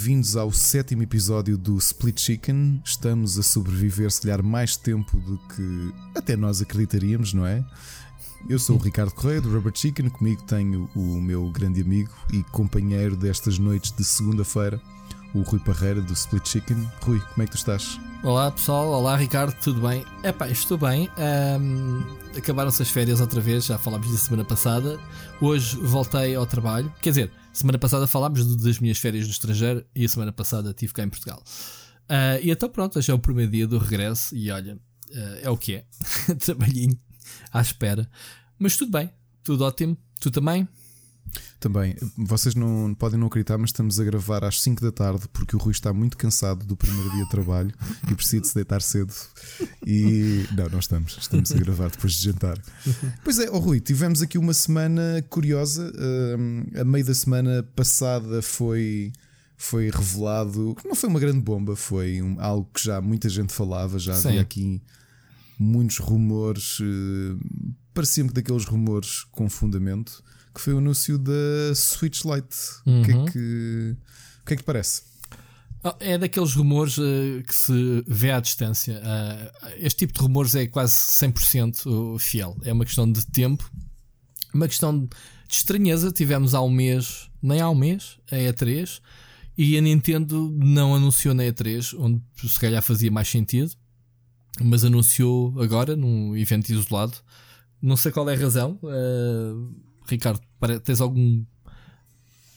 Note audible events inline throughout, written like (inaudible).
Bem-vindos ao sétimo episódio do Split Chicken. Estamos a sobreviver, se calhar, mais tempo do que até nós acreditaríamos, não é? Eu sou o Ricardo Correia do Rubber Chicken. Comigo tenho o meu grande amigo e companheiro destas noites de segunda-feira, o Rui Parreira do Split Chicken. Rui, como é que tu estás? Olá pessoal, olá Ricardo, tudo bem? Epá, estou bem. Um, Acabaram-se as férias outra vez, já falámos disso semana passada. Hoje voltei ao trabalho. Quer dizer, semana passada falámos das minhas férias no estrangeiro e a semana passada estive cá em Portugal. Uh, e então pronto, hoje é o primeiro dia do regresso e olha, uh, é o que é. (laughs) Trabalhinho à espera. Mas tudo bem, tudo ótimo. Tu também? Também, vocês não podem não acreditar, mas estamos a gravar às 5 da tarde porque o Rui está muito cansado do primeiro dia de trabalho e precisa de se deitar cedo. E não, não estamos, estamos a gravar depois de jantar. Pois é, oh Rui, tivemos aqui uma semana curiosa. a meio da semana passada foi foi revelado, não foi uma grande bomba, foi um, algo que já muita gente falava, já Sim. havia aqui muitos rumores, uh, parecia-me daqueles rumores com fundamento que foi o anúncio da Switch Lite. Uhum. O, que é uhum. que, o que é que parece? Ah, é daqueles rumores uh, que se vê à distância. Uh, este tipo de rumores é quase 100% fiel. É uma questão de tempo, uma questão de estranheza. Tivemos há um mês, nem há um mês, a E3, e a Nintendo não anunciou na E3, onde se calhar fazia mais sentido, mas anunciou agora, num evento isolado. Não sei qual é a razão. Uh, Ricardo, tens algum.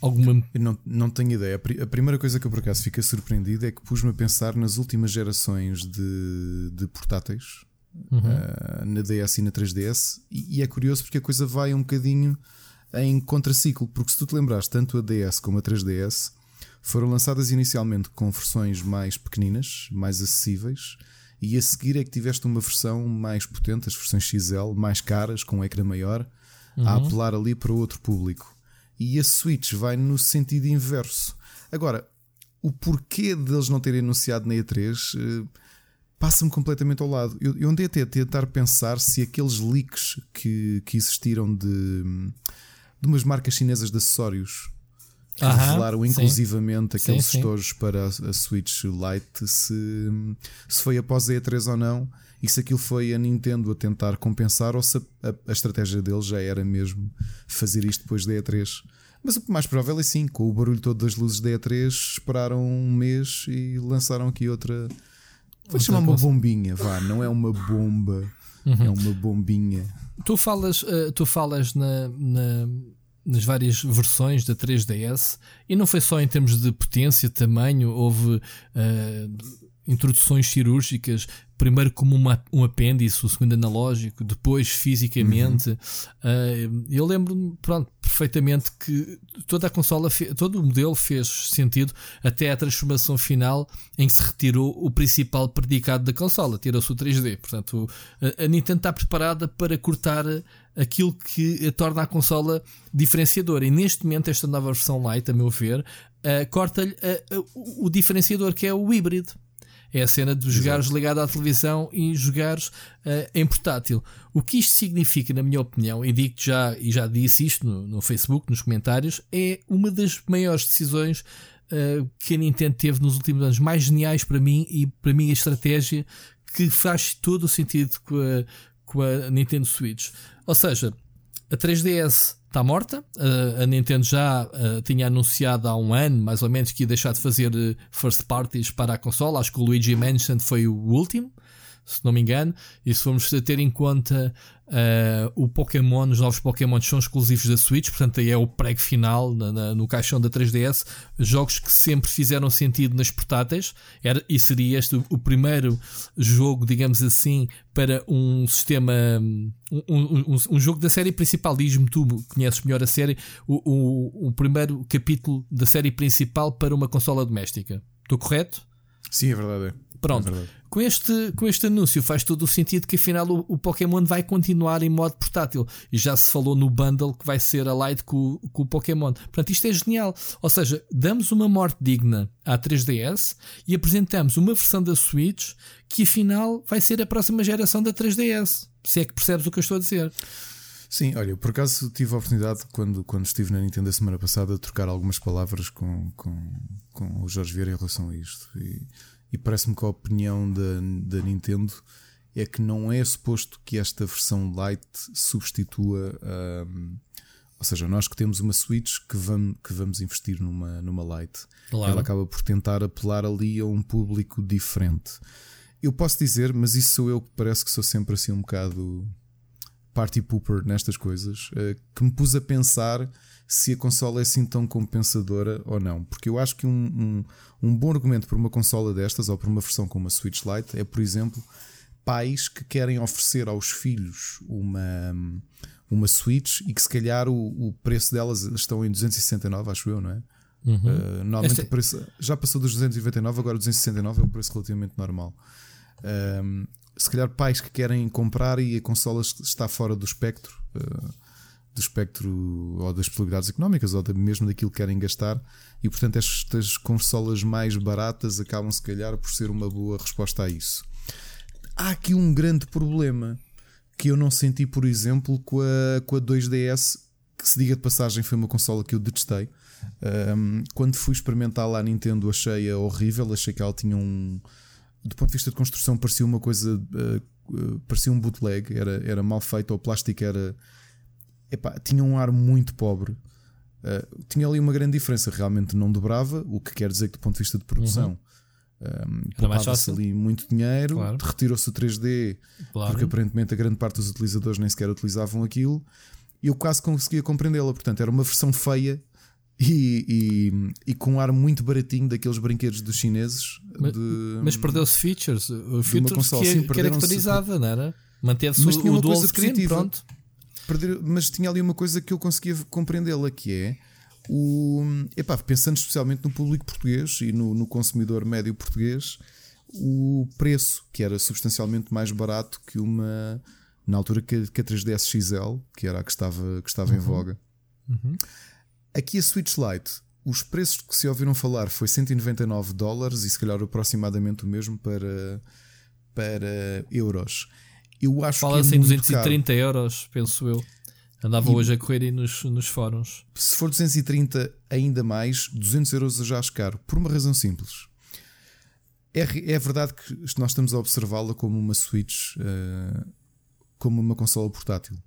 Alguma... Eu não, não tenho ideia. A primeira coisa que eu por acaso fiquei surpreendido é que pus-me a pensar nas últimas gerações de, de portáteis, uhum. uh, na DS e na 3DS, e, e, é curioso porque a coisa vai um bocadinho em contraciclo, porque se tu te lembraste, tanto a DS como a 3DS foram lançadas inicialmente com versões mais pequeninas, mais acessíveis, e a seguir é que tiveste uma versão mais potente, as versões XL, mais caras, com um ecrã maior uhum. a apelar ali para outro público. E a Switch vai no sentido inverso. Agora, o porquê deles não terem anunciado na E3 eh, passa-me completamente ao lado. Eu, eu andei até a tentar pensar se aqueles leaks que, que existiram de, de umas marcas chinesas de acessórios que revelaram inclusivamente sim. aqueles estojos para a, a Switch Lite se, se foi após a E3 ou não e se aquilo foi a Nintendo a tentar compensar ou se a, a, a estratégia deles já era mesmo fazer isto depois da E3. Mas o mais provável é sim, com o barulho todo das luzes da E3, esperaram um mês e lançaram aqui outra. Vou chamar uma bombinha, vá, não é uma bomba, uhum. é uma bombinha. Tu falas, uh, tu falas na, na, nas várias versões da 3DS e não foi só em termos de potência, tamanho, houve. Uh, introduções cirúrgicas, primeiro como uma, um apêndice, o segundo analógico, depois fisicamente. Uhum. Uh, eu lembro-me, perfeitamente que toda a consola, todo o modelo fez sentido até a transformação final em que se retirou o principal predicado da consola, tirou-se o 3D. Portanto, a, a Nintendo está preparada para cortar aquilo que a torna a consola diferenciadora. E neste momento, esta nova versão Lite, a meu ver, uh, corta-lhe uh, o diferenciador que é o híbrido. É a cena de jogares ligado à televisão e jogares uh, em portátil. O que isto significa, na minha opinião, e digo já, e já disse isto no, no Facebook, nos comentários, é uma das maiores decisões uh, que a Nintendo teve nos últimos anos, mais geniais para mim e para mim a estratégia que faz todo o sentido com a, com a Nintendo Switch. Ou seja, a 3DS está morta. A Nintendo já uh, tinha anunciado há um ano, mais ou menos, que ia deixar de fazer uh, first parties para a consola. Acho que o Luigi Mansion foi o último, se não me engano. E se formos ter em conta Uh, o Pokémon, os novos Pokémon são exclusivos da Switch, portanto aí é o prego final na, na, no caixão da 3DS. Jogos que sempre fizeram sentido nas portáteis, era, e seria este o, primeiro jogo, digamos assim, para um sistema, um, um, um, jogo da série principal. Diz-me tu, conheces melhor a série, o, o, o primeiro capítulo da série principal para uma consola doméstica. Estou correto? Sim, é verdade. É. Pronto. É com, este, com este anúncio faz todo o sentido que afinal o, o, Pokémon vai continuar em modo portátil. E já se falou no bundle que vai ser a Lite com, com o Pokémon. Portanto, isto é genial. Ou seja, damos uma morte digna à 3DS e apresentamos uma versão da Switch que afinal vai ser a próxima geração da 3DS. Se é que percebes o que eu estou a dizer. Sim, olha, por acaso tive a oportunidade, quando, quando estive na Nintendo a semana passada, de trocar algumas palavras com, com, com o Jorge Vieira em relação a isto. E, e parece-me que a opinião da, da Nintendo é que não é suposto que esta versão Lite substitua. Um, ou seja, nós que temos uma Switch que vamos, que vamos investir numa, numa Lite, claro. ela acaba por tentar apelar ali a um público diferente. Eu posso dizer, mas isso sou eu que parece que sou sempre assim um bocado party pooper nestas coisas, eh, que me pus a pensar se a consola é assim tão compensadora ou não. Porque eu acho que um, um, um bom argumento para uma consola destas ou para uma versão com uma Switch Lite é, por exemplo, pais que querem oferecer aos filhos uma, uma Switch e que se calhar o, o preço delas estão em 269, acho eu, não é? Uhum. Uh, normalmente o preço já passou dos 299, agora 269 é um preço relativamente normal. Um, se calhar pais que querem comprar e a consola está fora do espectro, uh, do espectro ou das possibilidades económicas ou mesmo daquilo que querem gastar, e portanto estas consolas mais baratas acabam se calhar por ser uma boa resposta a isso. Há aqui um grande problema que eu não senti, por exemplo, com a, com a 2DS, que se diga de passagem foi uma consola que eu detestei. Um, quando fui experimentar lá a Nintendo achei-a horrível, achei que ela tinha um do ponto de vista de construção, parecia uma coisa. Uh, parecia um bootleg, era, era mal feito, o plástico era. Epá, tinha um ar muito pobre. Uh, tinha ali uma grande diferença, realmente não dobrava, o que quer dizer que, do ponto de vista de produção, uhum. Um, ali muito dinheiro, claro. retirou-se o 3D, claro. porque aparentemente a grande parte dos utilizadores nem sequer utilizavam aquilo, e eu quase conseguia compreendê-la. Portanto, era uma versão feia e, e, e, com um ar muito baratinho daqueles brinquedos dos chineses. Mas, mas perdeu-se features. O features console, que, sim, caracterizava, não era? Manteve-se o, o dual screen, pronto. Perder, mas tinha ali uma coisa que eu conseguia compreendê-la, que é o. Epá, pensando especialmente no público português e no, no, consumidor médio português, o preço, que era substancialmente mais barato que uma. Na altura que, que a 3DS XL, que era a que estava, que estava uhum. em voga. Uhum. Aqui a Switch Lite, os preços que se ouviram falar foi 199 dólares e se calhar aproximadamente o mesmo para, para euros. Eu acho Fala-se que é em 230 caro. euros, penso eu. Andava e, hoje a correr aí nos, nos fóruns. Se for 230 ainda mais, 200 euros eu já acho caro, por uma razão simples. É, é verdade que nós estamos a observá-la como uma Switch, uh, como uma consola portátil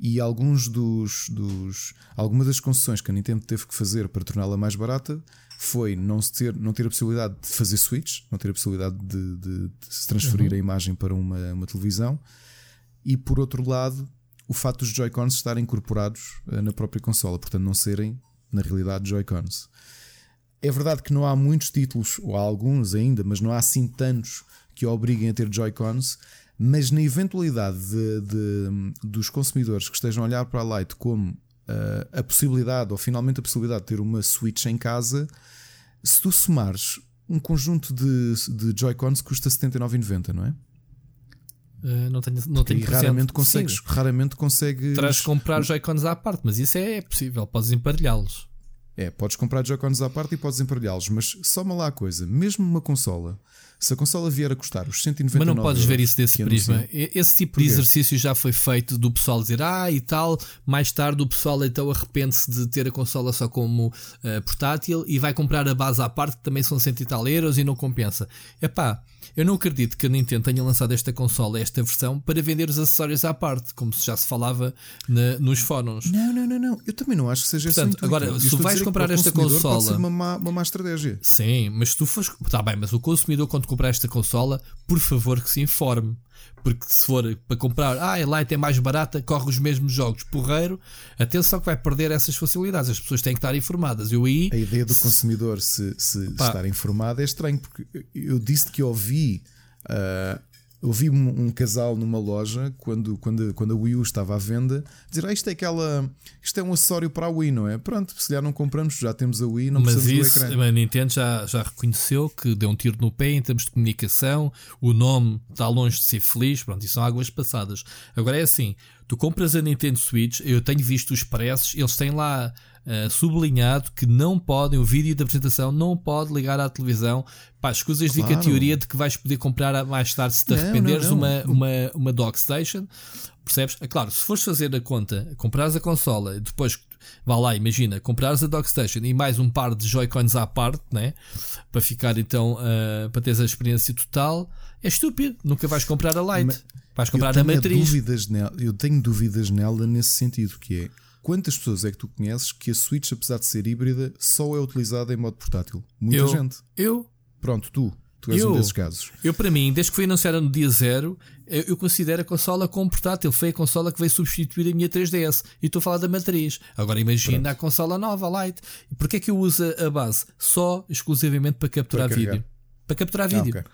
e alguns dos, dos algumas das concessões que a Nintendo teve que fazer para torná-la mais barata foi não, ter, não ter a possibilidade de fazer switch, não ter a possibilidade de, de, de se transferir uhum. a imagem para uma, uma televisão, e por outro lado, o fato dos Joy-Cons estarem incorporados uh, na própria consola, portanto, não serem na realidade Joy-Cons. É verdade que não há muitos títulos, ou há alguns ainda, mas não há assim tantos que obriguem a ter Joy-Cons. Mas na eventualidade de, de, dos consumidores que estejam a olhar para a Lite como uh, a possibilidade, ou finalmente a possibilidade de ter uma Switch em casa, se tu somares um conjunto de, de Joy-Cons custa 79,90, não é? Uh, não tenho, não tenho raramente consegues, Sim. raramente consegues. Traz comprar Joy-Cons à parte, mas isso é possível, podes emparelhá-los. É, podes comprar Joy-Cons à parte e podes emparelhá-los, mas soma lá a coisa, mesmo uma consola se a consola vier a custar os 199 Mas não podes ver isso desse prisma. Esse tipo de exercício já foi feito do pessoal dizer ah e tal. Mais tarde o pessoal então arrepende-se de ter a consola só como uh, portátil e vai comprar a base à parte que também são 100 e tal euros e não compensa. Epá, eu não acredito que a Nintendo tenha lançado esta consola, esta versão, para vender os acessórios à parte, como se já se falava na, nos fóruns. Não, não, não, não. Eu também não acho que seja Portanto, assim. Agora, se tu vais comprar esta consola. Pode ser uma má, uma má estratégia. Sim, mas se tu fores. Está bem, mas o consumidor, quando comprar esta consola, por favor que se informe. Porque se for para comprar, ah, a Lite é mais barata, corre os mesmos jogos, porreiro, atenção que vai perder essas facilidades. As pessoas têm que estar informadas. Eu aí, a ideia do se, consumidor se, se estar informado é estranho, porque eu disse que ouvi. Uh, eu vi um, um, casal numa loja quando, quando, quando a Wii U estava à venda dizer: ah, isto é aquela. Isto é um acessório para a Wii, não é? Pronto, se já não compramos, já temos a Wii, não Mas isso, a Nintendo já, já reconheceu que deu um tiro no pé em termos de comunicação, o nome está longe de ser feliz, pronto, isso são águas passadas. Agora é assim: Tu compras a Nintendo Switch, eu tenho visto os preços, eles têm lá uh, sublinhado que não podem, o vídeo da apresentação não pode ligar à televisão. Pá, escusas claro. de a teoria de que vais poder comprar mais tarde se te não, arrependeres não, não. Uma, uma, uma dock station. Percebes? É claro, se fores fazer a conta, comprares a consola e depois vá lá, imagina, comprares a Dockstation e mais um par de Joy-Cons à parte, né? Para ficar então, uh, para teres a experiência total, é estúpido. Nunca vais comprar a Lite. Mas vais comprar a matriz. Dúvidas nela, eu tenho dúvidas nela nesse sentido, que é quantas pessoas é que tu conheces que a Switch, apesar de ser híbrida, só é utilizada em modo portátil? Muita eu, gente. Eu? Pronto, tu. Tu és eu, um desses casos. Eu, para mim, desde que foi anunciada no dia zero, eu, considero a consola como portátil. Foi a consola que veio substituir a minha 3DS. E estou a falar da matriz. Agora imagina Pronto. a consola nova, a Lite. E porquê é que eu uso a base? Só exclusivamente para capturar para vídeo. Para capturar ah, vídeo. Ah, okay.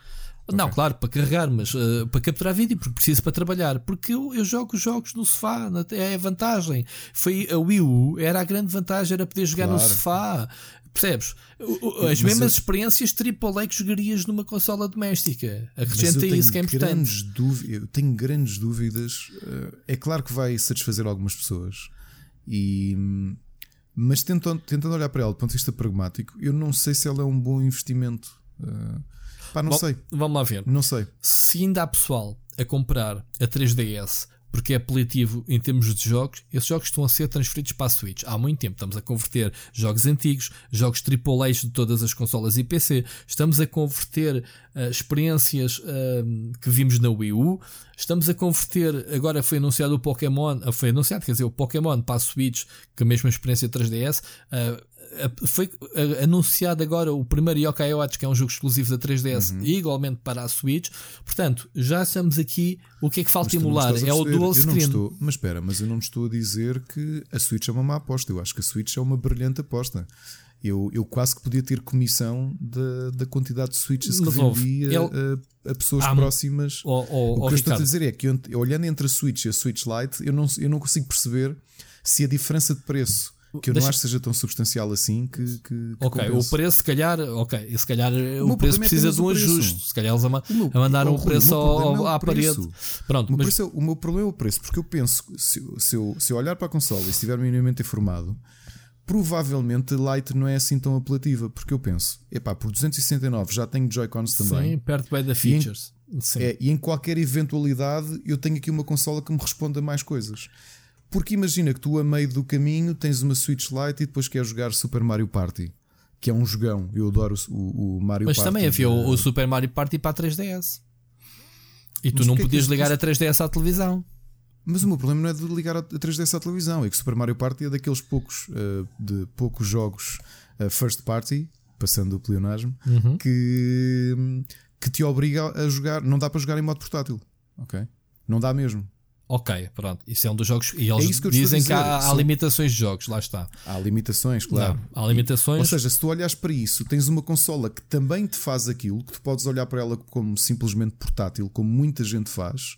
Não, okay. claro, para carregar, mas uh, para capturar vídeo, porque preciso para trabalhar. Porque eu, eu jogo jogos no sofá, é a vantagem. Foi a Wii U, era a grande vantagem, era poder jogar claro. no sofá. Percebes? As mesmas eu... experiências AAA que jogarias numa consola doméstica. Acrescenta isso que é importante. eu tenho grandes dúvidas. Eh, é claro que vai satisfazer algumas pessoas. E, mas tentando, tentando olhar para ela do ponto de vista pragmático, eu não sei se ela é um bom investimento. Uh, pá, não Bom, sei. Vamos lá ver. Não sei. Se ainda há pessoal a comprar a 3DS porque é apelativo em termos de jogos, esses jogos estão a ser transferidos para a Switch. Há muito tempo estamos a converter jogos antigos, jogos AAA de todas as consolas e PC, estamos a converter uh, experiências uh, que vimos na Wii U, estamos a converter, agora foi anunciado o Pokémon, uh, foi anunciado, quer dizer, o Pokémon para a Switch, com a mesma experiência 3DS, foi anunciado agora o primeiro Yokai Watch, que é um jogo exclusivo da 3DS, uhum. e igualmente para a Switch. Portanto, já estamos aqui. O que é que falta emular? É o dual screen. Estou, mas espera, mas eu não estou a dizer que a Switch é uma má aposta. Eu acho que a Switch é uma brilhante aposta. Eu, eu quase que podia ter comissão da, da quantidade de switches que vendia Ele... a, a, pessoas ah, próximas. Oh, oh, o que oh, eu estou a dizer é que eu, olhando entre a Switch e a Switch Lite, eu não, eu não consigo perceber se a diferença de preço que eu Deixa... não acho que seja tão substancial assim que. que, que ok, compense. o preço, se calhar, ok, se calhar o, o preço é precisa é de um ajuste. Se calhar eles a, meu, a mandar um preço ao, é à parede. Pronto, o, mas... é, o meu problema é o preço, porque eu penso, se, se, eu, se eu olhar para a consola e estiver minimamente informado, provavelmente Lite não é assim tão apelativa, porque eu penso, epá, por 269 já tenho Joy-Cons também. Sim, perto bem da features. E em, é, e em qualquer eventualidade eu tenho aqui uma consola que me responda mais coisas. Porque imagina que tu, a meio do caminho, tens uma Switch Lite e depois queres jogar Super Mario Party, que é um jogão. Eu adoro o, o Mario Mas Party. Mas também havia o, o, Super Mario Party para a 3DS. E tu Mas não é podias é ligar a 3DS à televisão. Mas o meu problema não é de ligar a 3DS à televisão, é que Super Mario Party é daqueles poucos, uh, de poucos jogos uh, first party, passando o pleonasmo, uhum. que, que te obriga a jogar. Não dá para jogar em modo portátil. Ok? Não dá mesmo. Ok, pronto. Isso é um dos jogos. E eles é que dizem que há, há, limitações de jogos, lá está. Há limitações, claro. Não, há limitações. Ou seja, se tu olhas para isso, tens uma consola que também te faz aquilo, que tu podes olhar para ela como simplesmente portátil, como muita gente faz,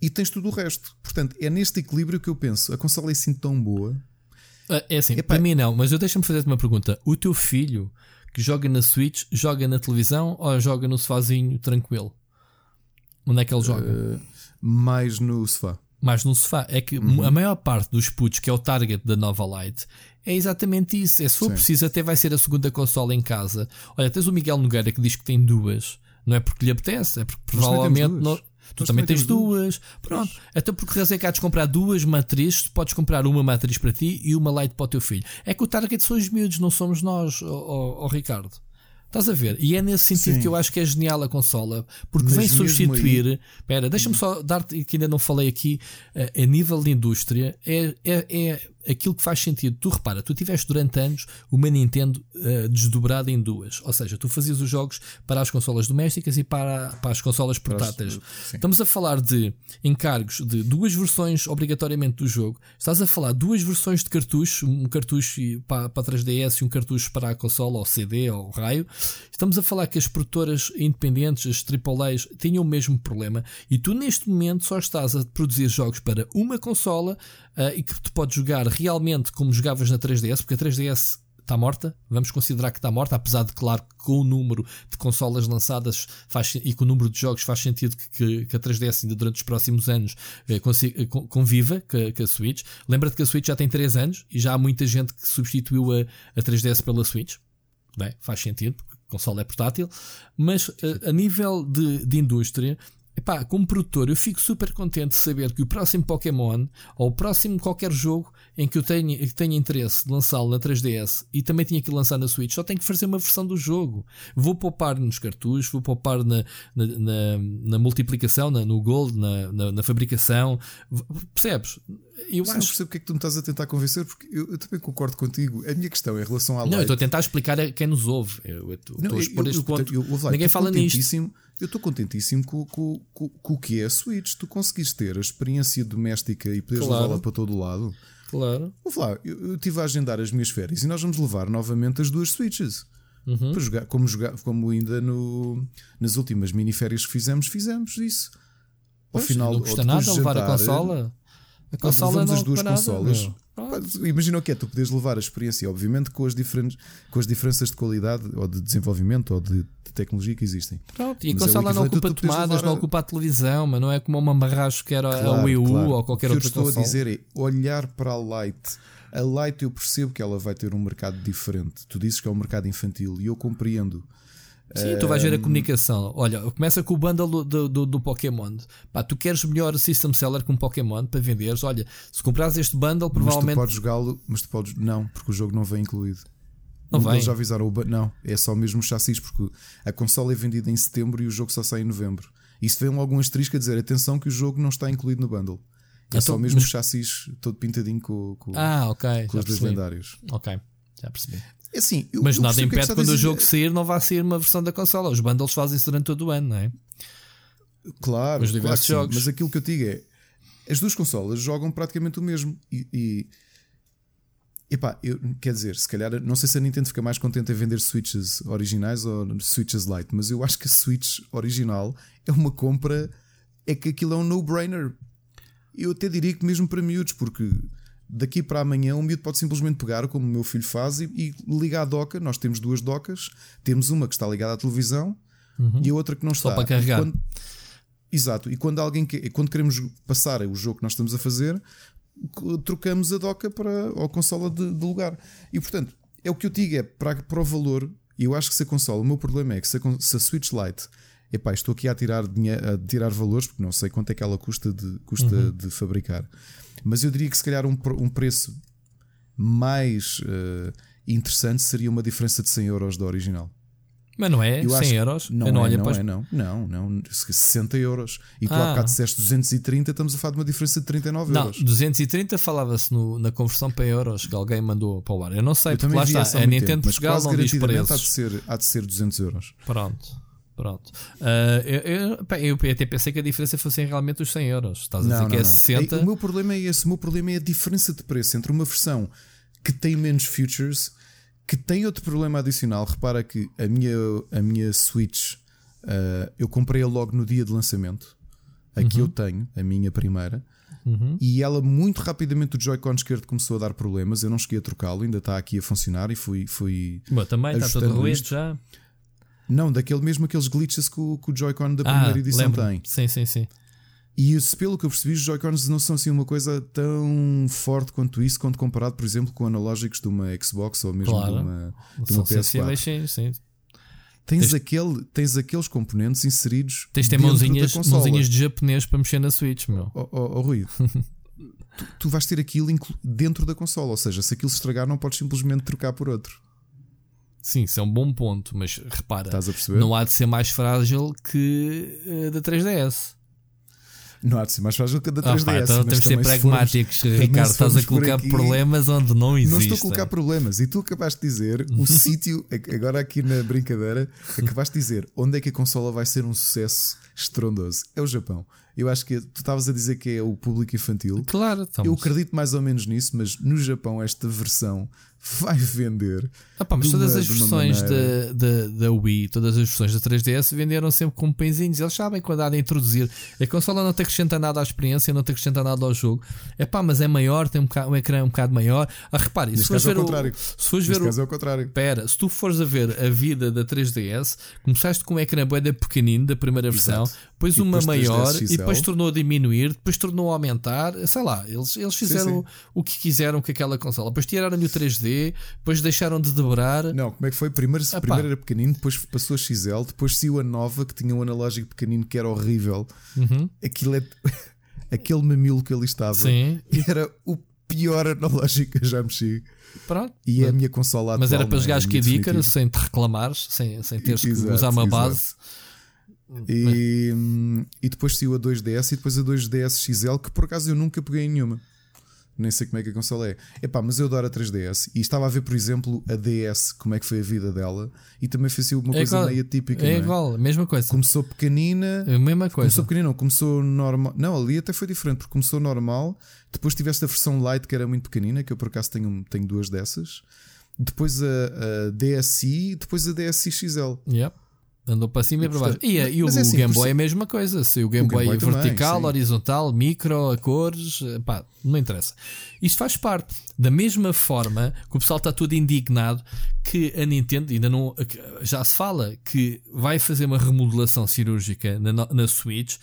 e tens tudo o resto. Portanto, é neste equilíbrio que eu penso. A consola é assim tão boa. Ah, é assim, Epá, para mim não, mas eu deixa-me fazer-te uma pergunta. O teu filho que joga na Switch, joga na televisão ou joga no sofazinho tranquilo? Onde é que ele joga? Uh mais no sofá. Mais no sofá. É que uhum. a maior parte dos putos, que é o target da nova Lite, é exatamente isso. É, se for Sim. preciso, até vai ser a segunda consola em casa. Olha, tens o Miguel Nogueira que diz que tem duas. Não é porque lhe apetece, é porque provavelmente. Tu Nós também tens duas. duas. Pronto. Pois. Até porque razão é que há de comprar duas matrizes, tu podes comprar uma matriz para ti e uma light para o teu filho. É que o target são os miúdos, não somos nós, ó Ricardo. Estás a ver? E é nesse sentido Sim. que eu acho que é genial a consola, porque Mas vem substituir. Aí... Espera, deixa-me só dar-te, que ainda não falei aqui, a, a nível de indústria, é, é, é aquilo que faz sentido. Tu repara, tu tiveste durante anos uma Nintendo uh, desdobrada em duas. Ou seja, tu fazias os jogos para as consolas domésticas e para, para as consolas portáteis. Estamos a falar de encargos de duas versões obrigatoriamente do jogo. Estás a falar duas versões de cartucho, um cartucho para, para 3DS e um cartucho para a consola ou CD ou raio. Estamos a falar que as produtoras independentes, as AAAs, tinham o mesmo problema e tu neste momento só estás a produzir jogos para uma consola uh, e que tu podes jogar realmente como jogavas na 3DS, porque a 3DS está morta. Vamos considerar que está morta, apesar de, claro, que com o número de consolas lançadas faz, e com o número de jogos faz sentido que, que, que a 3DS ainda durante os próximos anos eh, consiga, conviva com a, Switch. Lembra-te que a Switch já tem 3 anos e já há muita gente que substituiu a, a 3DS pela Switch. Bem, faz sentido, porque a consola é portátil. Mas a, a nível de, de indústria, Epá, como produtor, eu fico super contente de saber que o próximo Pokémon ou o próximo qualquer jogo em que eu tenha, que tenha interesse de lançá-lo na 3DS e também tinha que lançar na Switch, só tenho que fazer uma versão do jogo. Vou poupar nos cartuchos, vou poupar na, na, na, na multiplicação, na, no gold, na, na, fabricação. Percebes? Eu acho... não percebo porque é que tu me estás a tentar convencer, porque eu, eu também concordo contigo. A minha questão é em relação à Não, Light... eu estou a tentar explicar a quem nos ouve. Eu, estou a expor este ponto. Eu, eu, Ninguém fala nisto. Eu estou contentíssimo com, com, com, com, o que é a Switch. Tu conseguiste ter a experiência doméstica e poderes claro. levá-la para todo o lado. Claro. Vou falar, eu, estive a agendar as minhas férias e nós vamos levar novamente as duas Switches. Uhum. Para jogar, como, jogar, como ainda no, nas últimas miniférias que fizemos, fizemos isso. Ao pois, final, não custa nada levar a consola. A consola não as duas consolas. Imagina o que é, tu podes levar a experiência, obviamente, com as, diferentes, com as diferenças de qualidade ou de desenvolvimento ou de, de tecnologia que existem. Pronto, e a mas é consola é não ocupa tomadas, não ocupa a televisão, mas não é como uma barragem que era claro, a Wii U claro. ou qualquer outra coisa. O que eu estou a dizer é olhar para a Light. A Light eu percebo que ela vai ter um mercado diferente. Tu dizes que é um mercado infantil e eu compreendo. Sim, tu vais ver a comunicação. Olha, começa com o bundle do, do, do, Pokémon. Pá, tu queres melhor system seller com Pokémon para venderes. Olha, se comprares este bundle, provavelmente. Mas tu podes jogá-lo, mas tu podes. Não, porque o jogo não vem incluído. Não vem. Eles já avisaram. O... Não, é só mesmo o chassis, porque a consola é vendida em setembro e o jogo só sai em novembro. Isso vem algum asterisco a dizer: atenção, que o jogo não está incluído no bundle. É então, só mesmo mas... chassis todo pintadinho com, com, ah, okay, com os dois lendários. Ok, já percebi. É assim, eu, Mas nada impede que quando o jogo sair não vá sair uma versão da consola. Os bundles fazem-se durante todo o ano, não é? Claro, Os diversos claro jogos. mas aquilo que eu digo é as duas consolas jogam praticamente o mesmo. E, e epá, eu, quer dizer, se calhar não sei se a Nintendo fica mais contente em vender Switches originais ou Switches Lite, mas eu acho que a Switch original é uma compra, é que aquilo é um no-brainer. Eu até diria que mesmo para miúdos, porque daqui para amanhã o miúdo pode simplesmente pegar, como o meu filho faz, e, e ligar a doca. Nós temos duas docas, temos uma que está ligada à televisão uhum. e a outra que não está. Só para carregar. Quando, exato, e quando alguém que, quando queremos passar o jogo que nós estamos a fazer, trocamos a doca para a consola de, de lugar. E portanto, é o que eu digo, é para, para o valor. E eu acho que se a consola, o meu problema é que se a, se a Switch Lite epá, estou aqui a tirar, dinheiro, a tirar valores, porque não sei quanto é que ela custa de, custa uhum. de fabricar. Mas eu diria que se calhar um, um preço mais uh, interessante seria uma diferença de 100 euros da original. Mas não é? Eu 100 euros? Não, não, é, não, é, não, não, não, 60 euros. E tu ah. há bocado disseste 230, estamos a falar de uma diferença de 39 não, euros. Não, 230 falava-se na conversão para euros que alguém mandou para o ar. Eu não sei, eu porque lá está, a Nintendo tempo, Portugal não diz preços. Há de, ser, há de ser 200 euros. Pronto. Pronto. Uh, eu, eu, eu, até pensei que a diferença fossem realmente os 100 euros. Estás a dizer não, que é não. 60. O meu problema é esse. O meu problema é a diferença de preço entre uma versão que tem menos features, que tem outro problema adicional. Repara que a minha, a minha Switch uh, eu comprei-a logo no dia de lançamento. Aqui uhum. eu tenho, a minha primeira. Uhum. E ela muito rapidamente o Joy-Con esquerdo começou a dar problemas. Eu não cheguei a trocá-lo, ainda está aqui a funcionar e fui. fui Bom, também está todo ruído já. Não, daquele mesmo aqueles glitches que o, que o Joy-Con da primeira ah, edição lembro. tem. Sim, sim, sim. E isso, pelo que eu percebi, os Joy-Cons não são assim uma coisa tão forte quanto isso, quando comparado, por exemplo, com analógicos de uma Xbox ou mesmo claro. de uma, de uma PS4. Sim, sim. Tens, tens, aquele, tens aqueles componentes inseridos. Tens ter mãozinhas, mãozinhas de japonês para mexer na Switch, meu. Oh, oh, oh Rui, (laughs) tu, tu vais ter aquilo dentro da consola, ou seja, se aquilo se estragar, não podes simplesmente trocar por outro. Sim, isso é um bom ponto, mas repara, não há de ser mais frágil que a da 3DS. Não há de ser mais frágil que a da 3DS. Ah, pá, então temos de ser pragmáticos, formos, Ricardo. Estás a colocar aqui, problemas onde não existem. Não estou a colocar problemas. E tu acabaste de dizer o (laughs) sítio, agora aqui na brincadeira, acabaste de dizer onde é que a consola vai ser um sucesso estrondoso. É o Japão. Eu acho que tu estavas a dizer que é o público infantil. Claro, estamos. Eu acredito mais ou menos nisso, mas no Japão esta versão vai vender. Ah, pá, mas todas as versões da, da, da Wii, todas as versões da 3DS venderam sempre como pãezinhos. Eles sabem quando há de introduzir. A consola não te acrescenta nada à experiência, não te acrescenta nada ao jogo. É pá, mas é maior, tem um, bocado, um ecrã um bocado maior. Ah, repare, se fores ver. É o, se fores ver. Caso é o contrário. Pera, se tu fores a ver a vida da 3DS, começaste com um ecrã boeda pequenino da primeira versão, depois uma maior e depois tornou a diminuir, depois tornou a aumentar. Sei lá, eles, eles fizeram sim, sim. o que quiseram com aquela consola. Depois tiraram-lhe o 3D, depois deixaram de dobrar. Não, como é que foi? Primeiro, primeiro era pequenino, depois passou a XL, depois saiu a nova que tinha um analógico pequenino que era horrível. Uhum. Aquilo é. (laughs) Aquele mamilo que ali estava Sim. (laughs) era o pior analógico que eu já mexi. Pronto. E é a minha consola atual. Mas era para jogar é sem te reclamares, sem, sem teres que usar uma exato. base. E, e depois saiu a 2DS e depois a 2DS XL, que por acaso eu nunca peguei nenhuma. Nem sei como é que a consola é. Epá, mas eu adoro a 3DS e estava a ver, por exemplo, a DS, como é que foi a vida dela, e também fez uma é coisa igual, meio típica. É, é igual, mesma coisa. Começou pequenina. É a mesma coisa. Começou pequenina, não, começou normal. Não, ali até foi diferente, porque começou normal, depois tiveste a versão light que era muito pequenina, que eu por acaso tenho, tenho duas dessas. Depois a, a DSi, depois a DSi XL. Yep. Andou para cima e para baixo. E, e o, é assim, Game Boy é a mesma coisa. Se o Game, o Boy, Game Boy vertical, também, horizontal, micro, a cores, pá, não interessa. Isto faz parte. Da mesma forma que o pessoal está todo indignado que a Nintendo ainda não. Já se fala que vai fazer uma remodelação cirúrgica na, na Switch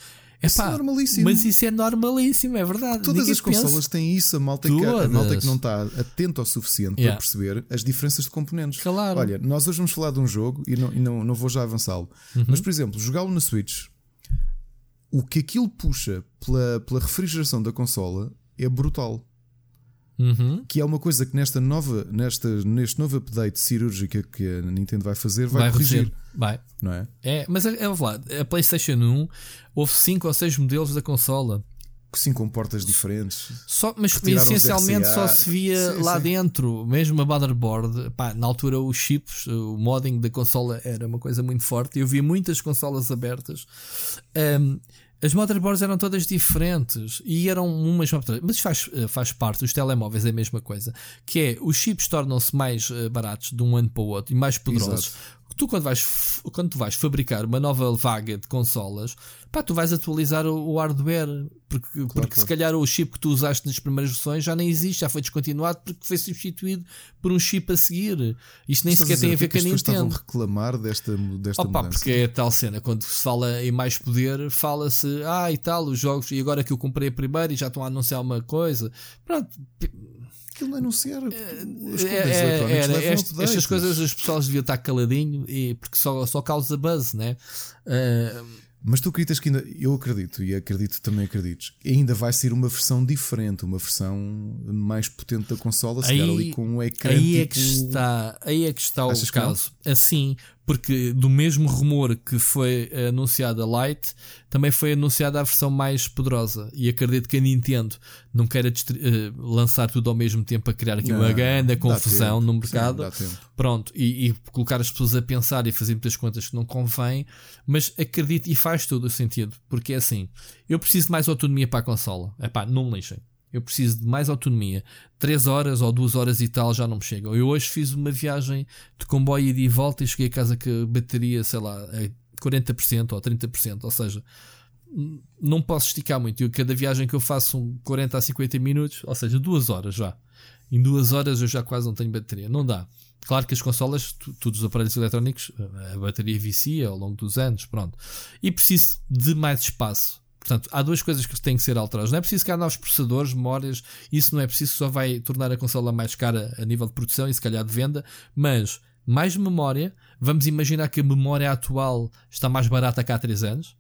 isso é normalíssimo. Mas isso é normalíssimo, é verdade. Todas Ninguém as consolas pensa. têm isso. A malta, que, a malta que não está atento o suficiente yeah. para perceber as diferenças de componentes. Claro. Olha, nós hoje vamos falar de um jogo e não, e não, não vou já avançá-lo. Uhum. Mas, por exemplo, jogá-lo na Switch, o que aquilo puxa pela, pela refrigeração da consola é brutal. Uhum. Que é uma coisa que nesta nova, nesta, neste novo update cirúrgica que a Nintendo vai fazer, vai, vai corrigir. Vai. Não é? É, mas é, é lá, a PlayStation 1 houve 5 ou 6 modelos da consola. Sim, com portas diferentes. Só, mas essencialmente só se via sim, lá sim. dentro, mesmo a motherboard. Pá, na altura, os chips, o modding da consola era uma coisa muito forte. Eu via muitas consolas abertas. Um, as motherboards eram todas diferentes e eram umas mas faz, eh, faz parte, os telemóveis é a mesma coisa, que é os chips tornam-se mais eh, baratos de um ano para o outro e mais poderosos. Exato tu quando vais, quando tu vais fabricar uma nova vaga de consolas, pá, tu vais atualizar o, o hardware, porque, claro, porque claro. se calhar o chip que tu usaste nas primeiras versões já nem existe, já foi descontinuado porque foi substituído por um chip a seguir. Isto nem sequer tem a ver com a Nintendo. estavam a reclamar desta, desta Opa, mudança. porque é tal cena, quando se fala em mais poder, fala-se, ah e tal, os jogos, e agora que eu comprei primeiro e já estão a anunciar uma coisa. Pronto, aquilo anunciar. Eh, os é, é, era, este, estas coisas as pessoas deviam estar caladinho e, porque só, só causa buzz, né? Uh, mas tu acreditas que ainda, eu acredito e acredito também acredites, ainda vai ser uma versão diferente, uma versão mais potente da consola, se aí, ali com um ecrã. Aí tipo... é que tipo está, aí é que está o caso. Assim, porque do mesmo rumor que foi anunciada a Lite, também foi anunciada a versão mais poderosa. E acredito que a Nintendo não queira uh, lançar tudo ao mesmo tempo a criar aqui não, uma grande confusão no mercado. Sim, Pronto, e, e, colocar as pessoas a pensar e fazer muitas contas que não convém, mas acredito e faz todo o sentido, porque é assim: eu preciso de mais autonomia para a consola. É pá, não me lixem. Eu preciso de mais autonomia. 3 horas ou 2 horas e tal já não me chegam. Eu hoje fiz uma viagem de comboio e de volta e cheguei a casa que a bateria, sei lá, é 40% ou 30%. Ou seja, não posso esticar muito. Eu, cada viagem que eu faço são 40 a 50 minutos, ou seja, 2 horas já. Em 2 horas eu já quase não tenho bateria. Não dá. Claro que as consolas, todos os aparelhos eletrónicos, a bateria vicia ao longo dos anos, pronto. E preciso de mais espaço. Portanto, há duas coisas que têm que ser alteradas. Não é preciso criar novos processadores, memórias, isso não é preciso, só vai tornar a consola mais cara a nível de produção e se calhar de venda, mas mais memória. Vamos imaginar que a memória atual está mais barata que há 3 anos,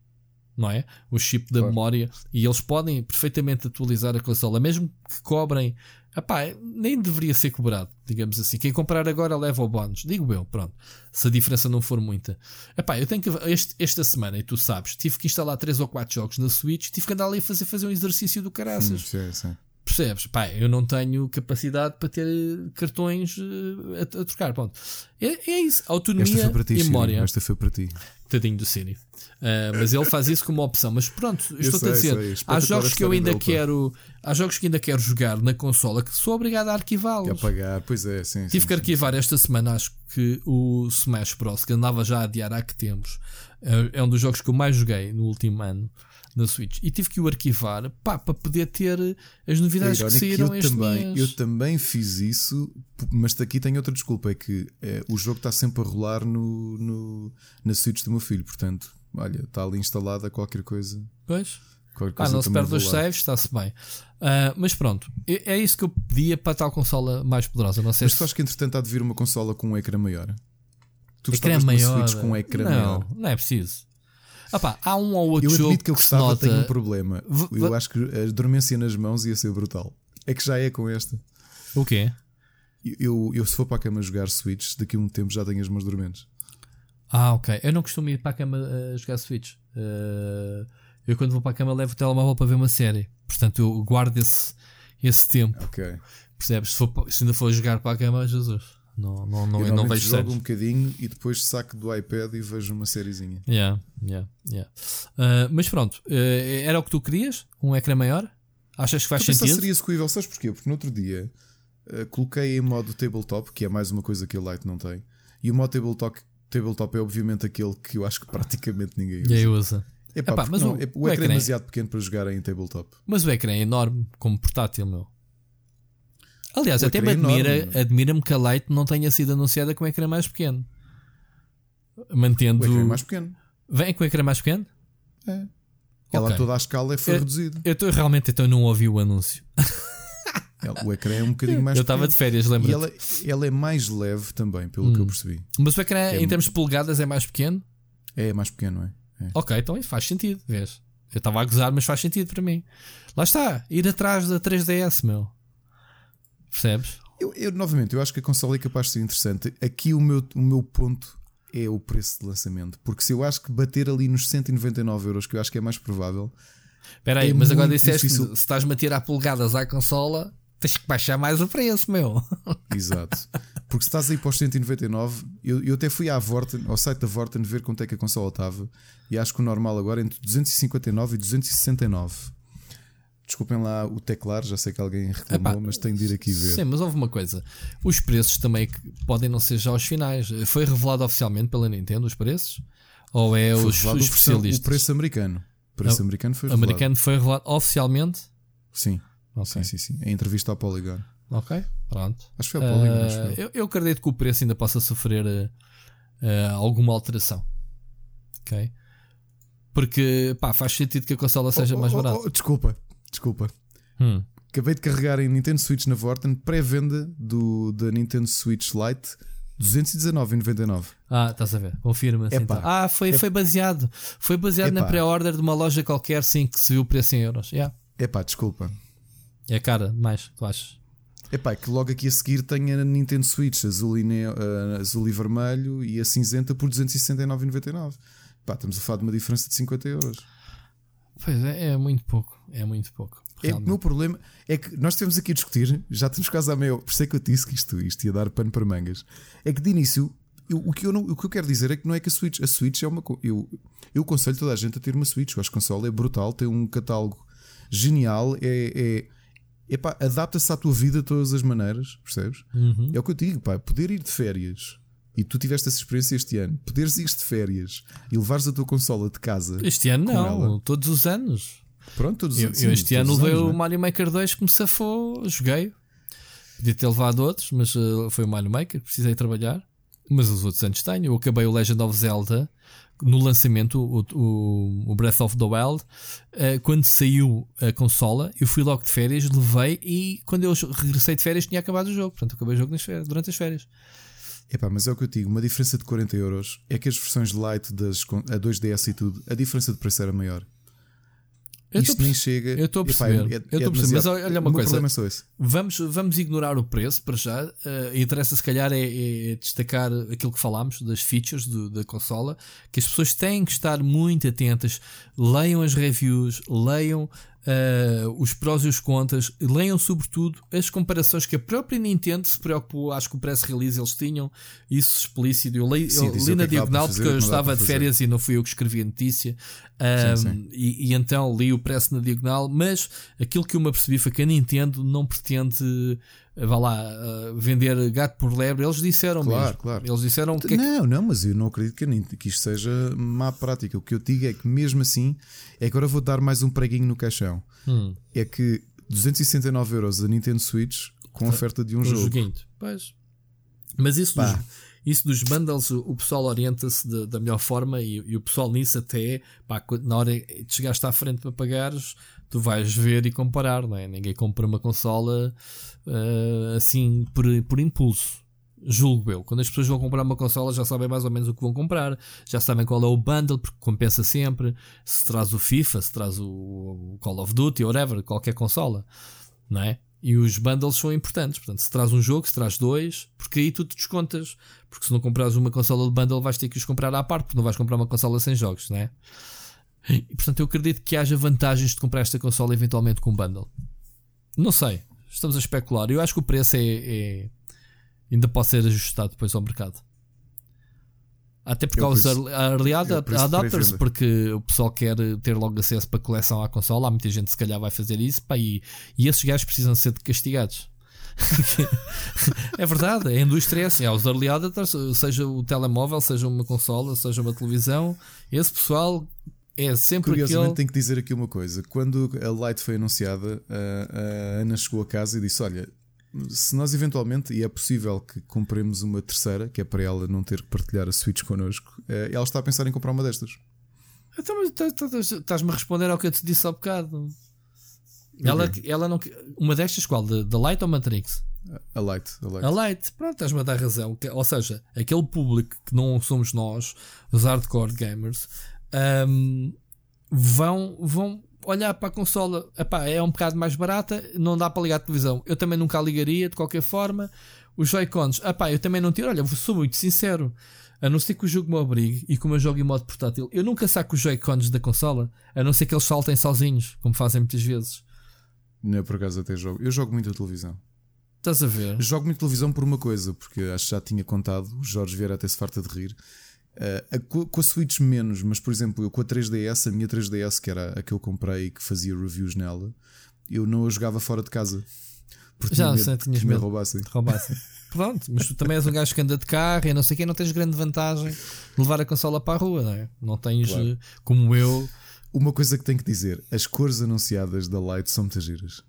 não é? O chip da claro. memória, e eles podem perfeitamente atualizar a consola, mesmo que cobrem Epá, nem deveria ser cobrado, digamos assim. Quem comprar agora leva o bónus. Digo eu, pronto. Se a diferença não for muita. Epá, eu tenho que. Este, esta semana, e tu sabes, tive que instalar 3 ou 4 jogos na Switch, tive que andar ali a fazer, fazer um exercício do caraças. Sim, sim. Percebes? Pá, eu não tenho capacidade para ter cartões uh, a, a, trocar. Pronto. É, é isso. Autonomia ti, e memória. Esta foi para ti. Tadinho do Siri. Uh, mas ele faz isso como opção. Mas pronto, estou a dizer, há jogos que eu ainda quero, há jogos que ainda quero jogar na consola que sou obrigado a arquivá-los. A pagar, pois é, sim. Tive sim, que arquivar esta semana, acho que o Smash Bros, que andava já a adiar há que tempos, é, é um dos jogos que eu mais joguei no último ano na Switch e tive que o arquivar pá, para poder ter as novidades é que saíram que eu este também, mês. Eu também fiz isso, mas aqui tem outra desculpa: é que é, o jogo está sempre a rolar no, no, na Switch do meu filho, portanto, olha, está ali instalada qualquer coisa. Pois. Ah, não se perde os saves, está-se bem. Uh, mas pronto, é, é isso que eu pedia para tal consola mais poderosa. Não sei mas se... tu achas que entretanto há de vir uma consola com um ecrã maior? Tu ecrã maior? Com um ecrã não, maior? Não é preciso. Opa, há um ou outro eu jogo que eu gostava, nota... tenho um problema. Eu acho que a dormência nas mãos ia ser brutal. É que já é com esta. O quê? Eu, eu, eu se for para a cama jogar Switch, daqui a um tempo já tenho as mãos dormentes. Ah, ok. Eu não costumo ir para a cama uh, jogar Switch. Uh, eu quando vou para a cama levo o telemóvel para ver uma série. Portanto, eu guardo esse, esse tempo. Ok. Percebes? Se, for, se ainda for jogar para a cama, Jesus. Não, não, não, eu não vejo jogo séries. um bocadinho e depois saco do iPad e vejo uma sériezinha. Yeah, yeah, yeah. Uh, mas pronto, uh, era o que tu querias? Um ecrã maior? Achas que faz sentido? seria execuível, sabes porquê? Porque no outro dia uh, coloquei em modo tabletop, que é mais uma coisa que o Lite não tem, e o modo tabletop, tabletop é obviamente aquele que eu acho que (laughs) praticamente ninguém usa. E usa. Epá, Epá, mas não, o, ecrã, o ecrã é demasiado pequeno para jogar em tabletop. Mas o ecrã é enorme, como portátil, meu. Aliás, até me admira, admira-me que a Lite não tenha sido anunciada com um ecrã mais pequeno. Mantendo. O ecrã mais pequeno. Vem com o ecrã mais pequeno? É. Ela okay. toda a escala foi reduzida. Eu tô, realmente então não ouvi o anúncio. (laughs) o ecrã é um bocadinho mais Eu estava de férias, lembra? E ela, ela, é mais leve também, pelo hum. que eu hum. percebi. Mas o ecrã, é em termos de polegadas, é mais pequeno? É, é mais pequeno, é. é. Ok, então isso faz sentido, vês? Eu estava a gozar, mas faz sentido para mim. Lá está, ir atrás da 3DS, meu. Percebes? Eu, eu, novamente, eu acho que a consola é capaz de ser interessante. Aqui o meu, o meu ponto é o preço de lançamento. Porque se eu acho que bater ali nos 199 euros, que eu acho que é mais provável. Espera aí, é mas agora disseste difícil... se estás-me a tirar pulgadas à consola, tens que baixar mais o preço, meu. (laughs) Exato. Porque se estás aí para os 199, eu, eu até fui à Vorten, ao site da Vorten ver quanto é que a consola estava. E acho que o normal agora é entre 259 e 269. Desculpem lá o teclar, já sei que alguém reclamou, Epá, mas tenho de ir aqui ver. Sim, mas houve uma coisa: os preços também podem não ser já os finais. Foi revelado oficialmente pela Nintendo os preços? Ou é foi os, os especialistas? O preço americano. O preço o, americano foi revelado. americano foi revelado oficialmente? Sim. Okay. Sim, sim, sim. Em entrevista ao Polygon. Ok, pronto. Acho que foi ao Polygon. Uh, eu, eu acredito que o preço ainda possa sofrer uh, uh, alguma alteração. Ok? Porque pá, faz sentido que a consola seja oh, mais oh, barata. Oh, desculpa, Desculpa. Hum. Acabei de carregar em Nintendo Switch na Vorten, pré-venda do da Nintendo Switch Lite. 219,99. Ah, estás a ver, confirma assim, então. Ah, foi, é... foi baseado. Foi baseado Epá. na pré-order de uma loja qualquer, sim, que se viu o preço em euros. Yeah. Epá, desculpa. É cara mais, tu achas? Epá, que logo aqui a seguir tem a Nintendo Switch azul e, ne... uh, azul e vermelho e a cinzenta por 269,99. Pá, estamos a falar de uma diferença de 50 euros. Pois é, é muito pouco. É muito pouco. É, o meu problema é que nós temos aqui a discutir, já temos quase a meio. Por isso é que eu disse que isto, isto ia dar pano para mangas. É que de início, eu, o, que eu não, o que eu quero dizer é que não é que a Switch. A Switch é uma. Eu, eu aconselho toda a gente a ter uma Switch. Eu acho que a console é brutal, tem um catálogo genial, é. é Epá, adapta-se à tua vida de todas as maneiras, percebes? Uhum. É o que eu digo, pá, poder ir de férias e tu tiveste essa experiência este ano, poderes ir de férias e levares a tua consola de casa. Este ano não, ela. todos os anos. Pronto, todos eu, sim, eu este ano levei o né? Mario Maker 2 que me safou, joguei. Podia ter levado outros, mas uh, foi o Mario Maker, precisei trabalhar. Mas os outros anos tenho. Eu acabei o Legend of Zelda no lançamento, o, o, o Breath of the Wild. Uh, quando saiu a consola, eu fui logo de férias, levei e quando eu regressei de férias tinha acabado o jogo. Portanto, acabei o jogo nas férias, durante as férias. Epá, mas é o que eu digo, uma diferença de 40 euros é que as versões light das a 2DS e tudo, a diferença de preço era maior. Eu Isto nem chega. Eu estou a perceber. Epá, é, é, eu estou a perceber. Mas olha uma coisa. É vamos, vamos ignorar o preço para já. Uh, interessa se calhar é, é, destacar aquilo que falámos das features do, da consola, que as pessoas têm que estar muito atentas, leiam as reviews, leiam uh, os prós e os contras, leiam sobretudo as comparações que a própria Nintendo se preocupou, acho que o press release eles tinham isso explícito. Eu li, sim, eu li na é diagonal porque eu estava de férias e não fui eu que escrevi a notícia, um, sim, sim. E, e, então li o press na diagonal, mas aquilo que eu me apercebi foi que a Nintendo não pretende vá lá, uh, vender gato por lebre, eles disseram claro, mesmo. Claro. Eles disseram que. Não, é que... não, mas eu não acredito que, que isto seja má prática. O que eu digo é que, mesmo assim, é que agora vou dar mais um preguinho no caixão. Hum. É que 269 euros a Nintendo Switch com oferta de um, um jogo. Joguinho. Pois. Mas isso dos, isso dos bundles, o, o pessoal orienta-se da melhor forma e, e, o pessoal nisso até, pá, na hora de chegaste à frente para pagares, tu vais ver e comparar, não é? Ninguém compra uma consola uh, assim por, por impulso. Julgo eu. Quando as pessoas vão comprar uma consola já sabem mais ou menos o que vão comprar, já sabem qual é o bundle, porque compensa sempre. Se traz o FIFA, se traz o Call of Duty, whatever, qualquer consola, não é? E os bundles são importantes. Portanto, se traz um jogo, se traz dois, porque aí tu te descontas. Porque se não comprares uma consola de bundle, vais ter que os comprar à parte, porque não vais comprar uma consola sem jogos, não é? E portanto, eu acredito que haja vantagens de comprar esta consola eventualmente com bundle. Não sei. Estamos a especular. Eu acho que o preço é, é ainda pode ser ajustado depois ao mercado. Até porque há os early adapters, porque o pessoal quer ter logo acesso para coleção à consola. Há muita gente se calhar vai fazer isso. Pá, e, e esses gajos precisam ser castigados. (laughs) é verdade, a indústria é assim. Há os early adapters, seja o telemóvel, seja uma consola, seja uma televisão. Esse pessoal é sempre Curiosamente, aquele... tenho que dizer aqui uma coisa. Quando a Lite foi anunciada, a, a Ana chegou a casa e disse: Olha, se nós eventualmente, e é possível que compremos uma terceira, que é para ela não ter que partilhar a Switch connosco, eh, ela está a pensar em comprar uma destas. Então, estás-me a responder ao que eu te disse há bocado. Ela, ela não. Uma destas qual? Da Light ou Matrix? A Light. A Light. A Light. Pronto, estás-me a dar razão. Ou seja, aquele público que não somos nós, os hardcore gamers, um, vão, vão olhar para a consola, epá, é um bocado mais barata, não dá para ligar a televisão. Eu também nunca a ligaria de qualquer forma. Os Joy-Cons, epá, eu também não tiro. Olha, sou muito sincero. A não ser que o jogo me obrigue e como eu jogo em modo portátil, eu nunca saco os Joy-Cons da consola, a não ser que eles saltem sozinhos, como fazem muitas vezes. Não, é por acaso até jogo. Eu jogo muito a televisão. Estás a ver? jogo muito televisão por uma coisa, porque acho que já tinha contado, o Jorge Vieira até se farta de rir. Uh, a, com a Switch menos, mas por exemplo, eu com a 3DS, a minha 3DS, que era a que eu comprei e que fazia reviews nela, eu não a jogava fora de casa. Porque Já tinha tinhas que medo me roubassem. roubassem. (laughs) Pronto, mas tu também és um gajo que anda de carro e não sei quem, não tens grande vantagem de levar a consola para a rua, não é? Não tens, claro. Eh, como eu. Uma coisa que tenho que dizer: as cores anunciadas da Light são muitas giras.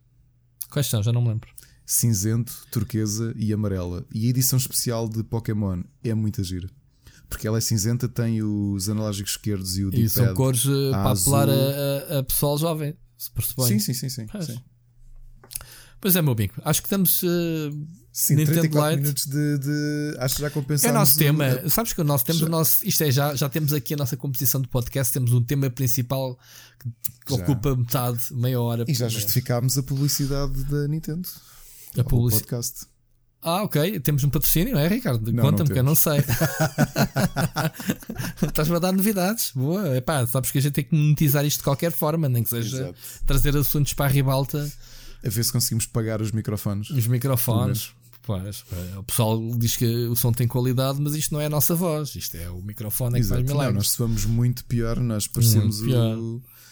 Quais são? Já não me lembro. Cinzento, turquesa e amarela. E a edição especial de Pokémon é muita gira porque ela é cinzenta, tem os analógicos esquerdos e o D-pad. E são cores uh, para apelar a, a, a, pessoal jovem, se pressupõe. Sim, sim, sim. sim, sim. Pois é, meu bico. Acho que estamos. Uh, Sim, Nintendo 34 Lite. minutos de, de, Acho que já compensamos. É o nosso tema. Sabes que o nosso tema, o nosso, isto é já, já temos aqui a nossa composição de podcast, temos um tema principal que já. ocupa metade, meia hora. E já justificámos a publicidade da Nintendo. A publicidade. podcast. Ah, ok. Temos um patrocínio, não é, Ricardo? Conta-me que eu não sei. (laughs) Estás-me a dar novidades. Boa. Epá, sabes que a gente tem que monetizar isto de qualquer forma, nem que seja Exato. trazer assuntos para a ribalta. A ver se conseguimos pagar os microfones. Os microfones. Pois, o pessoal diz que o som tem qualidade, mas isto não é a nossa voz. Isto é o microfone é que faz milagres. Não, nós somos muito pior. Nós parecemos pior.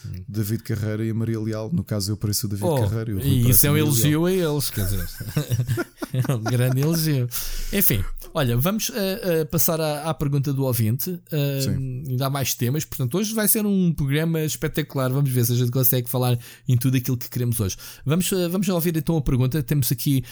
O David Carreira e a Maria Leal. No caso, eu pareço o David oh, Carreira. E, e isso é um elogio a eles, quer dizer, (laughs) é um grande elogio. Enfim, olha, vamos uh, uh, passar à, à, pergunta do ouvinte. Uh, ainda há mais temas, portanto, hoje vai ser um programa espetacular. Vamos ver se a gente consegue falar em tudo aquilo que queremos hoje. Vamos, vamos ouvir então a pergunta. Temos aqui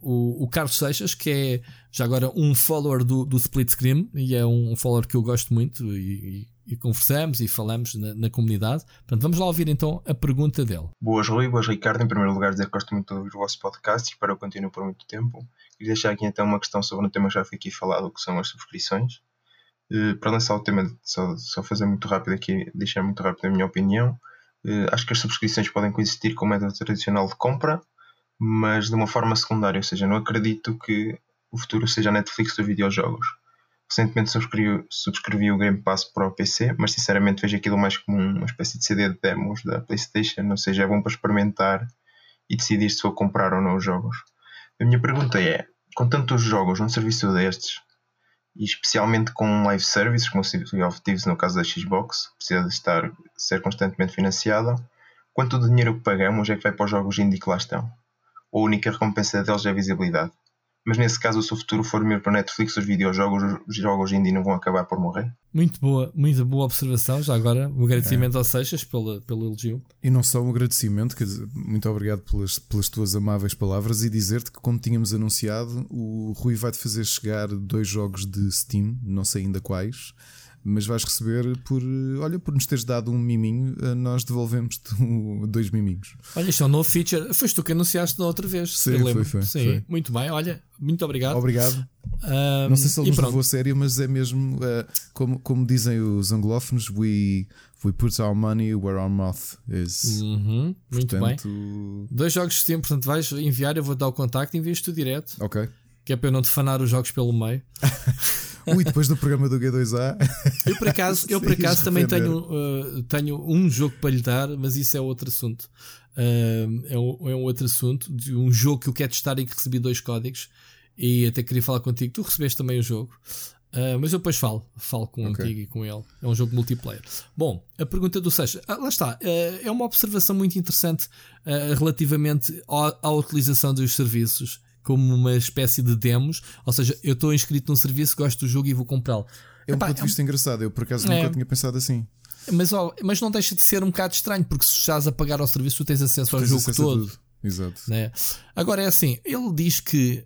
o, o Carlos Seixas, que é já agora um follower do, do Split Screen e é um follower que eu gosto muito e, e e conversamos e falamos na, na, comunidade. Portanto, vamos lá ouvir então a pergunta dele. Boas, Rui, boas, Ricardo. Em primeiro lugar, dizer que gosto muito ouvir o vosso podcast e espero que continue por muito tempo. E deixar aqui então uma questão sobre um tema que já foi aqui falado, que são as subscrições. Uh, para lançar o tema, só, só fazer muito rápido aqui, deixar muito rápido a minha opinião. Uh, acho que as subscrições podem coexistir com o método tradicional de compra, mas de uma forma secundária, ou seja, não acredito que o futuro seja a Netflix dos videojogos Recentemente subscrevi, subscrevi o Game Pass para o PC, mas sinceramente vejo aquilo mais como uma espécie de CD de demos da PlayStation, ou seja, é bom para experimentar e decidir se vou comprar ou não os jogos. A minha pergunta é: com tantos jogos num serviço destes, e especialmente com live services como o Thieves no caso da Xbox, precisa de estar, ser constantemente financiada, quanto dinheiro que pagamos é que vai para os jogos indie que lá estão? Ou a única recompensa deles é a visibilidade? Mas nesse caso, se o futuro for mesmo para Netflix, os videojogos, os jogos indie não vão acabar por morrer? Muito boa, muito boa observação. Já agora, um agradecimento é. ao Seixas pelo, pelo elogio. E não só um agradecimento, quer dizer, muito obrigado pelas, pelas tuas amáveis palavras e dizer-te que, como tínhamos anunciado, o Rui vai-te fazer chegar dois jogos de Steam, não sei ainda quais mas vais receber por, olha, por nos teres dado um miminho, eh, nós devolvemos-te (laughs) dois miminhos. Olha, isto é um novo feature. Foste tu que anunciaste da outra vez. Sim, foi, foi, Sim, foi. muito bem. Olha, muito obrigado. Obrigado. Um, não sei se ele nos levou a sério, mas é mesmo uh, como, como dizem os anglófonos: we, we put our money where our mouth is. Uhum, muito portanto... bem. Dois jogos de Steam, portanto, vais enviar, eu vou dar o contacto e envias tu direto. Ok. Que é para eu não defanar os jogos pelo meio. (laughs) (laughs) Ui, depois do programa do G2A. Eu por acaso, eu por acaso também tenho, uh, tenho um jogo para lhe dar, mas isso é outro assunto. Uh, é, um, é um outro assunto de um jogo que eu quero testar e que recebi dois códigos. E até queria falar contigo. Tu recebeste também o jogo. Uh, mas eu depois falo, falo contigo okay. e com ele. É um jogo multiplayer. Bom, a pergunta do Seixas, ah, lá está, uh, é uma observação muito interessante uh, relativamente à, à, utilização dos serviços como uma espécie de demos, ou seja, eu estou inscrito num serviço, gosto do jogo e vou comprá-lo. É um Epá, ponto de vista é... engraçado, eu por acaso é... nunca tinha pensado assim. Mas, ó, mas não deixa de ser um bocado estranho, porque se estás a pagar ao serviço, tu tens acesso tu ao jogo acesso todo. Exato. Né? Agora é assim, ele diz que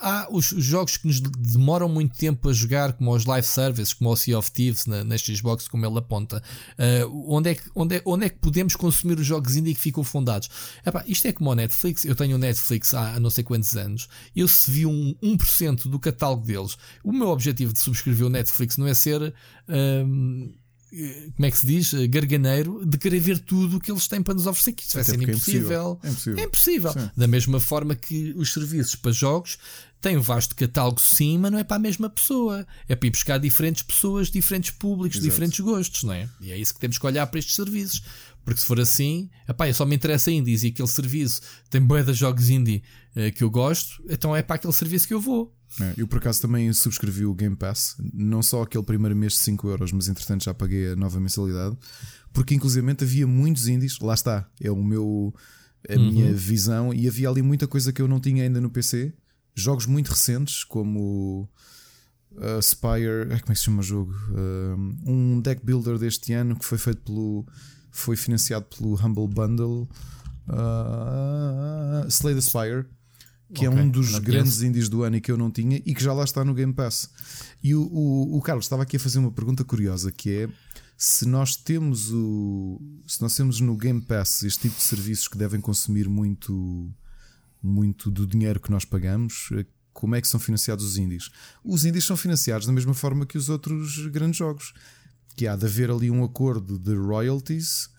há os, os, jogos que nos demoram muito tempo a jogar, como os live services, como o Sea of Thieves na, na Xbox, como ele aponta. Uh, onde, é que, onde, é, onde é que podemos consumir os jogos indie que ficam fundados? Epá, isto é como o Netflix. Eu tenho o Netflix há não sei quantos anos. Eu se vi um 1% do catálogo deles. O meu objetivo de subscrever o Netflix não é ser. Um, como é que se diz, garganeiro, de querer ver tudo o que eles têm para nos oferecer, que isso vai ser impossível. É impossível. É impossível. Da mesma forma que os serviços para jogos têm um vasto catálogo sim, mas não é para a mesma pessoa. É para ir buscar diferentes pessoas, diferentes públicos, Exato. diferentes gostos, não é? E é isso que temos que olhar para estes serviços. Porque se for assim, epá, só me interessa indies e aquele serviço tem boia de jogos indie uh, que eu gosto, então é para aquele serviço que eu vou. É, eu por acaso também subscrevi o Game Pass, não só aquele primeiro mês de 5 euros, mas entretanto já paguei a nova mensalidade, porque inclusive havia muitos indies, lá está, é o meu a uhum. minha visão, e havia ali muita coisa que eu não tinha ainda no PC, jogos muito recentes, como uh, Spire, como é que se chama o jogo? Uh, um deck builder deste ano que foi feito pelo. foi financiado pelo Humble Bundle. Uh, Slay the Spire que okay, é um dos grandes penso. indies do ano e que eu não tinha e que já lá está no Game Pass. E o, o, o, Carlos estava aqui a fazer uma pergunta curiosa que é se nós temos o se nós temos no Game Pass este tipo de serviços que devem consumir muito muito do dinheiro que nós pagamos, como é que são financiados os indies? Os indies são financiados da mesma forma que os outros grandes jogos, que há de haver ali um acordo de royalties,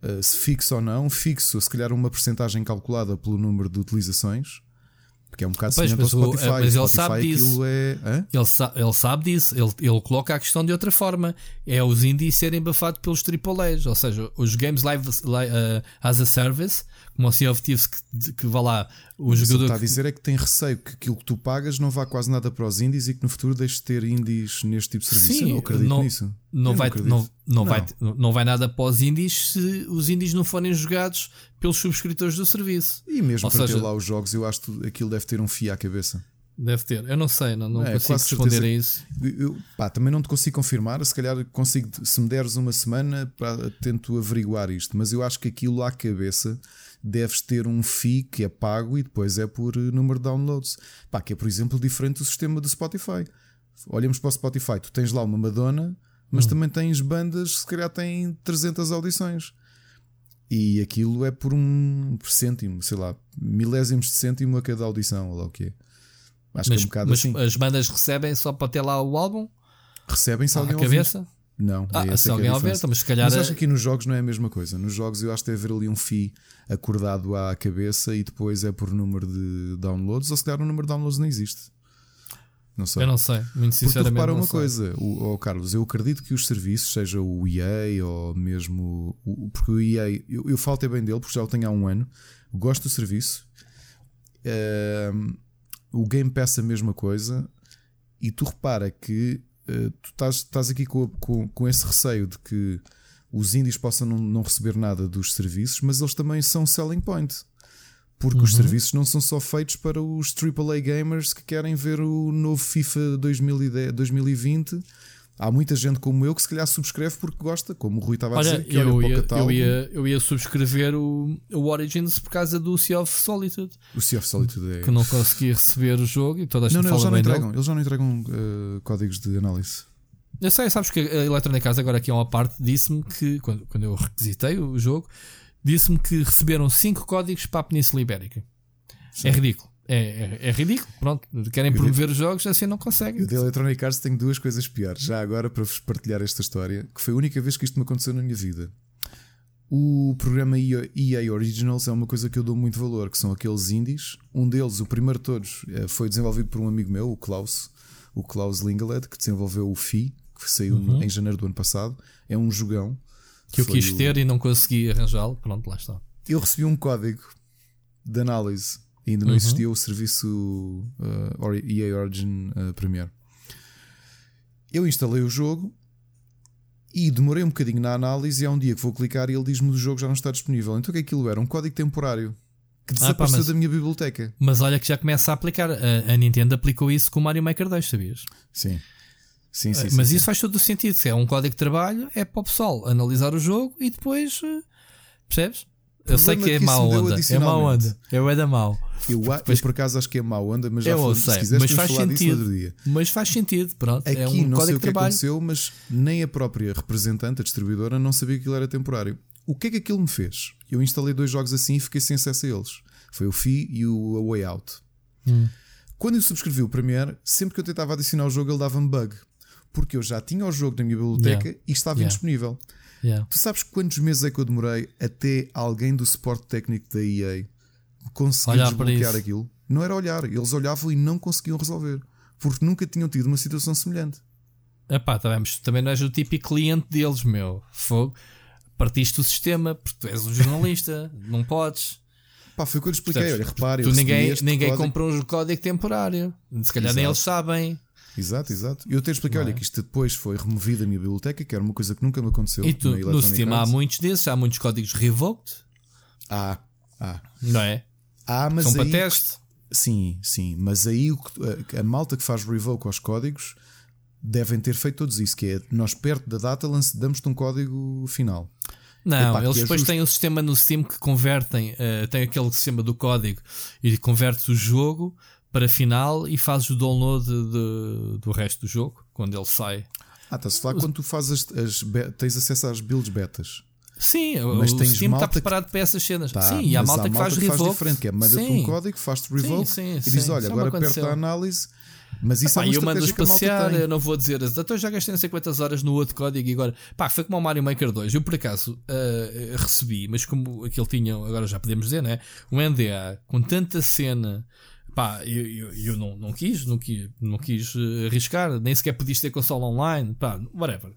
eh, se fixo ou não, fixo, se calhar uma porcentagem calculada pelo número de utilizações porque é um bocado pois, mas, Spotify. O, mas ele sabe disso. É... Ele, sa ele sabe disso. Ele, ele coloca a questão de outra forma. É os indies serem bafados pelos AAAs. Ou seja, os games live, live uh, as a service, o of Thieves, que, que vá lá. O jogador. O que está a dizer é que tem receio que aquilo que tu pagas não vá quase nada para os indies e que no futuro deixes de ter indies neste tipo de serviço. Sim, eu não acredito não, nisso. Não vai, não, não, não, Vai, não vai nada para os indies se os indies não forem jogados pelos subscritores do serviço. E mesmo Ou para seja, ter lá os jogos, eu acho que aquilo deve ter um fio à cabeça. Deve ter, eu não sei, não, não é, consigo responder a isso. Eu, pá, também não te consigo confirmar, se calhar consigo, se me deres uma semana, pá, tento averiguar isto, mas eu acho que aquilo à cabeça deves ter um fee que é pago e depois é por eh, número de downloads. Pá, que é, por exemplo, diferente do sistema do Spotify. Olhamos para o Spotify, tu tens lá uma Madonna, mas hum. também tens bandas que se calhar têm 300 audições. E aquilo é por um por cêntimo, sei lá, milésimos de cêntimo a cada audição, ou lá o que Acho mas, que é um bocado mas assim. As bandas recebem só para ter lá o álbum? Recebem se alguém cabeça? Ouvir. Não, ah, é se alguém é ouvir, então, mas se calhar. Mas acho que aqui nos jogos não é a mesma coisa. Nos jogos eu acho que deve haver ali um fee acordado à cabeça e depois é por número de downloads, ou se calhar o número de downloads não existe. Não sei. Eu não sei, muito sinceramente. Porque repara uma sei. coisa, o, oh, Carlos, eu acredito que os serviços, seja o EA ou mesmo. O, porque o EA, eu, eu faltei bem dele porque já o tenho há um ano, gosto do serviço. Uh, o Game Pass a mesma coisa, e tu repara que tu estás, estás aqui com, com, com esse receio de que os indies possam não, não receber nada dos serviços, mas eles também são selling point. Porque uhum. os serviços não são só feitos para os AAA gamers que querem ver o novo FIFA 2010, 2020. Há muita gente como eu que se calhar subscreve porque gosta, como o Rui estava olha, a dizer, que eu, olha ia, eu, ia, eu ia subscrever o, o Origins por causa do Sea of Solitude. O Sea of Solitude é. Que não conseguia receber o jogo e toda a gente não, não, eles já não entregam, dele. Eles já não entregam uh, códigos de análise. Eu sei, sabes que a Electronic Arts agora aqui há uma parte disse-me que, quando, quando eu requisitei o jogo, disse-me que receberam 5 códigos para a Península Ibérica. Sim. É ridículo. É, é, é, ridículo. Pronto, querem promover os jogos, assim não conseguem. Eu da Electronic Arts tenho duas coisas piores. Já agora, para vos partilhar esta história, que foi a única vez que isto me aconteceu na minha vida. O programa EA Originals é uma coisa que eu dou muito valor, que são aqueles indies. Um deles, o primeiro de todos, eh, foi desenvolvido por um amigo meu, o Klaus, o Klaus Lingeled, que desenvolveu o FI, que saiu uhum. em janeiro do ano passado. É um jogão. Que eu quis o... ter e não consegui arranjá-lo. Pronto, lá está. Eu recebi um código de análise. Ainda não uhum. existia o serviço uh, EA Origin uh, Premier. Eu instalei o jogo e demorei um bocadinho na análise. E há um dia que vou clicar e ele diz-me que o jogo já não está disponível. Então o que é aquilo era? Um código temporário que desapareceu ah, pá, mas, da minha biblioteca. Mas olha que já começa a aplicar. A, a Nintendo aplicou isso com o Mario Maker 2, sabias? Sim. Sim, sim, mas sim, isso sim. faz todo o sentido. Se é um código de trabalho, é para o pessoal analisar o jogo e depois. Percebes? Eu sei que, que é má onda. É má onda. Eu é da mau. Eu, eu, por acaso acho que é má onda, mas já foi, sei, se quiseres mas faz sentido. Mas faz sentido, pronto. Aqui é um não código sei o que que trabalho. aconteceu, mas nem a própria representante, a distribuidora, não sabia que aquilo era temporário. O que é que aquilo me fez? Eu instalei dois jogos assim e fiquei sem acesso a eles. Foi o FI e o A Way Out. Hum. Quando eu subscrevi o Premiere, sempre que eu tentava adicionar o jogo, ele dava-me bug. Porque eu já tinha o jogo na minha biblioteca Yeah. e estava Yeah. indisponível. Yeah. Tu sabes quantos meses é que eu demorei até alguém do suporte técnico da EA conseguir Olhar desbloquear aquilo? Não era olhar, eles olhavam e não conseguiam resolver. Porque nunca tinham tido uma situação semelhante. Epá, tá bem, também não és o típico cliente deles, meu. Fogo. Partiste o sistema, porque tu és um jornalista, (laughs) não podes. Pá, foi o que eu lhe expliquei. Percebes? Olha, repare, Tu ninguém, ninguém código. comprou um código temporário. Se calhar nem Exato. eles sabem. Exato, exato. Eu te expliquei, olha, é? que isto depois foi removido da minha biblioteca, que era uma coisa que nunca me aconteceu. E tu, no Steam há muitos desses, há muitos códigos revoked, Há, há. não é? Há, mas São para teste. Sim, sim. Mas aí a, a malta que faz revoke aos códigos devem ter feito todos isso, que é nós perto da data damos-te um código final. Não, Epá, eles é depois justo. têm o sistema no Steam que convertem, eh, tem aquele sistema do código e convertes o jogo para final e fazes o download de- do resto do jogo quando ele sai. Ah, está-se a falar quando tu fazes as, as tens acesso às builds betas. Sim, Mas o tens Steam está malta que- preparado para essas cenas. Tá, sim, e há mas malta que faz revoke. diferente, que é manda-te um código, faz-te revoke sim, e sim, diz: sim. olha, Isso agora aconteceu. da análise. Mas isso Pá, é uma eu que a malta passear, eu não vou dizer, então já gastei não sei quantas horas no outro código e agora, pá, foi como o Mario Maker 2. Eu por acaso eh, recebi, mas como aquele tinha, agora já podemos dizer, né? Um NDA com tanta cena, pá, eu, eu, eu não, não quis, não quis, não quis eh, arriscar, nem sequer podias ter console online, pá, whatever.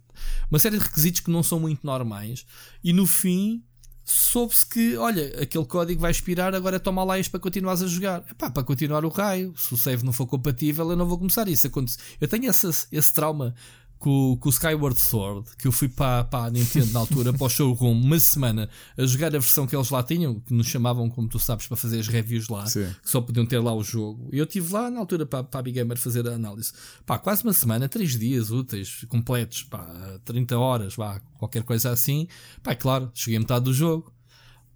Uma série de requisitos que não são muito normais e no fim. Soube-se que, olha, aquele código vai expirar, agora toma lá isto para continuares a jogar. Epá, para continuar o raio. Se o save não for compatível, eu não vou começar isso. Eu tenho esse, esse trauma com, com o Skyward Sword, que eu fui para, para a Nintendo na altura, para o showroom, uma semana, a jogar a versão que eles lá tinham, que nos chamavam, como tu sabes, para fazer as reviews lá, Sim. que só podiam ter lá o jogo. E eu estive lá na altura para, para a Big Gamer fazer a análise. Pá, quase uma semana, três dias úteis, completos, pá, 30 horas, vá, qualquer coisa assim. Pá, claro, cheguei a metade do jogo.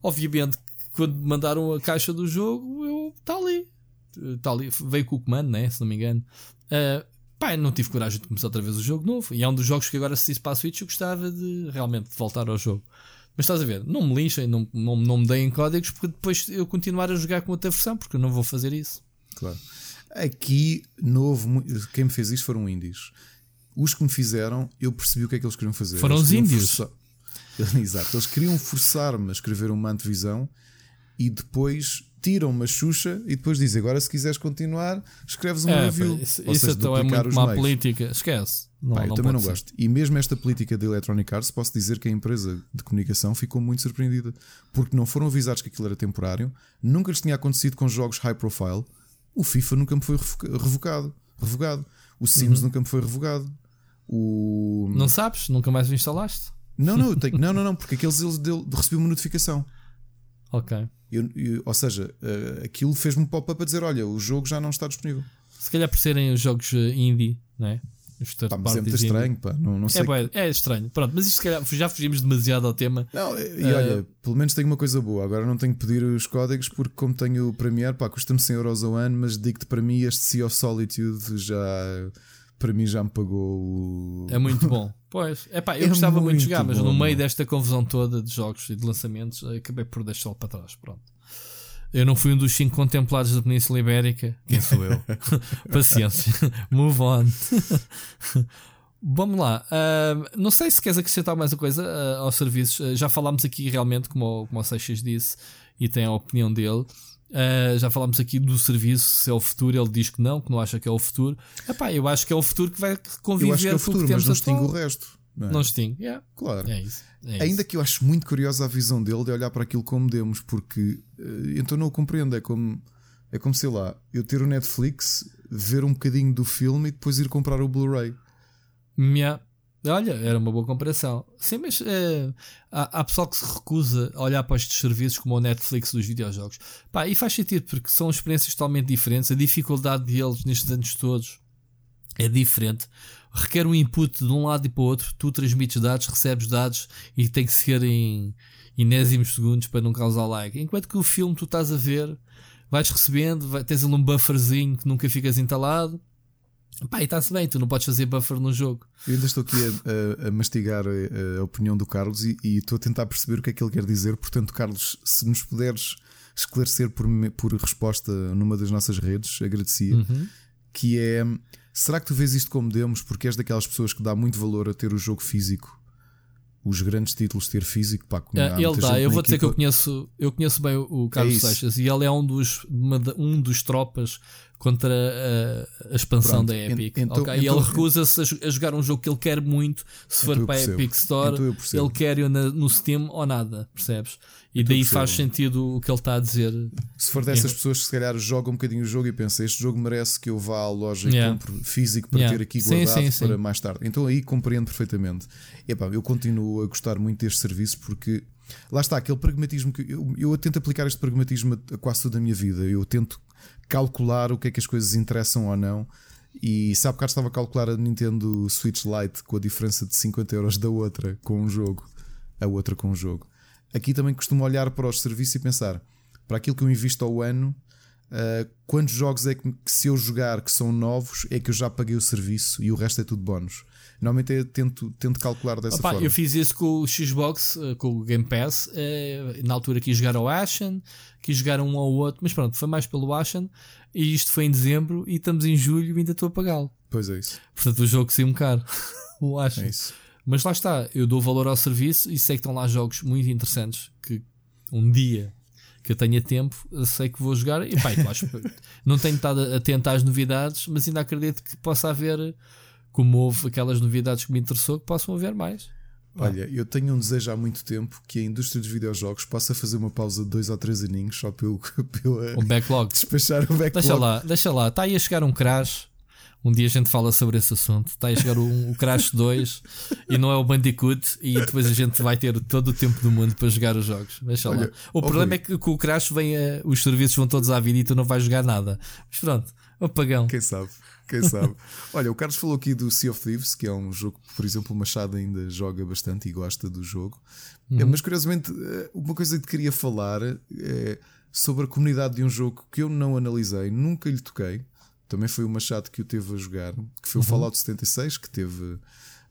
Obviamente, quando me mandaram a caixa do jogo, eu, está ali. Está ali, veio com o comando, né? Se não me engano. Ah, pá, não tive coragem de começar outra vez o jogo novo. E é um dos jogos que agora, se isso para a Switch, eu gostava de realmente voltar ao jogo. Mas estás a ver, não me lixem, não, não, não me deem códigos, porque depois eu continuar a jogar com outra versão, porque eu não vou fazer isso. Claro. Aqui, novo, quem me fez isto foram índios. Os que me fizeram, eu percebi o que é que eles queriam fazer. Foram Eles os índios? forçar- (laughs) Exato, eles queriam forçar-me a escrever uma antevisão e depois tiram uma Xuxa e depois dizem agora se quiseres continuar, escreves uma é, review. Isso, Ou seja, então é muito má meios. política, esquece. Não, pá, eu também não ser. gosto. E mesmo esta política da Electronic Arts, posso dizer que a empresa de comunicação ficou muito surpreendida porque não foram avisados que aquilo era temporário, nunca lhes tinha acontecido com jogos high profile. O FIFA nunca me foi revocado, revogado. O Sims uhum. nunca me foi revogado. O... Não sabes? Nunca mais o instalaste? Não, não, tenho, não, não, não, porque aqueles eles recebi uma notificação. Ok. Eu, eu, ou seja, uh, aquilo fez-me um pop-up a dizer: olha, o jogo já não está disponível. Se calhar por serem os jogos eh, indie, não é? Pá, mas é muito estranho, pá. Não, não sei. É, é, estranho. Pronto, mas isto se calhar já fugimos demasiado ao tema. Não, e uh, olha, pelo menos tenho uma coisa boa. Agora não tenho que pedir os códigos porque, como tenho o Premiere, pá, custa-me 100 euros ao ano. Mas digo-te para mim, este Sea of Solitude já para mim já me pagou o. É muito (laughs) bom. Pois, epá, eu é gostava muito de jogar, mas no meio desta confusão toda de jogos e de lançamentos, acabei por deixá-lo para trás. Pronto. Eu não fui um dos cinco contemplados da Península Ibérica. Quem sou eu? (laughs) Paciência. Move on. (laughs) Vamos lá. Uh, não sei se queres acrescentar mais uma coisa uh, aos serviços. Uh, já falámos aqui realmente, como, como o Seixas disse, e tem a opinião dele. Uh, já falámos aqui do serviço, se é o futuro, ele diz que não, que não acha que é o futuro. Epá, eu acho que é o futuro que vai conviver eu acho que é o futuro, que mas não extingue o resto. Não, é? não extingue, yeah. claro. É isso, é Ainda que eu acho muito curiosa a visão dele de olhar para aquilo como demos, porque uh, então não o compreendo. É como, é como sei lá, eu ter o Netflix, ver um bocadinho do filme e depois ir comprar o Blu-ray. Yeah. Olha, era uma boa comparação. Sim, mas é, há, há, pessoal que se recusa a olhar para estes serviços como o Netflix dos videojogos. Pá, e faz sentido, porque são experiências totalmente diferentes. A dificuldade deles nestes anos todos é diferente. Requer um input de um lado e para o outro. Tu transmites dados, recebes dados e tem que ser em inésimos segundos para não causar lag. Enquanto que o filme tu estás a ver, vais recebendo, vai, tens ali um bufferzinho que nunca ficas entalado Pá, e está-se bem, tu não podes fazer buffer no jogo. Eu ainda estou aqui a, a, a mastigar a, a, opinião do Carlos e, e, estou a tentar perceber o que é que ele quer dizer. Portanto, Carlos, se nos puderes esclarecer por, por resposta numa das nossas redes, agradecia. Uhum. Que é: será que tu vês isto como demos porque és daquelas pessoas que dá muito valor a ter o jogo físico? Os grandes títulos ter físico, pá, uh, ele dá. Eu vou dizer que eu conheço, eu conheço bem o Carlos é Seixas e ele é um dos, uma, um dos tropas contra a, a expansão Pronto, da Epic. Então, okay? então, e ele recusa-se a, jogar um jogo que ele quer muito. Se for então para a Epic Store, então ele quer no Steam ou nada, percebes? E então daí faz sentido o que ele está a dizer. Se for dessas é. pessoas que se calhar jogam um bocadinho o jogo e pensam, este jogo merece que eu vá à loja yeah. e compre físico para yeah. ter aqui guardado sim, sim, para sim. mais tarde. Então aí compreendo perfeitamente. Epá, eu continuo a gostar muito deste serviço porque lá está, aquele pragmatismo que eu, eu tento aplicar este pragmatismo a quase toda a minha vida. Eu tento calcular o que é que as coisas interessam ou não. E sabe que estava a calcular a Nintendo Switch Lite com a diferença de 50 euros da outra com um jogo, a outra com um jogo. Aqui também costumo olhar para os serviços e pensar para aquilo que eu invisto ao ano, uh, quantos jogos é que, que, se eu jogar que são novos é que eu já paguei o serviço e o resto é tudo bónus. Normalmente eu tento, tento calcular dessa Opa, forma. Eu fiz isso com o Xbox, eh, com o Game Pass. Eh, na altura quis jogar ao Ashen, quis jogar um ao outro, mas pronto, foi mais pelo Ashen. E isto foi em dezembro e estamos em julho e ainda estou a pagá-lo. Pois é isso. Portanto, o jogo saiu um caro. (laughs) o Ashen. É isso. Mas lá está, eu dou valor ao serviço e sei que estão lá jogos muito interessantes que um dia que eu tenha tempo, sei que vou jogar. E pá, acho, (laughs) não tenho estado atento às novidades, mas ainda acredito que possa haver como houve aquelas novidades que me interessou, que possam haver mais. Olha, eu tenho um desejo há muito tempo que a indústria dos videojogos possa fazer uma pausa de dois ou três aninhos só para (laughs) eu um backlog. despachar o backlog. Deixa lá, deixa lá, está aí a chegar um crash. Um dia a gente fala sobre esse assunto. Está aí a chegar um, o Crash 2 e não é o Bandicoot, e depois a gente vai ter todo o tempo do mundo para jogar os jogos. Deixa Olha, lá. O problema é que com o Crash vem a, os serviços vão todos à vida e tu não vais jogar nada. Mas pronto, o pagão. Quem sabe? Quem sabe? (laughs) Olha, o Carlos falou aqui do Sea of Thieves, que é um jogo que, por exemplo, o Machado ainda joga bastante e gosta do jogo. Uhum. Mas curiosamente, eh, uma coisa que te queria falar é sobre a comunidade de um jogo que eu não analisei, nunca lhe toquei. Também foi o Machado que o teve a jogar, que foi o uhum. Fallout 76, que teve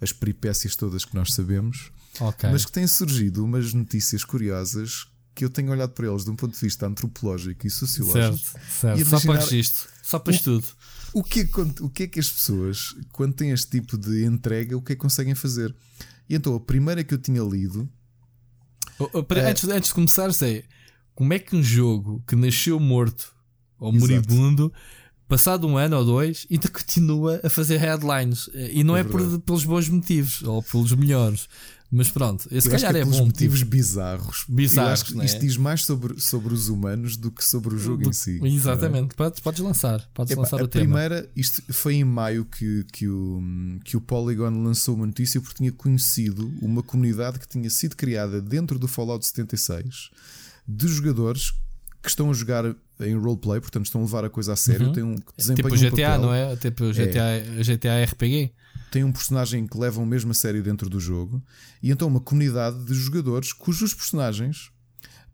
as peripécias todas que nós sabemos. Okay. Mas que têm surgido umas notícias curiosas que eu tenho olhado para eles de um ponto de vista antropológico e sociológico. Certo, certo. Imaginar... Só para registro, só para estudo. O que, é, o que é que as pessoas, quando têm este tipo de entrega, o que é que conseguem fazer? E então a primeira que eu tinha lido. Oh, oh, é... antes, antes de começar, sei. como é que um jogo que nasceu morto ou Exato. moribundo, passado um ano ou dois, ainda continua a fazer headlines. E não é, é por, pelos bons motivos ou pelos melhores. Mas pronto, esse calhar é, é bom. motivos bizarros. Bizarros. É? Isto diz mais sobre, sobre os humanos do que sobre o jogo do, em si. Exatamente. É? Podes, podes lançar. Podes Epa, lançar a o primeira, tema. isto foi em maio que, que, o, que o Polygon lançou uma notícia porque tinha conhecido uma comunidade que tinha sido criada dentro do Fallout 76 de jogadores que estão a jogar em roleplay, portanto estão a levar a coisa a sério. Uhum. Tem um desempenho tipo GTA, um não é? Tipo GTA, é. GTA RPG tem um personagem que levam mesmo a sério dentro do jogo, e então uma comunidade de jogadores cujos personagens,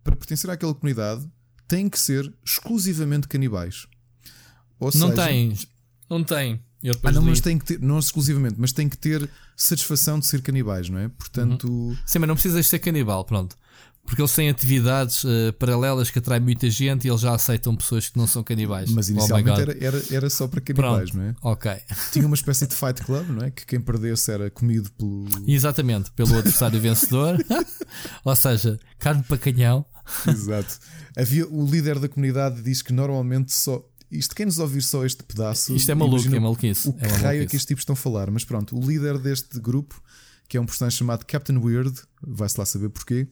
para pertencer àquela comunidade, têm que ser exclusivamente canibais. Ou não seja, tem, não tem. ah, não, mas tem que ter, não exclusivamente, mas tem que ter satisfação de ser canibais, não é? Portanto. Uhum. Sim, mas não precisas ser canibal, pronto porque eles têm atividades uh, paralelas que atraem muita gente e eles já aceitam pessoas que não são canibais. Mas oh inicialmente oh era, era, era, só para canibais, Pronto, não é? Ok. Tinha uma espécie de fight club, não é? Que quem perdesse era comido pelo. Exatamente, pelo adversário vencedor. (laughs) Ou seja, carne para canhão. Exato. Havia, o líder da comunidade diz que normalmente só. Isto, quem nos ouvir só este pedaço. Isto é maluco, é maluquice. O que é raio é que estes tipos estão a falar. Mas pronto, o líder deste grupo, que é um personagem chamado Captain Weird, vai-se lá saber porquê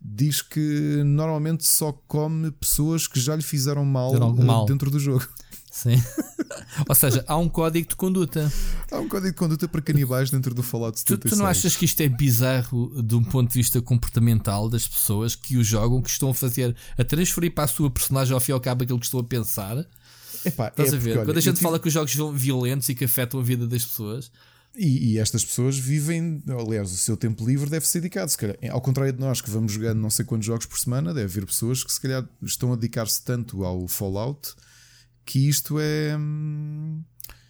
diz que normalmente só come pessoas que já lhe fizeram mal, eh, mal. dentro do jogo. Sim. (laughs) Ou seja, há um código de conduta. Há um código de conduta para canibais dentro do Fallout 76. Tu, tu não achas que isto é bizarro de um ponto de vista comportamental das pessoas que o jogam, que estão a fazer, a transferir para a sua personagem ao fim e ao cabo aquilo que estão a pensar? Epá, Estás é a ver? Porque, Quando a gente fala tive... que os jogos são violentos e que afetam a vida das pessoas, e, e, estas pessoas vivem, aliás, o seu tempo livre deve ser dedicado. Se calhar, ao contrário de nós que vamos jogando não sei quantos jogos por semana, deve haver pessoas que se calhar estão a dedicar-se tanto ao Fallout que isto é. Hum,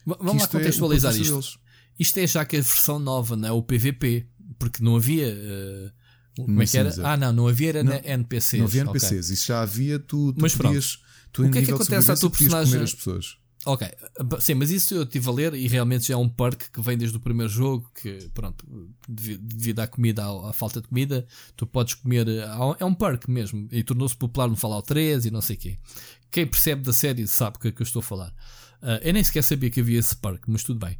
vamos lá é contextualizar é isto. Isto é já que a versão nova, não é? O PVP, porque não havia. Uh, como é que era? Ah, não, não havia era não, NPCs. Não havia NPCs, okay. isso já havia, tu, tu Mas podias. Tu, o que é que acontece à tua personagem? Ok, sim, mas isso eu estive a ler e realmente já é um perk que vem desde o primeiro jogo. Que pronto, devido à comida, à, falta de comida, tu podes comer. É um perk mesmo e tornou-se popular no Fallout 3 e não sei o quê. Quem percebe da série sabe o que é que eu estou a falar. Uh, eu nem sequer sabia que havia esse perk, mas tudo bem.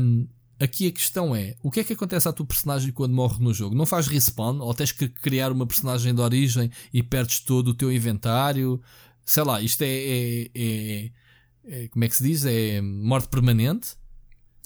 Um, aqui a questão é: o que é que acontece à tua personagem quando morre no jogo? Não faz respawn ou tens que criar uma personagem de origem e perdes todo o teu inventário? Sei lá, isto é, é, é é, como é que se diz? É morte permanente?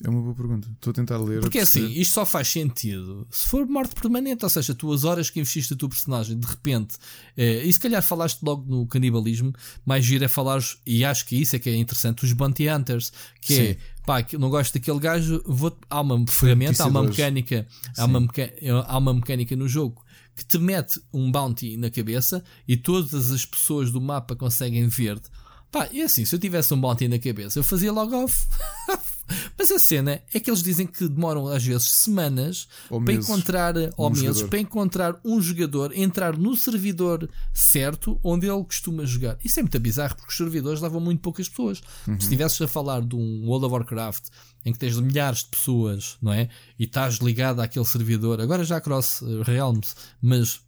É uma boa pergunta. Estou a tentar ler. Porque é assim, isto só faz sentido se for morte permanente, ou seja, tu as horas que investiste a tua personagem, de repente, é, e se calhar falaste logo no canibalismo, mais giro é falar, e acho que isso é que é interessante, os Bounty Hunters, que Sim. é pá, não gosto daquele gajo, vou, há uma ferramenta, há uma mecânica, há uma, meca, há uma mecânica no jogo que te mete um bounty na cabeça e todas as pessoas do mapa conseguem ver-te. Pá, e assim, se eu tivesse um bounty na cabeça, eu fazia logo off. (laughs) Mas a cena é que eles dizem que demoram às vezes semanas ou para meses. encontrar, ou meses, jogador. para encontrar um jogador, entrar no servidor certo onde ele costuma jogar. Isso é muito bizarro porque os servidores levam muito poucas pessoas. Uhum. Se estivesses a falar de um World of Warcraft em que tens milhares de pessoas, não é? E estás ligado àquele servidor, agora já cross realms, mas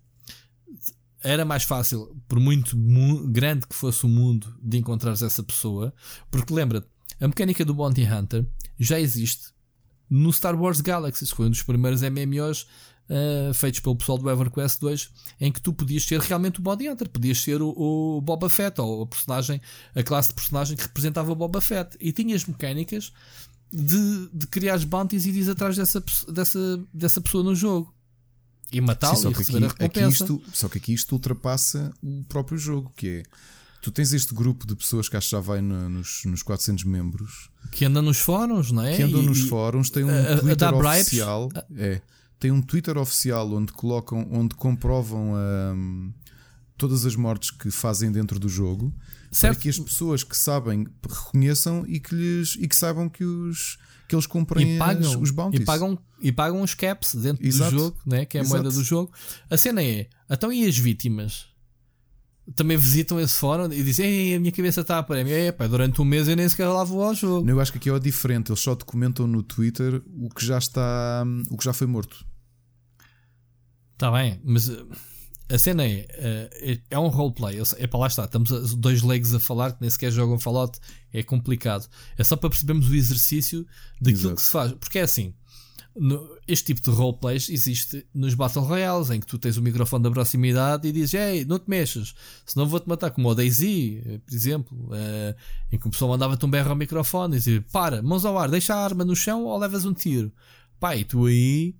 era mais fácil, por muito grande que fosse o mundo, de encontrares essa pessoa, porque lembra-te, a mecânica do Bounty Hunter já existe no Star Wars Galaxies, foi um dos primeiros MMOs uh, feitos pelo pessoal do EverQuest 2, em que tu podias ser realmente o Bounty Hunter, podias ser o, o Boba Fett, ou a personagem, a classe de personagem que representava o Boba Fett, e tinhas mecânicas de, de criar bounties e ir atrás dessa, dessa, dessa pessoa no jogo e matá-lo e receber aqui, a recompensa. Isto, só que aqui isto ultrapassa o próprio jogo, que é tu tens este grupo de pessoas que acho que já vai no, nos, nos 400 membros que andam nos fóruns, não é? Que andam e, nos fóruns, tem um a, Twitter a oficial, é, tem um Twitter oficial onde colocam, onde comprovam um, todas as mortes que fazem dentro do jogo, certo. para que as pessoas que sabem reconheçam e que lhes e que saibam que os que eles comprem pagam, os bounties. E pagam, e pagam os caps dentro Exato. do jogo, né? que é a Exato. moeda do jogo. A cena é, então e as vítimas? Também visitam esse fórum e dizem: Ei, a minha cabeça está a prémio. É, durante um mês eu nem sequer lá vou ao jogo. Eu acho que aqui é o diferente. Eles só documentam no Twitter o que já está, o que já foi morto. Está bem, mas a cena é, é, é um roleplay. É para lá está, estamos a, dois legs a falar que nem sequer jogam Fallout, é complicado. É só para percebermos o exercício daquilo Exato. que se faz. Porque é assim, no, este tipo de roleplays existe nos Battle Royales, em que tu tens o microfone da proximidade e dizes: Ei, não te mexas, senão vou-te matar, como o Daisy, por exemplo, uh, em que o pessoal mandava-te um berro ao microfone e dizia: Para, mãos ao ar, deixa a arma no chão ou levas um tiro. Pá, e tu aí eh,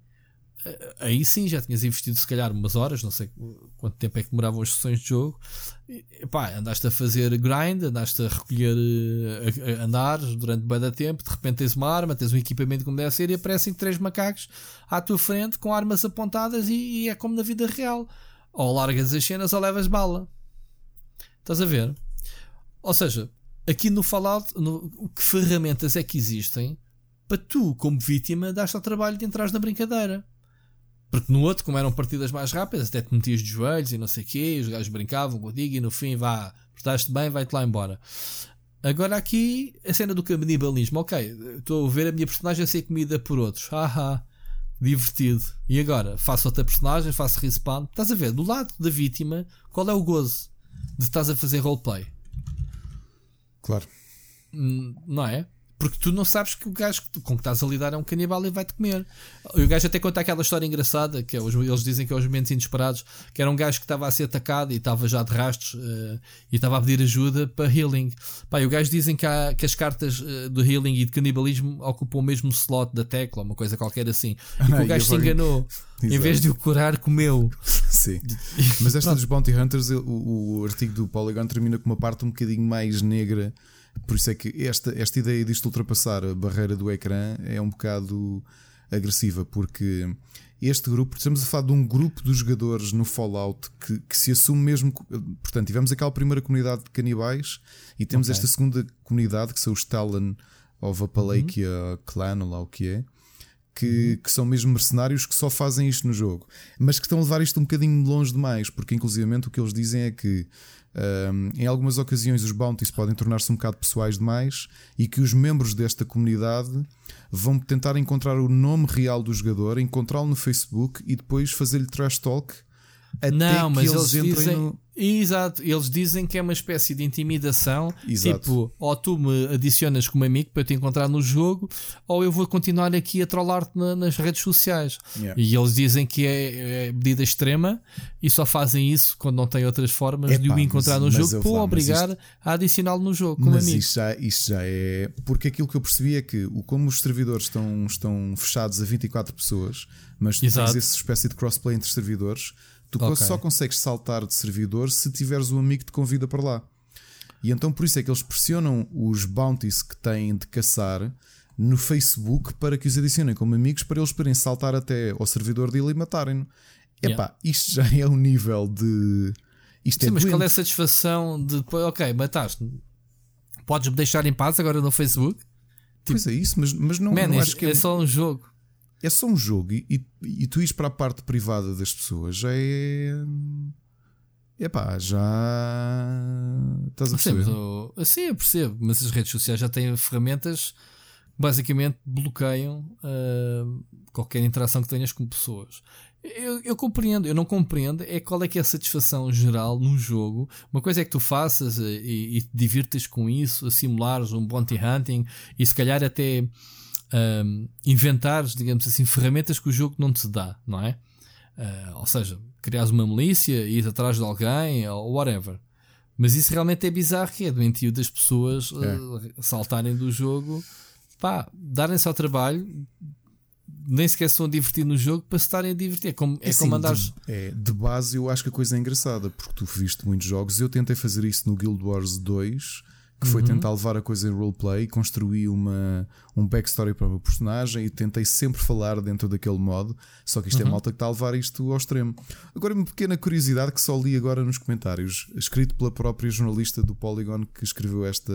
aí sim já tinhas investido se calhar umas horas, não sei quanto tempo é que demoravam as sessões de jogo. E, pá, andaste a fazer grind, andaste a recolher eh, a, a durante bem da tempo, de repente tens uma arma, tens um equipamento como deve ser e aparecem três macacos à tua frente com armas apontadas e, e é como na vida real. Ou largas as cenas ou levas bala. Estás a ver? Ou seja, aqui no Fallout, no, que ferramentas é que existem para tu, como vítima, dar-te ao trabalho de entrar na brincadeira? Porque no outro, como eram partidas mais rápidas, até te metias de joelhos e não sei o quê, os gajos brincavam contigo e no fim, vá, portaste bem, vai-te lá embora. Agora aqui, a cena do canibalismo, ok, estou a ver a minha personagem a ser comida por outros, haha, divertido. E agora, faço outra personagem, faço respawn. Estás a ver, do lado da vítima, qual é o gozo de estás a fazer roleplay? Claro. Hum, não é? Porque tu não sabes que o gajo com que estás a lidar é um canibal e vai-te comer. E o gajo até conta aquela história engraçada, que é os, eles dizem que é os momentos inesperados, que era um gajo que estava a ser atacado e estava já de rastros uh, e estava a pedir ajuda para healing. Pá, e o gajo dizem que, há, que as cartas uh, do healing e de canibalismo ocupam o mesmo slot da tecla, uma coisa qualquer assim. E que (laughs) o gajo se enganou. (laughs) Em vez de o curar, comeu. (laughs) Sim. Mas esta dos Bounty Hunters, o, o artigo do Polygon termina com uma parte um bocadinho mais negra por isso é que esta, esta ideia disto ultrapassar a barreira do ecrã é um bocado agressiva, porque este grupo, estamos a falar de um grupo de jogadores no Fallout que, que se assume mesmo. Portanto, tivemos aquela primeira comunidade de canibais e temos okay. esta segunda comunidade que são os Talon of Appalachia uhum. Clan, ou lá o que é. Que, uhum. que, são mesmo mercenários que só fazem isto no jogo, mas que estão a levar isto um bocadinho longe demais, porque inclusivamente o que eles dizem é que um, em algumas ocasiões, os bounties podem tornar-se um bocado pessoais demais e que os membros desta comunidade vão tentar encontrar o nome real do jogador, encontrá-lo no Facebook e depois fazer-lhe trash talk até não, mas eles, eles dizem, no... Exato, eles dizem que é uma espécie de intimidação. Exato. Tipo, ou tu me adicionas como amigo para eu te encontrar no jogo, ou eu vou continuar aqui a trollar-te na, nas redes sociais. Yeah. E eles dizem que é, é, medida extrema e só fazem isso quando não têm outras formas Epá, de o encontrar mas, no jogo para obrigar isto... a adicioná-lo no jogo como mas amigo. Isto já, isto já é. Porque aquilo que eu percebi é que, como os servidores estão, estão fechados a 24 pessoas, mas tu Exato. tens essa espécie de crossplay entre servidores Tu okay. só consegues saltar de servidor se tiveres um amigo que te convida para lá. E então por isso é que eles pressionam os bounties que têm de caçar no Facebook para que os adicionem como amigos para eles poderem saltar até ao servidor dele e matarem-no. Epá, yeah. isto já é um nível de. Isto Sim, é mas doente. qual é a satisfação de. Ok, mataste. Podes me deixar em paz agora no Facebook? Tipo, pois é isso, mas, mas não, Man, não acho que é, é só um jogo é só um jogo e, e, e tu ires para a parte privada das pessoas já é. Epá, já. Estás a perceber? Sim, sim, eu percebo, mas as redes sociais já têm ferramentas que basicamente bloqueiam uh, qualquer interação que tenhas com pessoas. Eu, eu, compreendo, eu não compreendo é qual é que é a satisfação geral num jogo. Uma coisa é que tu faças e, e te divirtas com isso, a simulares um bounty hunting e se calhar até um, inventares, digamos assim, ferramentas que o jogo não te dá, não é? Uh, ou seja, criares uma milícia, ir atrás de alguém ou whatever. Mas isso realmente é bizarro, que é doentio das pessoas uh, saltarem do jogo, pá, darem-se ao trabalho, nem sequer são a divertir no jogo para se estarem a divertir. É como, é, é como andares. De, é, de base, eu acho que a coisa é engraçada, porque tu viste muitos jogos. Eu tentei fazer isso no Guild Wars 2 que foi uhum. tentar levar a coisa em roleplay, construí uma, um backstory para o meu personagem e tentei sempre falar dentro daquele modo. Só que isto é uhum. é malta que está a levar isto ao extremo. Agora, uma pequena curiosidade que só li agora nos comentários, escrito pela própria jornalista do Polygon que escreveu esta,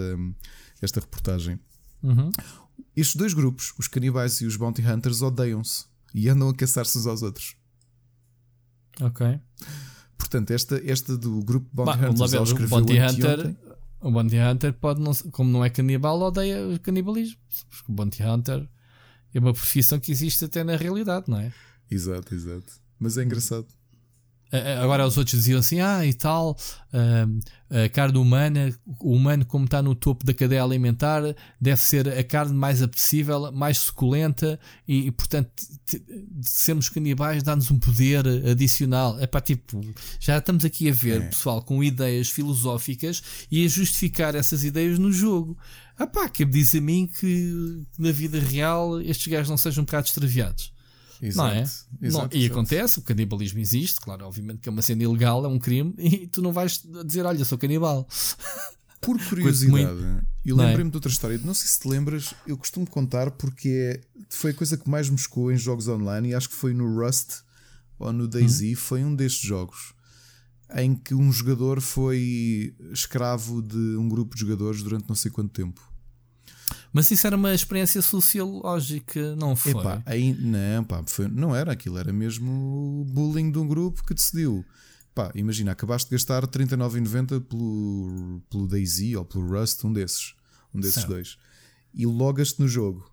esta reportagem. Uhum. Estes dois grupos, os canibais e os bounty hunters, odeiam-se e andam a caçar-se uns aos outros. Ok. Portanto, esta, esta do grupo Bounty bah, Hunters, ela escreveu Bounty Hunter o Bounty Hunter pode não, como não é canibal, odeia o canibalismo. Porque o Bounty Hunter é uma profissão que existe até na realidade, não é? Exato, exato. Mas é engraçado. Agora os outros diziam assim: ah, e tal, a carne humana, o humano, como está no topo da cadeia alimentar, deve ser a carne mais apetecível, mais suculenta e, e portanto, sermos canibais dá-nos um poder adicional. É para tipo, já estamos aqui a ver é. pessoal com ideias filosóficas e a justificar essas ideias no jogo. Ah pá, que me diz a mim que na vida real estes gajos não sejam um bocado extraviados. Exato, não é? Exato, não, exato. E acontece, o canibalismo existe, claro, obviamente que é uma cena ilegal, é um crime, e tu não vais dizer, olha, sou canibal. Por (laughs) curiosidade, eu é? lembrei-me é? de outra história, não sei se te lembras, eu costumo contar porque é, foi a coisa que mais me chocou em jogos online, e acho que foi no Rust ou no DayZ, uhum. foi um destes jogos em que um jogador foi escravo de um grupo de jogadores durante não sei quanto tempo. Mas isso era uma experiência sociológica, não foi? Epá, aí, não, pá, foi, não era aquilo, era mesmo bullying de um grupo que decidiu. Pá, imagina, acabaste de gastar 39,90 pelo, pelo Daisy ou pelo Rust, um desses, um desses dois, e logas-te no jogo.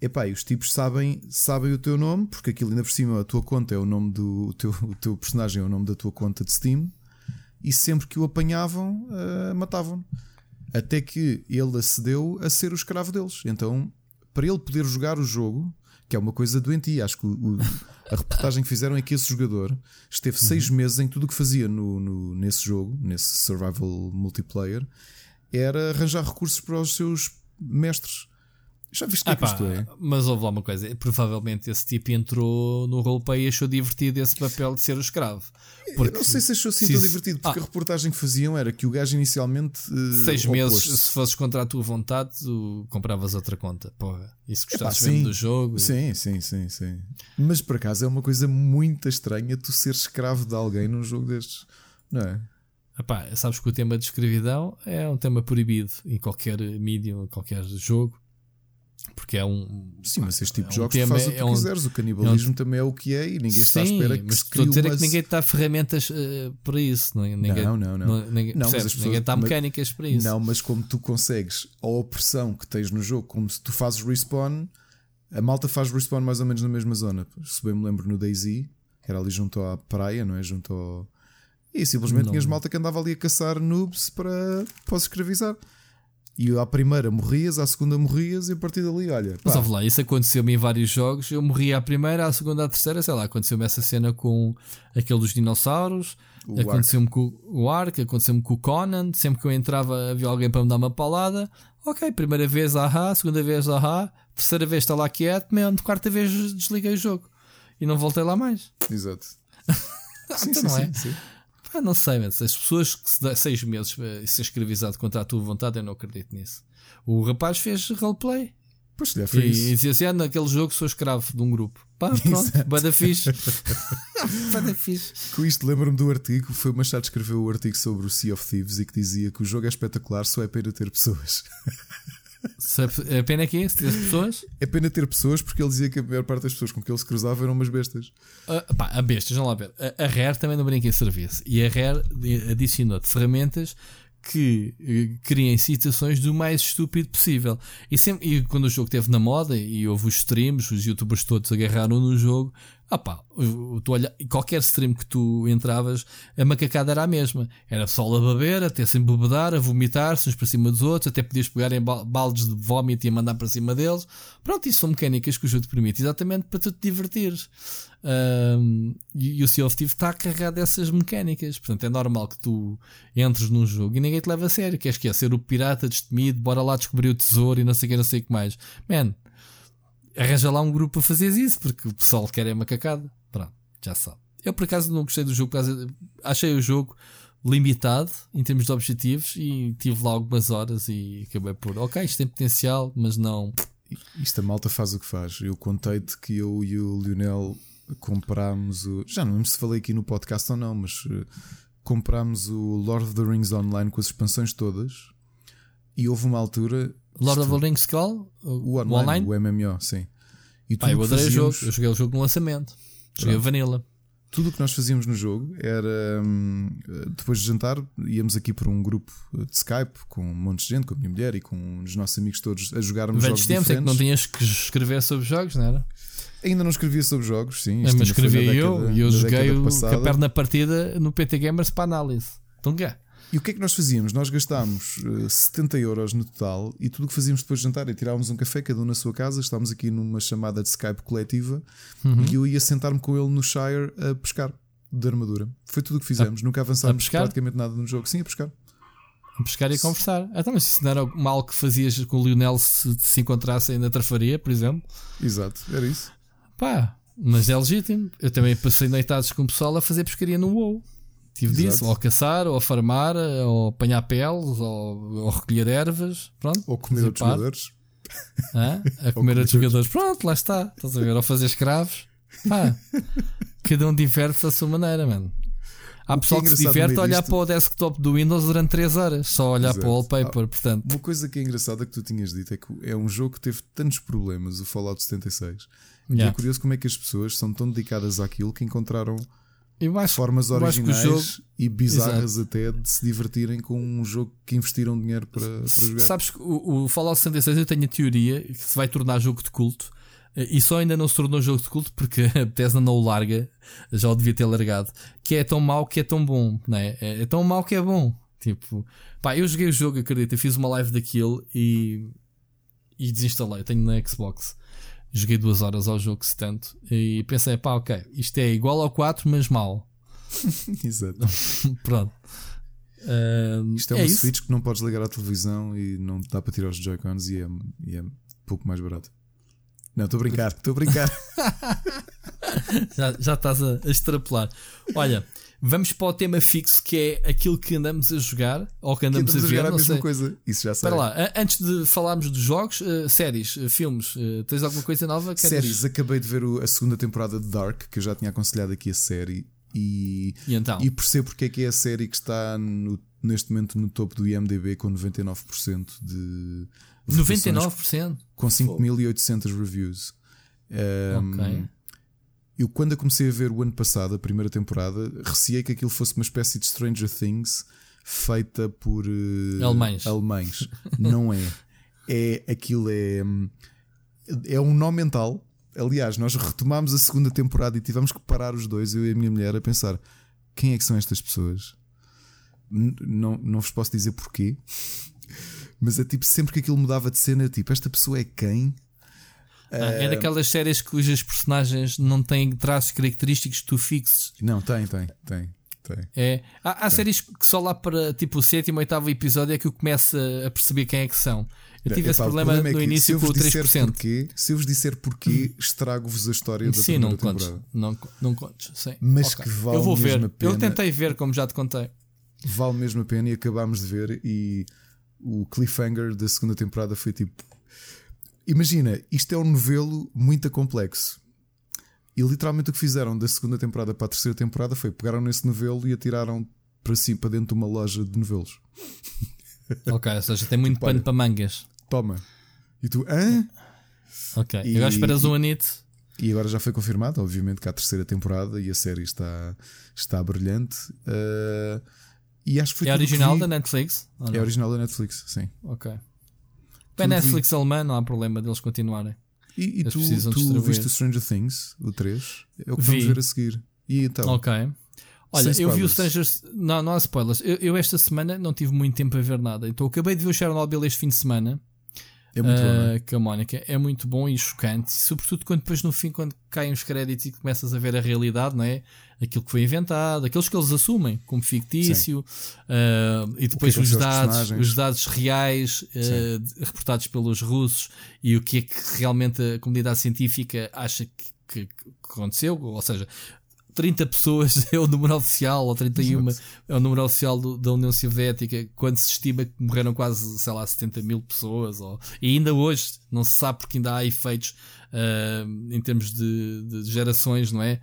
Epá, e os tipos sabem, sabem o teu nome, porque aquilo ainda por cima a tua conta é o nome do o teu, o teu personagem, é o nome da tua conta de Steam, e sempre que o apanhavam, uh, matavam-no até que ele acedeu a ser o escravo deles. Então, para ele poder jogar o jogo, que é uma coisa doentia, acho que o, o, a reportagem que fizeram é que esse jogador esteve seis uhum. meses em tudo o que fazia no, no, nesse jogo, nesse survival multiplayer, era arranjar recursos para os seus mestres. Já viste o que, ah, é que isto é? Mas houve lá uma coisa: provavelmente esse tipo entrou no roleplay e achou divertido esse papel de ser o escravo. Porque, não sei se achou assim tão divertido, porque ah, a reportagem que faziam era que o gajo inicialmente. Uh, seis meses, se fosses contra a tua vontade, tu compravas outra conta. Porra, se gostasses mesmo do jogo. Sim, sim, sim, sim. Mas por acaso é uma coisa muito estranha tu ser escravo de alguém num jogo destes, não é? Epá, sabes que o tema de escravidão é um tema proibido em qualquer mídia, em qualquer jogo. Porque é um. Sim, mas este tipo é de jogos um faz o que é um, quiseres. O canibalismo é um, também é o que é e ninguém sim, está à espera que mas estou a dizer é que ninguém está ferramentas uh, para isso. Não, ninguém, não, não. não. não ninguém, não pessoas, ninguém está mecânicas para isso. Não, mas como tu consegues a opressão que tens no jogo, como se tu fazes respawn, a malta faz respawn mais ou menos na mesma zona. Se bem me lembro no Daisy, que era ali junto à praia, não é? Junto ao. E simplesmente não. tinhas malta que andava ali a caçar noobs para, para escravizar. E à primeira morrias, à segunda morrias e a partir dali, olha. Pá. Mas lá, isso aconteceu-me em vários jogos. Eu morria à primeira, à segunda, à terceira, sei lá. Aconteceu-me essa cena com aquele dos dinossauros. Aconteceu-me com o Ark, aconteceu-me com o Conan. Sempre que eu entrava, havia alguém para me dar uma palada. Ok, primeira vez, ahá, segunda vez, ahá, terceira vez está lá quieto, mesmo, quarta vez desliguei o jogo e não voltei lá mais. Exato. (laughs) sim, então sim, não é? Sim, sim. Ah, não sei, mas as pessoas que se dá seis meses para ser escravizado contra a tua vontade, eu não acredito nisso. O rapaz fez roleplay. Pois fez. E, e dizia assim: ah, naquele jogo sou escravo de um grupo. Pá, (laughs) pronto, bada fixe. (laughs) bada fixe. Com isto lembro-me do artigo, foi o Machado que escreveu o artigo sobre o Sea of Thieves e que dizia que o jogo é espetacular, só é pena ter pessoas. (laughs) É pena é que ter pessoas? É pena ter pessoas porque ele dizia que a maior parte das pessoas com que ele se cruzava eram umas bestas. Uh, pá, a bestas, vamos lá ver. A, a Rare também não brinca em serviço. E a Rare adicionou-te ferramentas que uh, criem situações do mais estúpido possível. E, sempre, e quando o jogo esteve na moda e houve os streams, os youtubers todos agarraram no jogo, ah pá, qualquer stream que tu entravas, a macacada era a mesma. Era só a beber, até se embebedar, a vomitar-se uns para cima dos outros, até podias pegar em baldes de vómito e a mandar para cima deles. Pronto, isso são mecânicas que o jogo te permite, exatamente para tu te divertires. Um, e, o Sea of Thieves está carregado dessas mecânicas. Portanto, é normal que tu entres num jogo e ninguém te leva a sério. Queres que é ser o pirata destemido, bora lá descobrir o tesouro e não sei o que, não sei o que mais. Man, arranja lá um grupo para fazer isso, porque o pessoal quer é macacada. Pronto, já sabe. Eu por acaso não gostei do jogo, achei o jogo limitado em termos de objetivos e tive lá algumas horas e acabei por, ok, isto tem potencial, mas não. Isto a malta faz o que faz. Eu contei-te que eu e o Lionel comprámos o. Já não lembro se falei aqui no podcast ou não, mas uh, comprámos o Lord of the Rings Online com as expansões todas. E houve uma altura Lord of the Rings qual? O, online, o online? O MMO, sim. E Pá, eu adorei fazíamos... o jogo. Eu joguei o jogo no lançamento. Joguei Pronto. Vanilla. Tudo o que nós fazíamos no jogo era hum, depois de jantar, íamos aqui para um grupo de Skype com um monte de gente, com a minha mulher e com os nossos amigos todos a jogarmos Velhos jogos tempos diferentes. é que não tinhas que escrever sobre jogos, não era? Ainda não escrevia sobre jogos, sim. Mas escrevia eu e eu joguei o, a perna partida no PT Gamers para análise. Então, cá. E o que é que nós fazíamos? Nós gastámos uh, 70 euros no total e tudo o que fazíamos depois de jantar é tirávamos um café, cada um na sua casa. Estávamos aqui numa chamada de Skype coletiva uhum. e eu ia sentar-me com ele no Shire a pescar de armadura. Foi tudo o que fizemos. A, Nunca avançámos praticamente nada no jogo. Sim, a pescar. A pescar e a conversar. Ah, então, mas isso não era mal que fazias com o Lionel se se encontrassem na trafaria, por exemplo? Exato, era isso. Pá, mas é legítimo. Eu também passei noitados com o pessoal a fazer pescaria no WoW. Tive Exato. disso, ou a caçar, ou a farmar, ou apanhar peles, ou, ou recolher ervas, pronto. Ou comer outros par. jogadores. Hã? A (laughs) comer outros jogadores, pronto, lá está. Estás a ver? Ou fazer escravos. Pá, cada um diverte-se à sua maneira, mano. Há o pessoal que, é que se diverte a olhar disto... para o desktop do Windows durante 3 horas, só olhar Exato. para o wallpaper, ah, portanto. Uma coisa que é engraçada que tu tinhas dito é que é um jogo que teve tantos problemas, o Fallout 76. Yeah. E é curioso como é que as pessoas são tão dedicadas àquilo que encontraram acho, formas originais jogo... e bizarras Exato. até de se divertirem com um jogo que investiram dinheiro para, para jogar. Sabes que o, o Fallout 76 eu tenho a teoria que se vai tornar jogo de culto e só ainda não se tornou jogo de culto porque (laughs) a Bethesda não o larga, já o devia ter largado. Que é tão mau que é tão bom, né? é, é tão mau que é bom. Tipo, pá, eu joguei o jogo, acredito, eu fiz uma live daquilo e, e desinstalei. Tenho na Xbox joguei duas horas ao jogo, se tanto, e pensei, pá, ok, isto é igual ao 4, mas mal. (laughs) Exato. (laughs) Pronto. Uh, isto é, é uma isso? Switch que não podes ligar à televisão e não dá para tirar os Joy-Cons e é, e é pouco mais barato. Não, estou a brincar, estou a brincar. (laughs) já, já estás a, a extrapolar. Olha, Vamos para o tema fixo que é aquilo que andamos a jogar ou que andamos, que andamos a, ver. A, a mesma sei. coisa, isso já sei. Para lá, antes de falarmos de jogos, uh, séries, uh, filmes, uh, tens alguma coisa nova? Queres... Séries, acabei de ver o, a segunda temporada de Dark, que eu já tinha aconselhado aqui a série. E, e, então? e percebo porque é que é a série que está no, neste momento no topo do IMDB com 99% de. 99%? Com 5.800 reviews. Um, ok. Eu, quando a comecei a ver o ano passado, a primeira temporada, receei que aquilo fosse uma espécie de Stranger Things feita por uh, alemães. alemães. (laughs) Não é. É aquilo é. É um nó mental. Aliás, nós retomámos a segunda temporada e tivemos que parar os dois, eu e a minha mulher, a pensar quem é que são estas pessoas. Não, não vos posso dizer porquê, (laughs) mas é tipo sempre que aquilo mudava de cena, tipo, esta pessoa é quem? Ah, é daquelas séries cujas personagens não têm traços característicos que tu fixes. Não, tem, tem, tem. tem. É. Há, há tem. séries que só lá para tipo o sétimo, oitavo episódio é que eu começo a perceber quem é que são. Eu tive esse problema, problema é no início com o 3%. Porquê, se eu vos disser porquê, estrago-vos a história da Sim, não contes, não, não contes. Sim. Mas okay. que vale eu vou ver. A pena. Eu tentei ver, como já te contei. Vale mesmo a pena e acabámos de ver. E o cliffhanger da segunda temporada foi tipo Imagina, isto é um novelo muito complexo. E literalmente o que fizeram da segunda temporada para a terceira temporada foi pegaram nesse novelo e atiraram para cima para dentro de uma loja de novelos. (laughs) Ok, ou seja, tem muito pano para mangas. Toma. E tu, hã? Ok, e, agora esperas um anito. E agora já foi confirmado, obviamente, que há a terceira temporada e a série está, está brilhante. Uh, e acho que foi é original da Netflix? É original da Netflix, sim. Ok. Bem, Netflix alemã, não há problema deles continuarem. E, e tu, tu viste Stranger Things, o 3? É o que Vi. vamos ver a seguir. E então? Ok. Olha, eu vi o Stranger Não, não há spoilers. Eu, eu, esta semana não tive muito tempo a ver nada. Então acabei de ver o Chernobyl este fim de semana. É muito uh, bom. É? Com a Mónica. É muito bom e chocante. Sobretudo quando depois no fim, quando caem os créditos e começas a ver a realidade, não é? Aquilo que foi inventado, aqueles que eles assumem como fictício, uh, e depois é os dados, os dados reais uh, reportados pelos russos e o que é que realmente a comunidade científica acha que, que aconteceu, ou seja, 30 pessoas (laughs) é o número oficial, ou 31 Exato. é o número oficial do, da União Soviética, quando se estima que morreram quase, sei lá, 70 mil pessoas. Ou, e ainda hoje não se sabe porque ainda há efeitos uh, em termos de, de, gerações, não é?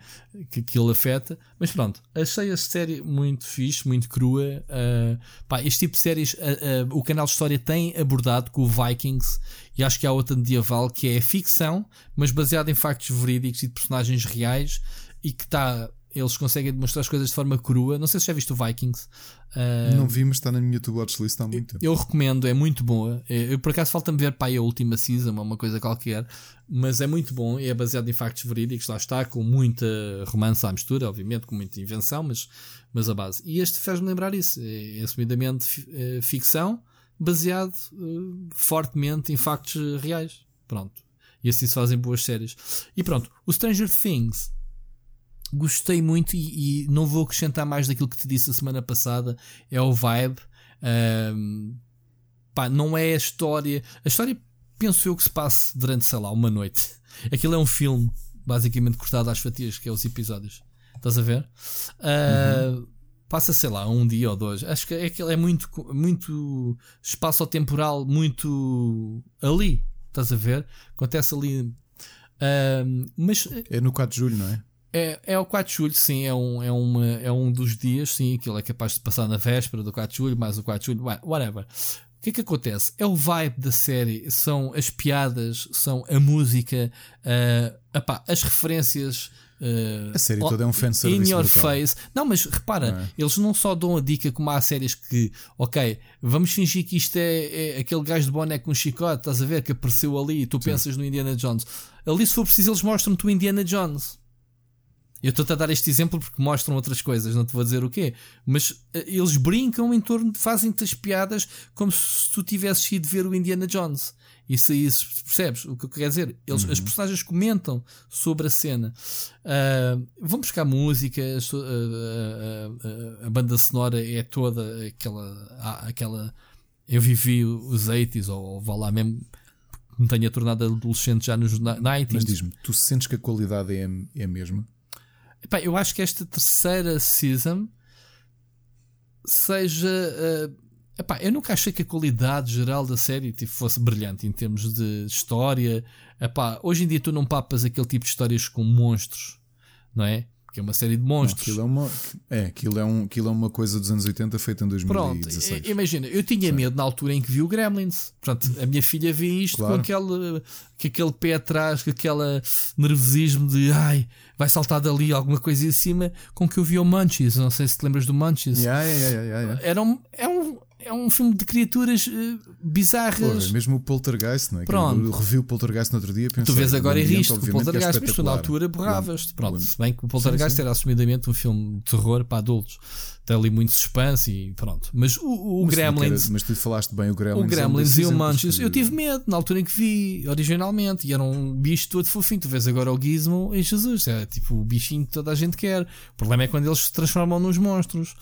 Que, que ele afeta. Mas pronto, achei a série muito fixe, muito crua. Uh, pá, este tipo de séries, uh, o canal de História tem abordado com o Vikings e acho que há outra medieval que é ficção, mas baseada em factos verídicos e de personagens reais e que está eles conseguem demonstrar as coisas de forma crua. Não sei se já viste o Vikings. Uh, não vi, mas está na minha to watch list há muito tempo. Eu recomendo, é muito boa. Eu, por acaso falta-me ver para a última season ou uma coisa qualquer, mas é muito bom e é baseado em factos verídicos. Lá está, com muita romance à mistura, obviamente, com muita invenção, mas, mas a base. E este faz-me lembrar isso. É, é assumidamente é, ficção, baseado uh, fortemente em factos reais. Pronto. E assim se fazem boas séries. E pronto, o Stranger Things gostei muito e, e, não vou acrescentar mais daquilo que te disse a semana passada. É o vibe. Um, pá, não é a história. A história penso eu que se passe durante, sei lá, uma noite. Aquilo é um filme, basicamente cortado às fatias, que é os episódios. Estás a ver? Uh, uhum. Passa, sei lá, um dia ou dois. Acho que aquilo é muito, muito espaço-temporal, muito ali. Estás a ver? Acontece ali. Uh, mas, é no 4 de julho, não é? É, é o 4 de julho, sim, é um, é, uma, é um dos dias, sim, aquilo é capaz de passar na véspera do 4 de julho, mais o 4 de julho, whatever. O que é que acontece? É o vibe da série, são as piadas, são a música, uh, epá, as referências. Uh, a série toda é um fanservice. In your brutal. face. Não, mas repara, não é? eles não só dão a dica como há séries que, ok, vamos fingir que isto é, é aquele gajo de boneco com um chicote, estás a ver, que apareceu ali e tu Sim. pensas no Indiana Jones. Ali, se for preciso, eles mostram-te o Indiana Jones. Eu estou-te a dar este exemplo porque mostram outras coisas, não te vou dizer o quê. Mas uh, eles brincam em torno, fazem-te as piadas como se tu tivesses ido ver o Indiana Jones. Isso aí, percebes o que eu quero dizer? Eles, uhum. As personagens comentam sobre a cena. Uh, vão buscar música, uh, a banda sonora é toda aquela. aquela eu vivi os 80s, ou, ou vá lá mesmo me tenha tornado adolescente já nos 90s. Mas diz-me, tu sentes que a qualidade é, é a mesma? Epá, eu acho que esta terceira season seja. Uh, epá, eu nunca achei que a qualidade geral da série tipo, fosse brilhante em termos de história. Epá, hoje em dia tu não papas aquele tipo de histórias com monstros, não é? Que é uma série de monstros. Não, aquilo, é uma, é, aquilo, é um, aquilo é uma coisa dos anos 80 feita em 2016. Pronto, imagina, eu tinha Sim. medo na altura em que vi o Gremlins. Portanto, a minha filha vê isto claro. com aquele, com aquele pé atrás, com aquele nervosismo de ai, vai saltar dali alguma coisa em cima, com que eu vi o Munchies. Não sei se te lembras do Munchies. Yeah, yeah, yeah, Era um, é um, é um filme de criaturas uh, bizarras. Pô, mesmo o Poltergeist, não é? Pronto. Eu revi o Poltergeist no outro dia. Pensei, tu vês agora e riste o Poltergeist, mas tu na altura borravas. Pronto, se bem que o Poltergeist sim, sim. era assumidamente um filme de terror para adultos tem ali muito suspense e pronto. Mas o, o mas Gremlins. mas tu falaste bem o Gremlins. O Gremlins e o Munchies. Eu tive medo na altura em que vi originalmente e era um bicho todo fofinho. Tu vês agora o Gizmo e Jesus, é tipo o bichinho que toda a gente quer. O problema é quando eles se transformam nos monstros.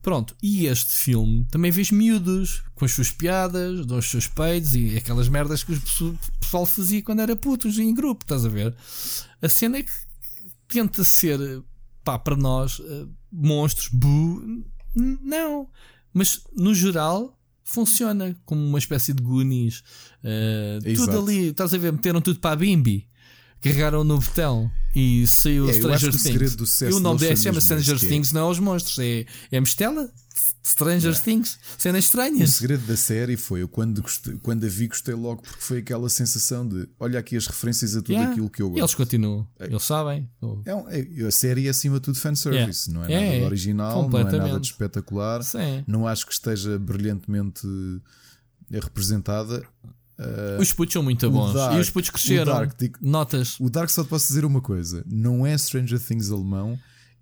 Pronto, e este filme também vês miúdos com as suas piadas, os seus peitos e aquelas merdas que o pessoal fazia quando era putos em grupo, estás a ver? A cena é que tenta ser pá, para nós, uh, monstros, bu, não. Mas no geral funciona como uma espécie de Goonies. Uh, tudo ali, estás a ver, meteram tudo para a Bimbi, carregaram no botão e saiu é, Stranger Things. E o nome desse chama Stranger Things, não é os monstros, é, é Mistela. Stranger yeah. Things, cenas estranhas. O segredo da série foi eu quando, gostei, quando a vi, gostei logo porque foi aquela sensação de olha aqui as referências a tudo yeah. aquilo que eu gosto. E eles continuam, é. eles sabem. É, é, a série é acima de tudo fanservice, yeah. não é, nada de original, não é nada de espetacular. Sim. Não acho que esteja brilhantemente representada. Uh, os putos são muito bons Dark, e os putos cresceram. O Dark, digo, Notas. O Dark só te posso dizer uma coisa: não é Stranger Things alemão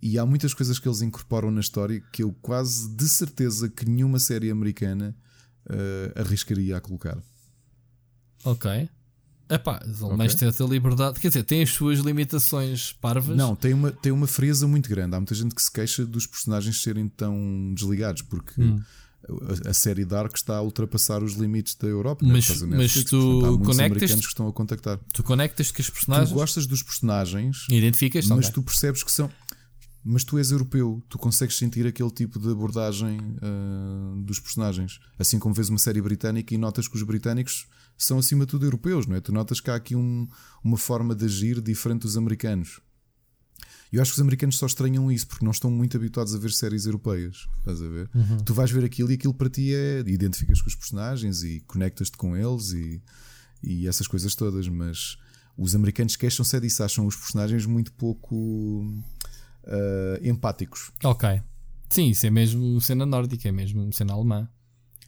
e há muitas coisas que eles incorporam na história que eu quase de certeza que nenhuma série americana uh, arriscaria a colocar. Ok. Epá, os alemães okay. têm a liberdade, quer dizer, têm as suas limitações parvas. Não, tem uma, tem uma frieza muito grande. Há muita gente que se queixa dos personagens serem tão desligados, porque hum. a, a, série Dark está a ultrapassar os limites da Europa. Mas, né? mas Netflix, tu portanto, conectas que estão a contactar. Tu conectas que os personagens. Tu gostas dos personagens, identificas, mas okay. tu percebes que são mas tu és europeu, tu consegues sentir aquele tipo de abordagem uh, dos personagens. Assim como vês uma série britânica e notas que os britânicos são acima de tudo europeus, não é? Tu notas que há aqui um, uma forma de agir diferente dos americanos. Eu acho que os americanos só estranham isso porque não estão muito habituados a ver séries europeias. Estás a ver? Uhum. Tu vais ver aquilo e aquilo para ti é. Identificas com os personagens e conectas-te com eles e, e essas coisas todas, mas os americanos queixam-se é disso, acham os personagens muito pouco uh, empáticos. Ok. Sim, isso é mesmo cena nórdica, é mesmo cena alemã.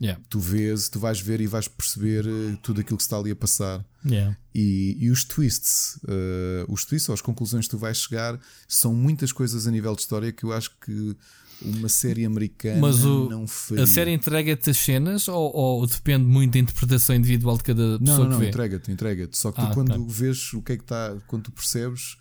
Yeah. Tu vês, tu vais ver e vais perceber uh, tudo aquilo que está ali a passar. Yeah. E, e, os twists, uh, os twists ou as conclusões que tu vais chegar são muitas coisas a nível de história que eu acho que uma série americana Mas o, não faria. A série entrega-te as cenas ou, ou, depende muito da interpretação individual de cada pessoa não, não, vê? entrega-te, entrega-te. Só que ah, tu quando tá. vês o que é que está, quando tu percebes,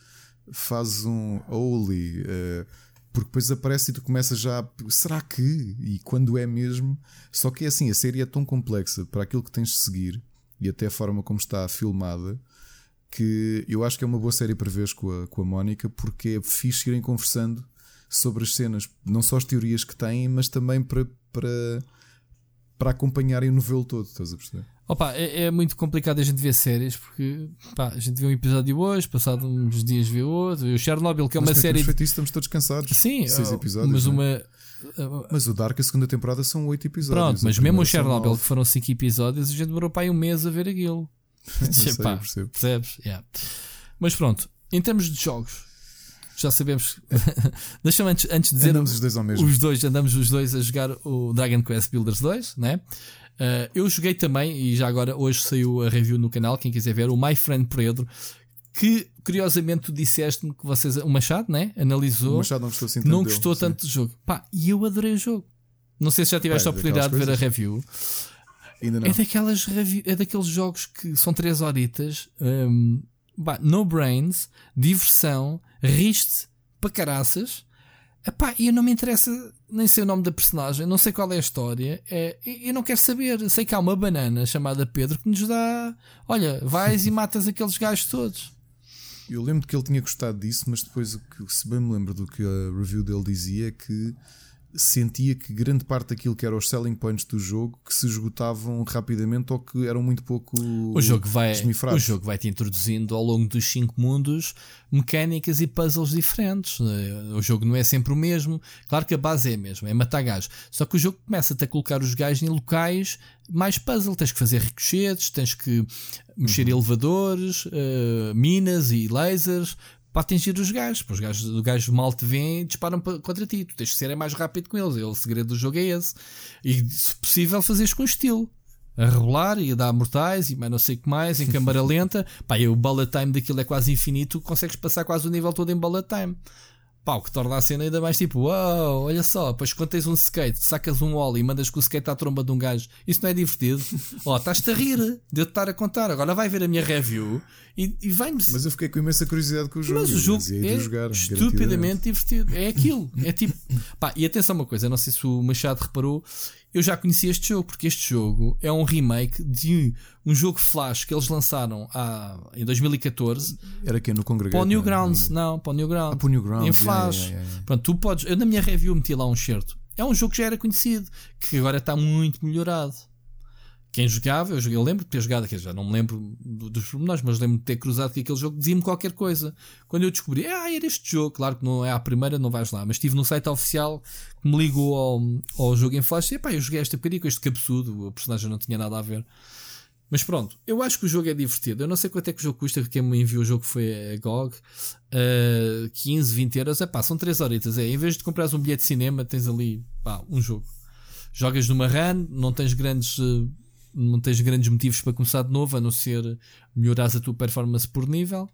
fazes um holy. Uh, porque depois aparece e tu começas já a, será que? E quando é mesmo? Só que é assim, a série é tão complexa para aquilo que tens de seguir e até a forma como está filmada que eu acho que é uma boa série para ver com a, com a Mónica porque é fixe irem conversando sobre as cenas, não só as teorias que têm, mas também para, para, para acompanharem o novelo todo, estás a perceber? Opa, é, é, muito complicado a gente ver séries porque pá, a gente vê um episódio hoje, passado uns dias vê outro. O Chernobyl, que é uma mas, série. Feito isso, estamos todos cansados. Sim, seis oh, episódios. Mas é? uma. Mas o Dark, a segunda temporada, são oito episódios. Pronto, mas mesmo o Chernobyl, que foram cinco episódios, a gente demorou para aí um mês a ver aquilo. (laughs) sei, (laughs) pá, percebes? Yeah. Mas pronto, em termos de jogos, já sabemos. (laughs) Deixa-me antes, antes de dizer. Andamos os dois ao mesmo. Os dois, andamos os dois a jogar o Dragon Quest Builders 2, né? Uh, eu joguei também, e já agora hoje saiu a review no canal, quem quiser ver, o My Friend Pedro, que curiosamente tu disseste-me que vocês. O Machado, né? Analisou. O Machado não gostou assim tanto. Não gostou dele, tanto do jogo. Pá, e eu adorei o jogo. Não sei se já tiveste a oportunidade de ver a review. Ainda não. É, daquelas é daqueles jogos que são 3 horitas, um, no brains, diversão, riste para caraças. Epá, e não me interessa nem sei o nome da personagem, não sei qual é a história, é, eu não quero saber. Sei que há uma banana chamada Pedro que nos dá. Olha, vais e matas aqueles gajos todos. Eu lembro que ele tinha gostado disso, mas depois, o que, se bem me lembro do que a review dele dizia, é que sentia que grande parte daquilo que eram os selling points do jogo que se esgotavam rapidamente ou que eram muito pouco o jogo vai o jogo vai te introduzindo ao longo dos cinco mundos mecânicas e puzzles diferentes o jogo não é sempre o mesmo. Claro que a base é a mesma é matar gajos. Só que o jogo começa-te a colocar os gajos em locais mais puzzle. Tens que fazer ricochetes tens que mexer uhum. elevadores uh, minas e lasers para atingir os gajos. Os gajos, o gajo mal te vê e disparam contra ti. Tu tens que ser mais rápido com eles. O segredo do jogo é esse. E, se possível, fazeres com estilo. A rebolar e a dar mortais e mais não sei o que mais, em câmara lenta. Pá, e o bullet time daquilo é quase infinito. Consegues passar quase o nível todo em bullet time. Pá, o que torna a cena ainda mais tipo, uau, olha só, depois quando tens um skate, sacas um ollie e mandas com o skate à tromba de um gajo, isso não é divertido? Ó, (laughs) oh, estás-te a rir de eu te estar a contar. Agora vai ver a minha review e, e vai-me. Mas eu fiquei com imensa curiosidade com o jogo. Mas o jogo é jogar, estupidamente divertido. É aquilo. É tipo. Pá, e atenção uma coisa, não sei se o Machado reparou, eu já conheci este jogo, porque este jogo é um remake de um jogo Flash que eles lançaram há, em 2014. Era que no Congregate? Para o Newgrounds, não, não para o Newgrounds. Ah, para o Newgrounds. Em Flash. Yeah, yeah, yeah. Pronto, tu podes. Eu na minha review meti lá um certo. É um jogo que já era conhecido, que agora está muito melhorado. Quem jogava, eu, eu lembro de ter jogado, já não me lembro dos pormenores, mas lembro de ter cruzado que aquele jogo dizia-me qualquer coisa. Quando eu descobri, ah, era este jogo, claro que não é a primeira, não vais lá, mas estive no site oficial que me ligou ao, ao jogo em flash e pá, eu joguei esta bocadinha com este cabeçudo, o personagem não tinha nada a ver. Mas pronto, eu acho que o jogo é divertido. Eu não sei quanto é que o jogo custa, quem me enviou o jogo foi a GOG. Uh, 15, 20 euros. É pá, são 3 horitas. É, em vez de comprares um bilhete de cinema, tens ali pá, um jogo. Jogas numa run, não tens grandes. Uh, não tens grandes motivos para começar de novo, a não ser melhorar a tua performance por nível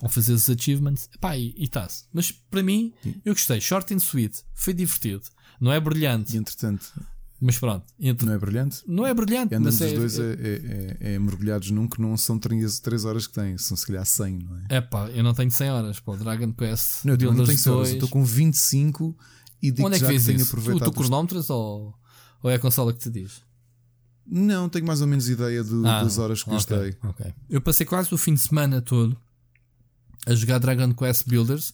ou fazer os achievements. Epá, e estás. Mas para mim, eu gostei. Short and sweet, foi divertido. Não é brilhante. E entretanto. Mas pronto. Entre... Não é brilhante? Não é brilhante. Andam os é, dois é, é, é, é, mergulhados num que não são 3, 3 horas que têm, são se calhar 100, não é? É pá, eu não tenho 100 horas. Pô, Dragon Quest. Não, eu não tenho 100 horas, eu estou com 25 e digo Onde é que, já que tenho aproveitado. Tu, ou, ou é a consola que te diz? Não, tenho mais ou menos ideia do, ah, das horas que gostei. Okay, okay. Eu passei quase o fim de semana todo a jogar Dragon Quest Builders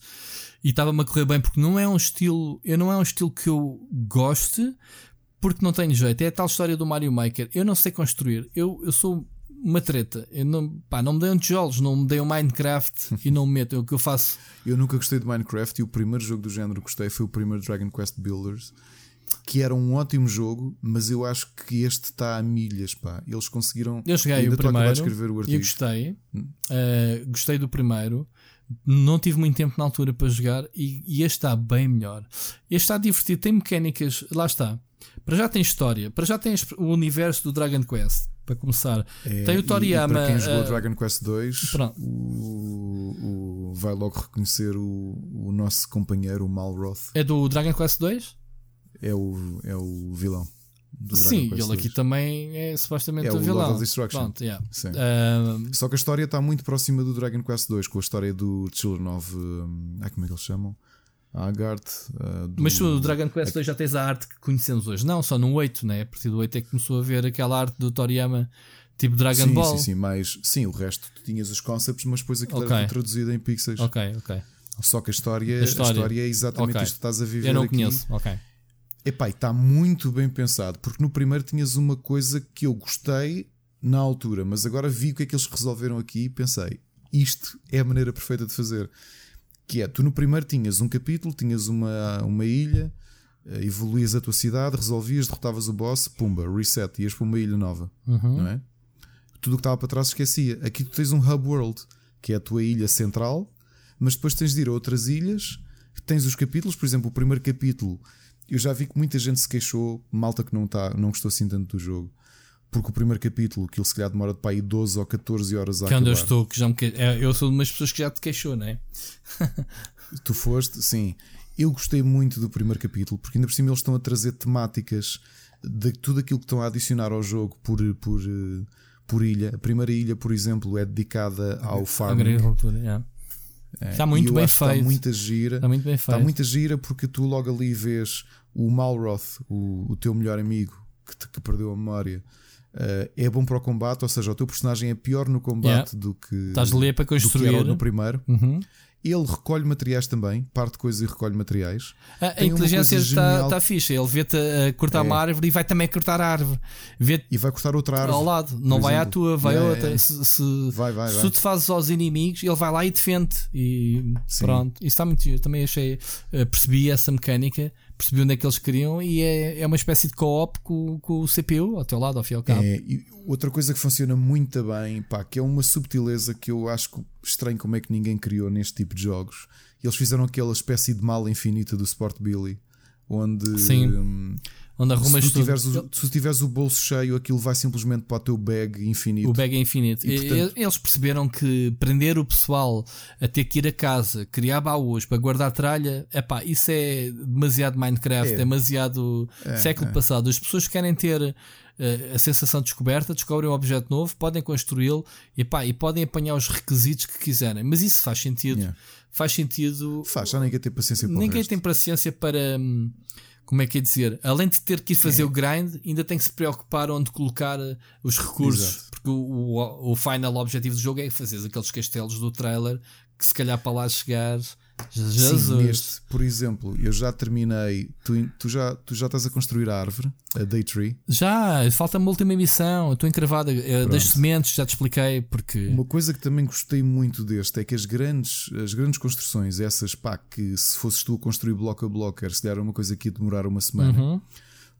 e estava-me a correr bem porque não é um estilo, eu não é um estilo que eu goste porque não tenho jeito. É a tal história do Mario Maker. Eu não sei construir. Eu, eu sou uma treta. Eu não, pá, não me dei um tijolos, não me dei um Minecraft e não me meto. É o que eu faço. (laughs) Eu nunca gostei de Minecraft e o primeiro jogo do género que gostei foi o primeiro Dragon Quest Builders que era um ótimo jogo, mas eu acho que este está a milhas, pá. Eles conseguiram. Eu cheguei o primeiro escrever o artigo. e gostei. Hum. Uh, gostei do primeiro. Não tive muito tempo na altura para jogar e, e este está bem melhor. Este está divertido, tem mecânicas, lá está. Para já tem história, para já tem o universo do Dragon Quest. Para começar, é, tem o Toriyama. para quem jogou uh, Dragon Quest 2, o, o, vai logo reconhecer o, o nosso companheiro, o Malroth. É do Dragon Quest 2? É o, é o vilão. Sim, ele aqui também é supostamente é o, vilão. Of Destruction. Pronto, yeah. uh, Só que a história está muito próxima do Dragon Quest 2, com a história do Children of. Um, como é que eles chamam? A Agart. Uh, do... Mas tu, o Dragon Quest 2 já tens a arte que conhecemos hoje. Não, só no 8, né? A partir do 8 é que começou a ver aquela arte do Toriyama. Tipo Dragon sim, Ball. Sim, sim, mas sim, o resto tu tinhas os concepts, mas depois aquilo okay. era traduzido em pixels. Ok, ok. Só que a história, a história, a história é exatamente okay. isto que estás a viver. Eu não aqui. conheço, ok. Epá, está muito bem pensado, porque no primeiro tinhas uma coisa que eu gostei na altura, mas agora vi o que é que eles resolveram aqui e pensei, isto é a maneira perfeita de fazer. Que é, tu no primeiro tinhas um capítulo, tinhas uma, uma ilha, eh, evoluías a tua cidade, resolvias, derrotavas o boss, pumba, reset, ias para uma ilha nova, uhum. não é? Tudo o que estava para trás esquecia. Aqui tu tens um hub world, que é a tua ilha central, mas depois tens de ir a outras ilhas, tens os capítulos, por exemplo, o primeiro capítulo eu já vi que muita gente se queixou, malta que não, tá, não gostou assim tanto do jogo. Porque o primeiro capítulo, que ele se calhar demora de para aí 12 ou 14 horas a que é onde eu estou, que já me que... É, eu sou de umas pessoas que já te queixou, não é? tu foste, sim. Eu gostei muito do primeiro capítulo, porque ainda por cima eles estão a trazer temáticas de tudo aquilo que estão a adicionar ao jogo por, por, por ilha. A primeira ilha, por exemplo, é dedicada ao farming. Agricultura, yeah. É, está muito bem feito. Está muita gira. Está muito bem feito. Está muita gira porque tu logo ali vês o Malroth, o, o teu melhor amigo que, te, que perdeu a memória. Uh, é bom para o combate, ou seja, o teu personagem é pior no combate yeah. do que estás a ler para construir no primeiro. Uhum. Ele recolhe materiais também, parte coisas e recolhe materiais. A, a inteligência está, está fixa. Ele vê-te a cortar é. uma árvore e vai também cortar a árvore. E vai cortar outra árvore. Ao lado. Não vai exemplo. à tua, vai yeah, outra. Yeah. Se, se, vai, vai, se vai. tu te fazes aos inimigos, ele vai lá e defende. E Sim. pronto. Isso está muito giro. Também achei. Eh, percebi essa mecânica percebi onde é que eles queriam e é, é uma espécie de co-op com, com, o CPU ao teu lado, ao fim e ao cabo. É, outra coisa que funciona muito bem, pá, que é uma subtileza que eu acho estranho como é que ninguém criou neste tipo de jogos. Eles fizeram aquela espécie de mala infinita do Sport Billy, onde. Sim. Um, onde arrumas se tu, tiveres o, se tiveres o bolso cheio, aquilo vai simplesmente para o teu bag infinito. O bag é infinito. E, portanto... Eles perceberam que prender o pessoal a ter que ir a casa, criar baús para guardar tralha, epá, isso é demasiado Minecraft, é, é demasiado é, século é. passado. As pessoas querem ter uh, a sensação de descoberta, descobrem um objeto novo, podem construí-lo e podem apanhar os requisitos que quiserem. Mas isso faz sentido. Yeah. Faz sentido. Faz, já ninguém tem paciência para Ninguém tem paciência para. Hum, como é que é dizer? Além de ter que ir fazer é. o grind, ainda tem que se preocupar onde colocar eh, os recursos. Exato. Porque o, o, o, final objetivo do jogo é fazer aqueles castelos do trailer que se calhar para lá chegar Jesus. Sim, neste, por exemplo, eu já terminei. Tu, tu, já, tu já estás a construir a árvore, a Day Tree? Já, falta-me a última missão. estou encravada eh, das sementes, já te expliquei. porque Uma coisa que também gostei muito deste é que as grandes, as grandes construções, essas pá, que se fosses tu a construir bloco a bloco, se der uma coisa que ia demorar uma semana. Uhum.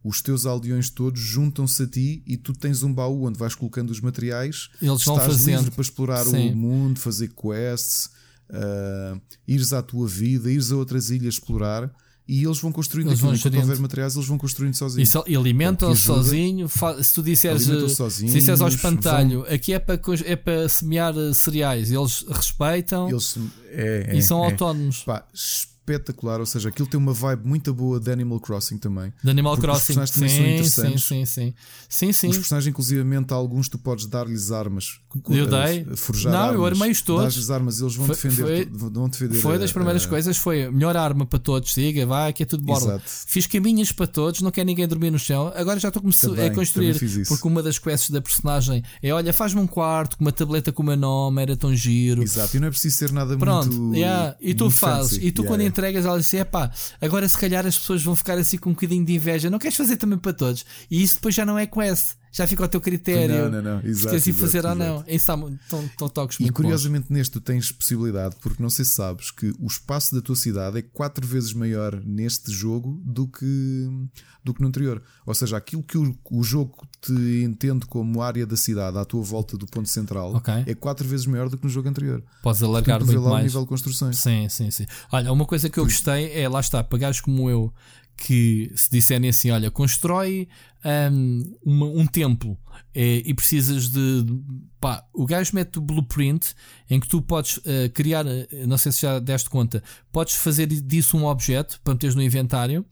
Os teus aldeões todos juntam-se a ti e tu tens um baú onde vais colocando os materiais. Eles vão estás fazendo. livre para explorar Sim. o mundo, fazer quests uh, ires à tua vida, ires a outras ilhas explorar. E eles vão construindo eles aquilo. Enquanto houver materiais, eles vão construindo sozinhos. E, so, alimentam-se sozinho. Se tu disseres, eh, se disseres ao espantalho, vão... aqui é para, é para semear eh, cereais, eles respeitam eles, é, é, e são é. autónomos. Pá, espetacular. Ou seja, aquilo tem uma vibe muito boa de Animal Crossing também. De Animal Crossing, os sim, sim, sim, sim, sim, sim. Os personagens, inclusivamente, alguns tu podes dar-lhes armas. Eu dei. Forjar não, armas, eu armei-os todos. Dás-lhes armas, eles vão, foi, defender, foi, vão defender. Foi das primeiras a, coisas, foi melhor arma para todos. Siga, vai, que é tudo borla. Fiz caminhos para todos, não quer ninguém dormir no chão. Agora já estou a, a construir. Porque uma das quests da personagem é: olha, faz-me um quarto com uma tableta com o meu nome, era tão giro. Exato, e não é preciso ser nada Pronto, muito. Yeah. E tu fazes, fancy. e tu yeah, quando yeah. Entregas, ela diz: é pá, agora se calhar as pessoas vão ficar assim com um bocadinho de inveja. Não queres fazer também para todos? E isso depois já não é quest já fica ao teu critério. Não, não, não. Exato, se ir fazer exato, ou não. exato. Isso estão, estão toques E curiosamente neste tu tens possibilidade, porque não sei se sabes que o espaço da tua cidade é quatro vezes maior neste jogo do que, do que no anterior. Ou seja, aquilo que o, o jogo te entende como área da cidade à tua volta do ponto central Ok. é quatro vezes maior do que no jogo anterior. bons. Podes alargar Portanto, muito lá o mais. nível de construções. Sim, sim, sim. Olha, uma coisa que eu gostei é, lá está, pagares como eu, que se disserem assim, olha, constrói hum, uma- um templo eh, e precisas de. Pá, o gajo mete o blueprint em que tu podes eh, criar, eh, não sei se já deste conta, podes fazer disso um objeto para meteres no inventário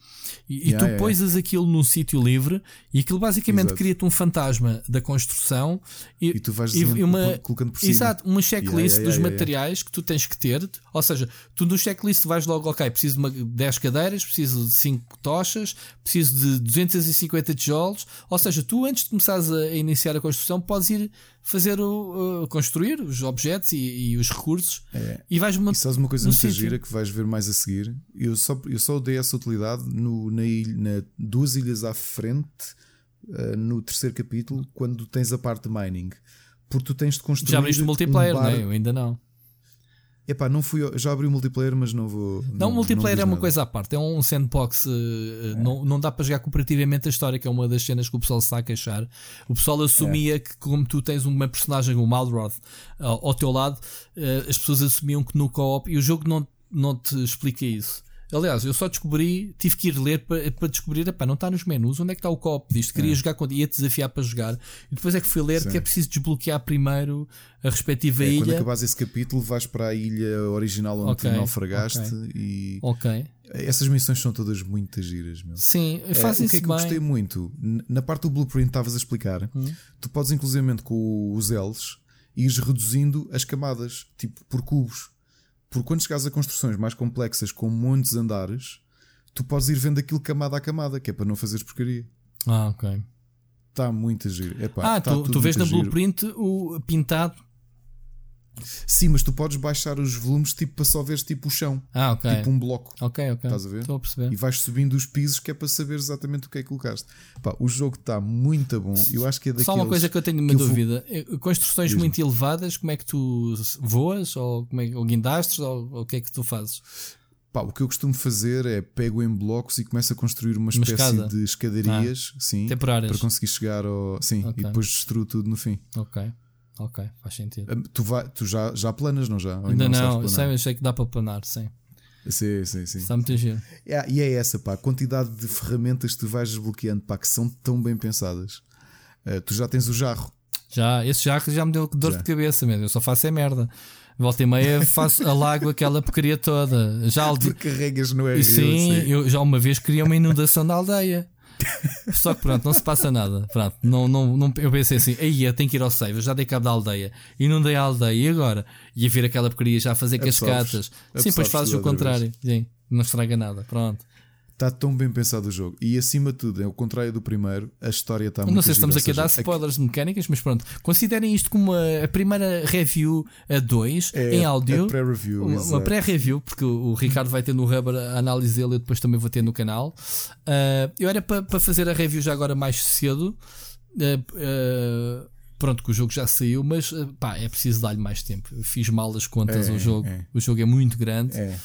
e, e Yeah, tu yeah, pões aquilo num sítio livre e aquilo basicamente cria-te um fantasma da construção E tu vais e- e uma, colocando por cima. Exato, uma checklist Yeah, yeah, dos yeah, yeah. materiais que tu tens que ter. Ou seja, tu no checklist vais logo, ok, preciso de uma, 10 cadeiras, preciso de 5 tochas, preciso de 250 tijolos. Ou seja, tu antes de começares a, a iniciar a construção, podes ir fazer o, uh, construir os objetos e, e os recursos e vais E sabes uma coisa muito gira que vais ver mais a seguir? Eu só, eu só dei essa utilidade no, na, ilha, na duas ilhas à frente, eh, no terceiro capítulo, quando tens a parte de mining. Porque tu tens de construir. Já abriste o multiplayer, um bar... não é? Eu ainda não. Epá, não fui. Já abri o multiplayer, mas não vou. Não, o multiplayer diz é uma nada. coisa à parte, é um sandbox. uh, Não, não dá para jogar cooperativamente a história, que é uma das cenas que o pessoal se está a queixar. O pessoal assumia que, como tu tens uma personagem, o Malroth, ao, ao teu lado, uh, as pessoas assumiam que no co-op, e o jogo não, não te explica isso. Aliás, eu só descobri, tive que ir ler para, para descobrir, epá, não está nos menus, onde é que está o co-op disto? Queria jogar quando ia-te desafiar para jogar, e depois é que fui ler Sim. que é preciso desbloquear primeiro a respectiva É, quando ilha. acabares esse capítulo, vais para a ilha original onde Ok, tu naufragaste ok. e Ok. essas missões são todas muito giras, meu. Sim, É, faz o isso que é que eu gostei muito? Na parte do blueprint que estavas a explicar, Hum. tu podes inclusivamente com os Ls ires reduzindo as camadas, tipo por cubos. Porque quando chegares a construções mais complexas com de andares, tu podes ir vendo aquilo camada a camada, que é para não fazeres porcaria. Ah, ok. Está muito a giro. Epá, Ah, tá tu, tu vês na giro. blueprint o pintado. Sim, mas tu podes baixar os volumes tipo para só veres tipo o chão, Ah, ok. tipo um bloco. Ok, ok. Estás a ver? Estou a perceber. E vais subindo os pisos que é para saber exatamente o que é que colocaste. Pá, o jogo está muito bom. Eu acho que é daqueles. Só uma coisa que eu tenho uma eu vou- dúvida: Eh, construções muito elevadas, como é que tu voas? Ou, como é, ou guindastres? Ou, ou o que é que tu fazes? Pá, o que eu costumo fazer é pego em blocos e começo a construir uma Uma espécie escada. Ah, de escadarias sim, Temporárias. para conseguir chegar ao. Sim, Ok. e depois destruo tudo no fim. Ok, ok, faz sentido. Tu, vai, tu já, já planas, não já? Ou Ainda não, eu sei, eu sei que dá para planar, sim. Sim, sim, sim. Está muito giro. É, e é essa, pá, a quantidade de ferramentas que tu vais desbloqueando, pá, que são tão bem pensadas. Uh, tu já tens o jarro. Já, esse já, já me deu dor Já. de cabeça mesmo. Eu só faço é merda. Volta e meia faço, (laughs) alago aquela porcaria toda. Já (laughs) aldi- Porque carregas no R. Sim, eu já uma vez queria uma inundação da aldeia. (laughs) Só que pronto, não se passa nada. Pronto, não, não, não, eu pensei assim, aí eu tenho que ir ao save, eu já dei cabo da aldeia, inundei a aldeia e agora? Ia vir aquela porcaria já a fazer Absorves. cascatas. Sim, depois fazes o contrário. Sim, não estraga nada. Pronto. Está tão bem pensado o jogo. E acima de tudo, é o contrário do primeiro, a história está muito não sei se estamos gira, aqui a dar spoilers de mecânicas, mas pronto. Considerem isto como a, primeira review a 2 É em áudio. pré-review, Uma, uma exato. pré-review, porque o, o Ricardo vai ter no Rubber a análise dele, eu depois também vou ter no canal. Ah, eu era para para fazer a review já agora mais cedo. Ah, ah, pronto, que o jogo já saiu, mas pá, é preciso dar-lhe mais tempo. Fiz mal as contas É, ao jogo. é. O jogo é muito grande É,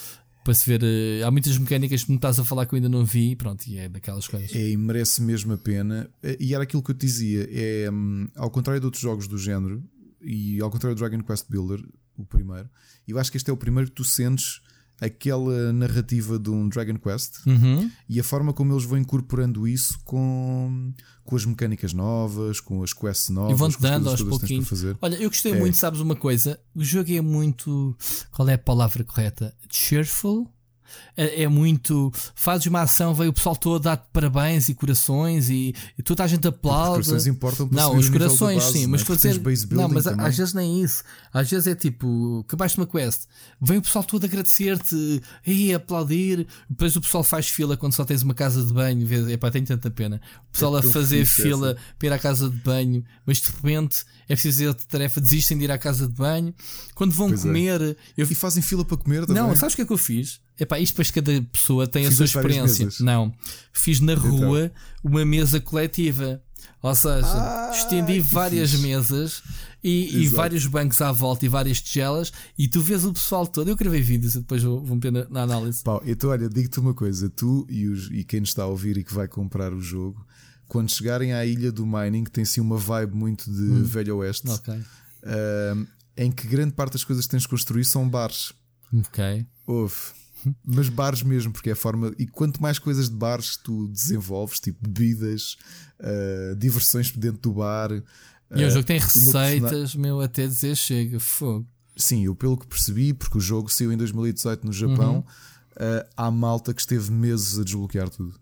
para se ver. ah, há muitas mecânicas que me estás a falar que eu ainda não vi, pronto, e é daquelas coisas. é, e merece mesmo a pena. E era aquilo que eu te dizia: é hum, ao contrário de outros jogos do género, e ao contrário do Dragon Quest Builder, o primeiro, eu acho que este é o primeiro que tu sentes aquela narrativa de um Dragon Quest Uhum. e a forma como eles vão incorporando isso com, com as mecânicas novas, com as quests novas, E vão-te as dando aos pouquinhos. Olha, eu gostei É. muito, sabes uma coisa? O jogo é muito. Qual é a palavra correta? Cheerful? É, é muito. Fazes uma ação, veio o pessoal todo a dar-te parabéns e corações e, e toda a gente Os aplaude. corações importam para Não, os corações base, sim, mas é? Tens fazer. Não, mas a- também. às vezes nem isso. Às vezes é tipo, acabaste uma quest, vem o pessoal todo agradecer-te e aplaudir. Depois o pessoal faz fila quando só tens uma casa de banho. Vês, epá, tenho tanta pena. O pessoal É a fazer fila para ir à casa de banho, mas de repente é preciso fazer outra tarefa, desistem de ir à casa de banho. Quando vão Pois é. comer, eu E fazem fila para comer também. não, sabes o que é que eu fiz? Epá, isto depois cada pessoa tem a Fizeste sua experiência. Não, fiz na Então. rua uma mesa coletiva. Ou seja, ah, estendi várias fixe. mesas e, e, vários bancos à volta e várias tigelas e tu vês o pessoal todo. Eu gravei vídeos e depois vou, vou meter na, na análise. Pá, então olha, digo-te uma coisa: tu e, os, e quem está a ouvir e que vai comprar o jogo, quando chegarem à ilha do mining, que tem sim uma vibe muito de hum. Velho Oeste, okay. uh, em que grande parte das coisas que tens de construir são bares. Ok. Houve. Mas bares mesmo, porque é a forma. E quanto mais coisas de bares tu desenvolves, tipo bebidas, uh, diversões dentro do bar. E uh, o jogo tem receitas, meu, até dizer chega, fogo. Sim, eu pelo que percebi, porque o jogo saiu em 2018 no Japão, uhum. uh, há malta que esteve meses a desbloquear tudo.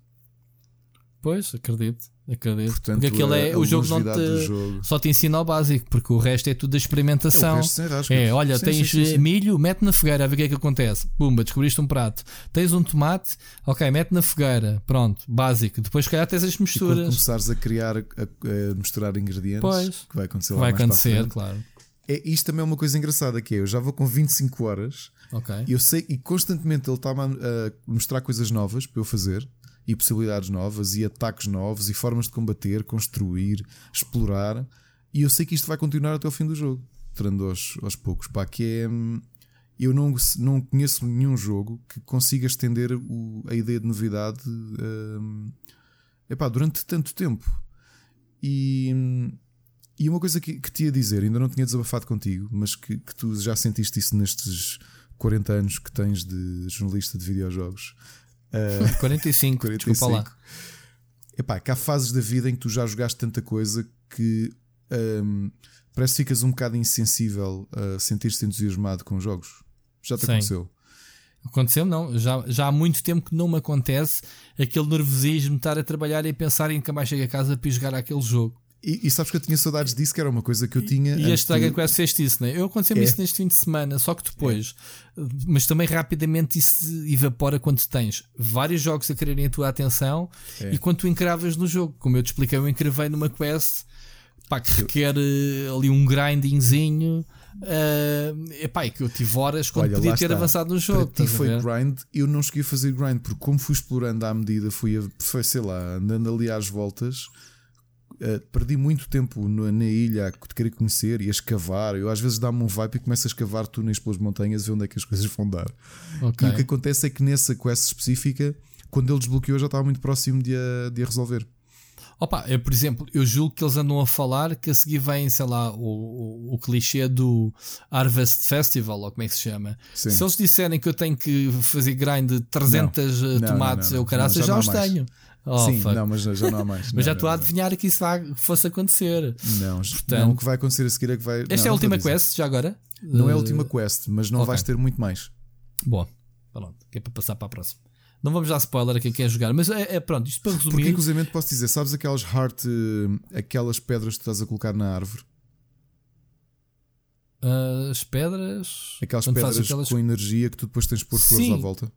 Pois, acredito. Portanto, porque aquele é, o jogo não te, jogo. só te ensina o básico, porque o resto é tudo da experimentação. É, olha, sim, tens sim, sim, milho, mete na fogueira a ver o que é que acontece. Pumba, descobriste um prato. Tens um tomate, ok, mete na fogueira. Pronto, básico. Depois, se calhar, tens as misturas. E quando começares a criar, a, a misturar ingredientes, pois, que vai acontecer Vai acontecer, claro. É, isto também é uma coisa engraçada que é, eu já vou com 25 horas okay. e eu sei e constantemente ele está-me a, a mostrar coisas novas para eu fazer e possibilidades novas e ataques novos e formas de combater, construir, explorar. E eu sei que isto vai continuar até o fim do jogo, entrando aos, aos poucos. Pá, que é. Hum, eu não, não conheço nenhum jogo que consiga estender o, a ideia de novidade um, epá, durante tanto tempo. E, hum, e uma coisa que, que te ia dizer, ainda não tinha desabafado contigo, mas que, que tu já sentiste isso nestes 40 anos que tens de jornalista de videojogos. Uh, 45, 45. desculpa lá. Epá, que há fases da vida em que tu já jogaste tanta coisa que um, parece que ficas um bocado insensível a sentir-te entusiasmado com jogos. Já te Sim. aconteceu? Aconteceu, não. Já, já há muito tempo que não me acontece aquele nervosismo de estar a trabalhar e pensar em que mais chego a casa para jogar aquele jogo. E, e, sabes que eu tinha saudades disso, que era uma coisa que eu tinha. E este Dragon Quest fez isso, né? Eu aconteceu-me é. isso neste fim de semana, só que depois, é. mas também rapidamente isso evapora quando tens vários jogos a quererem a tua atenção é. e quando tu encravas no jogo. Como eu te expliquei, eu encravei numa quest pá, que requer eu... Eh, ali um grindingzinho. Uh, epá, que eu tive horas quando Olha, podia ter está. avançado no jogo. Para ti foi grind, eu não cheguei a fazer grind, porque como fui explorando à medida, fui, a, foi, sei lá, andando ali às voltas Uh, perdi muito tempo no, na ilha a querer conhecer e a escavar. Eu às vezes dá-me um vibe e começo a escavar túneis pelas montanhas e ver onde é que as (laughs) coisas vão dar. Okay. E o que acontece é que nessa quest específica, quando ele desbloqueou, já estava muito próximo de a, de a resolver. Opa, eu, por exemplo, eu julgo que eles andam a falar que a seguir vem, sei lá, o, o, o clichê do Harvest Festival, ou como é que se chama. Sim. Se eles disserem que eu tenho que fazer grind de 300 não. tomates, não, não, eu caraças, já, já os tenho. Oh, Sim, fuck. não, mas já não há mais. (laughs) mas já estou a adivinhar que isso vai, fosse acontecer. Não, Portanto, não, o que vai acontecer a seguir é que vai. Esta não, é a última quest, já agora? Não é a última quest, mas não okay. vais ter muito mais. Boa, pronto, que é para passar para a próxima. Não vamos dar spoiler a quem quer jogar, mas é, é pronto, isto para resumir. Porque, inclusive, posso dizer, sabes aquelas heart, uh, aquelas pedras que tu estás a colocar na árvore? Uh, as pedras. Aquelas pedras aquelas... com energia que tu depois tens de pôr flores à volta.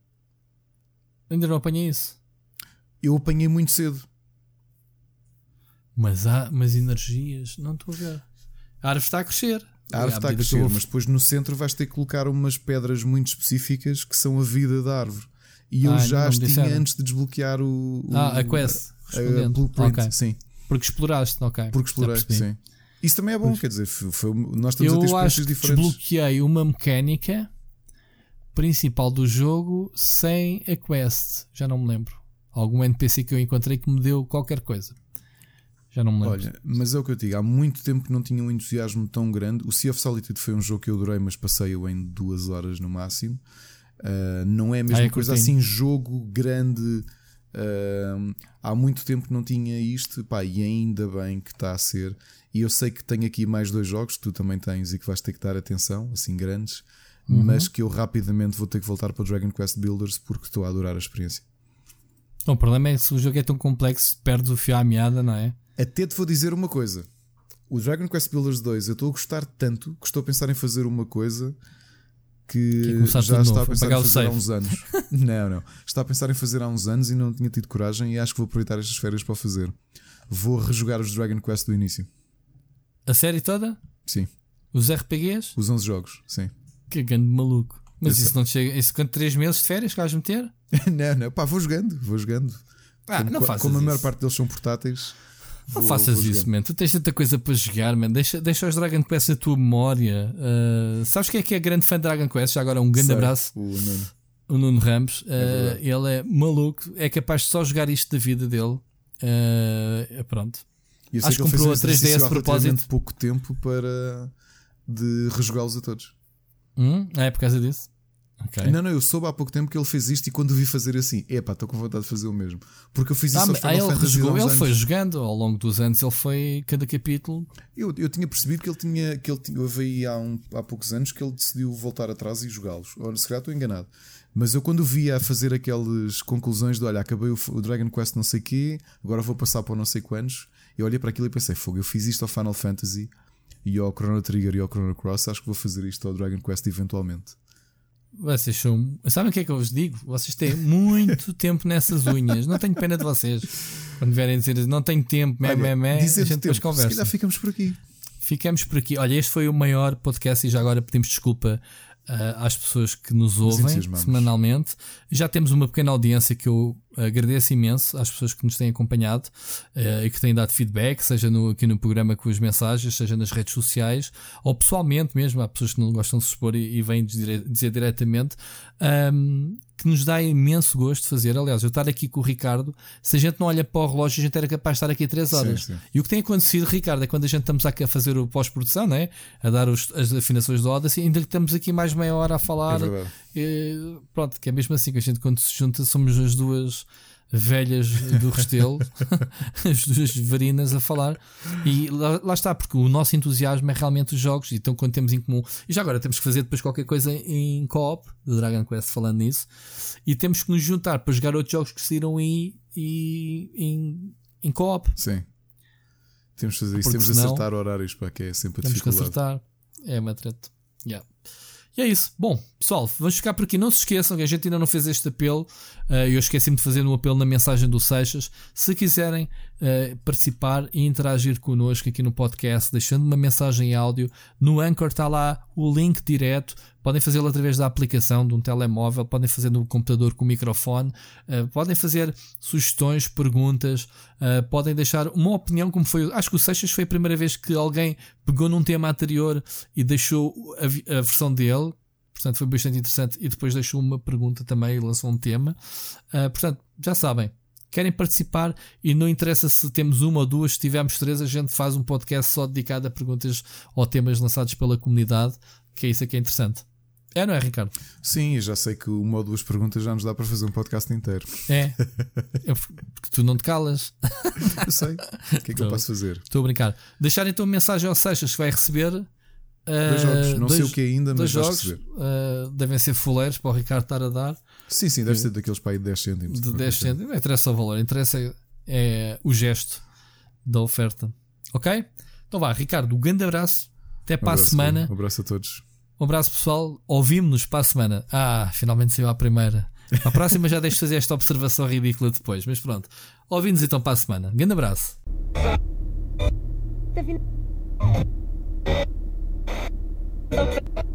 Ainda não apanhei isso. Eu apanhei muito cedo. Mas há mas energias, não estou a ver. A árvore está a crescer. A árvore está a crescer, vou... mas depois no centro vais ter que colocar umas pedras muito específicas que são a vida da árvore. E eu ah, já as tinha antes de desbloquear o, o ah, a quest. A, a blueprint, okay. sim. Porque exploraste, ok. Porque explorei, sim. Isso também é bom, quer dizer, foi, nós estamos eu a ter experiências diferentes. Eu desbloqueei uma mecânica principal do jogo sem a quest, já não me lembro. Algum NPC que eu encontrei que me deu qualquer coisa. Já não me lembro. Olha, mas é o que eu digo, há muito tempo que não tinha um entusiasmo tão grande. O Sea of Solitude foi um jogo que eu adorei, mas passei-o em duas horas no máximo. Uh, não é a mesma ah, é coisa assim, jogo grande. Uh, há muito tempo que não tinha isto, pá, e ainda bem que está a ser. E eu sei que tenho aqui mais dois jogos que tu também tens e que vais ter que dar atenção, assim grandes, uhum. mas que eu rapidamente vou ter que voltar para o Dragon Quest Builders porque estou a adorar a experiência. O problema é que se o jogo é tão complexo, perdes o fio à meada, não é? Até te vou dizer uma coisa: o Dragon Quest Builders 2, eu estou a gostar tanto que estou a pensar em fazer uma coisa que, que já está a pensar em fazer há uns anos. (laughs) não, não. Está a pensar em fazer há uns anos e não tinha tido coragem e acho que vou aproveitar estas férias para fazer. Vou rejogar os Dragon Quest do início. A série toda? Sim. Os RPGs? Os 11 jogos, sim. Que grande maluco. Mas isso não chega. Isso quanto 3 meses de férias que vais meter? (laughs) não, não. Pá, vou jogando, vou jogando. Ah, como, não como a maior parte deles são portáteis. Não faças isso, man. Tu tens tanta coisa para jogar, man. Deixa, deixa os Dragon Quest a tua memória. Uh, sabes quem é que é grande fã de Dragon Quest? Já agora um grande Sei, abraço. O Nuno. O Nuno Ramos. Uh, ele é maluco. É capaz de só jogar isto da vida dele. Uh, pronto. Acho que comprou a 3DS a propósito. pouco tempo para de rejogá-los a todos. Hum? É por causa disso? Okay. Não, não, eu soube há pouco tempo que ele fez isto e quando o vi fazer assim, epá, estou com vontade de fazer o mesmo. Porque eu fiz isso ah, ao Final ele rejogou, Ele foi jogando ao longo dos anos, ele foi cada capítulo. Eu, eu tinha percebido que ele tinha, que ele tinha, eu vi há, um, há poucos anos que ele decidiu voltar atrás e jogá-los. Ou se calhar estou enganado. Mas eu quando o via a fazer aquelas conclusões de olha, acabei o, o Dragon Quest não sei quê, agora vou passar para não sei quantos, eu olhei para aquilo e pensei, fogo, eu fiz isto ao Final Fantasy e ao Chrono Trigger e ao Chrono Cross, acho que vou fazer isto ao Dragon Quest eventualmente. Vocês são. Sabem o que é que eu vos digo? Vocês têm muito (laughs) tempo nessas unhas. Não tenho pena de vocês. Quando vierem dizer não tenho tempo, mé, mé, mé, a gente tempo, depois conversa. Se calhar ficamos por aqui. Ficamos por aqui. Olha, este foi o maior podcast e já agora pedimos desculpa uh, às pessoas que nos ouvem semanalmente. Já temos uma pequena audiência que eu agradeço imenso às pessoas que nos têm acompanhado uh, e que têm dado feedback, seja no, aqui no programa com as mensagens, seja nas redes sociais, ou pessoalmente mesmo. Há pessoas que não gostam de se expor e, e vêm dizer, dizer diretamente. Um, que nos dá imenso gosto de fazer. Aliás, eu estar aqui com o Ricardo, se a gente não olha para o relógio, a gente era capaz de estar aqui 3 horas. Sim, sim. E o que tem acontecido, Ricardo, é quando a gente estamos aqui a fazer o pós-produção, né? a dar os, as afinações do Odyssey, ainda estamos aqui mais meia hora a falar. É e, pronto, que é mesmo assim que a gente, quando se junta, somos as duas velhas do Restelo, (laughs) as duas varinas a falar. E lá, lá, está, porque o nosso entusiasmo é realmente os jogos, então quando temos em comum. E já agora temos que fazer depois qualquer coisa em co-op, do Dragon Quest falando nisso, e temos que nos juntar para jogar outros jogos que saíram em, em, em co-op. Sim. Temos que fazer isso, temos que acertar horários para que é sempre a Temos que acertar, é uma treta. Yeah. E é isso. Bom, pessoal, vamos ficar por aqui. Não se esqueçam que a gente ainda não fez este apelo. Uh, eu esqueci-me de fazer um apelo na mensagem do Seixas. Se quiserem uh, participar e interagir connosco aqui no podcast, deixando uma mensagem em áudio, no Anchor está lá o link direto. Podem fazê-lo através da aplicação de um telemóvel, podem fazer no computador com o microfone, uh, podem fazer sugestões, perguntas, podem deixar uma opinião, como foi. Acho que o Seixas foi a primeira vez que alguém pegou num tema anterior e deixou a, a versão dele. Portanto, foi bastante interessante. E depois deixou uma pergunta também e lançou um tema. Uh, portanto, já sabem, querem participar e não interessa se temos uma ou duas, se tivermos três, a gente faz um podcast só dedicado a perguntas ou temas lançados pela comunidade, que é isso que é interessante. É, não é, Ricardo? Sim, já sei que uma ou duas perguntas já nos dá para fazer um podcast inteiro. É. porque tu não te calas. (laughs) eu sei. O que é que eu posso fazer? Estou a brincar. Deixar então uma mensagem ao Seixas que vai receber. Dois jogos, não dois, sei o que ainda, mas jogos, receber. Uh, devem ser fuleiros para o Ricardo estar a dar. Sim, sim, deve ser daqueles para aí de 10 cêntimos. De 10 cêntimos, não interessa o valor, interessa é, é o gesto da oferta. Ok? Então vá, Ricardo, um grande abraço. Até para um abraço, a semana. Um abraço a todos. Um abraço pessoal. Ouvimos-nos para a semana. Ah, finalmente saiu a primeira. A próxima já deixo fazer esta observação ridícula depois, mas pronto. Ouvimos então para a semana. Um grande abraço. Okay.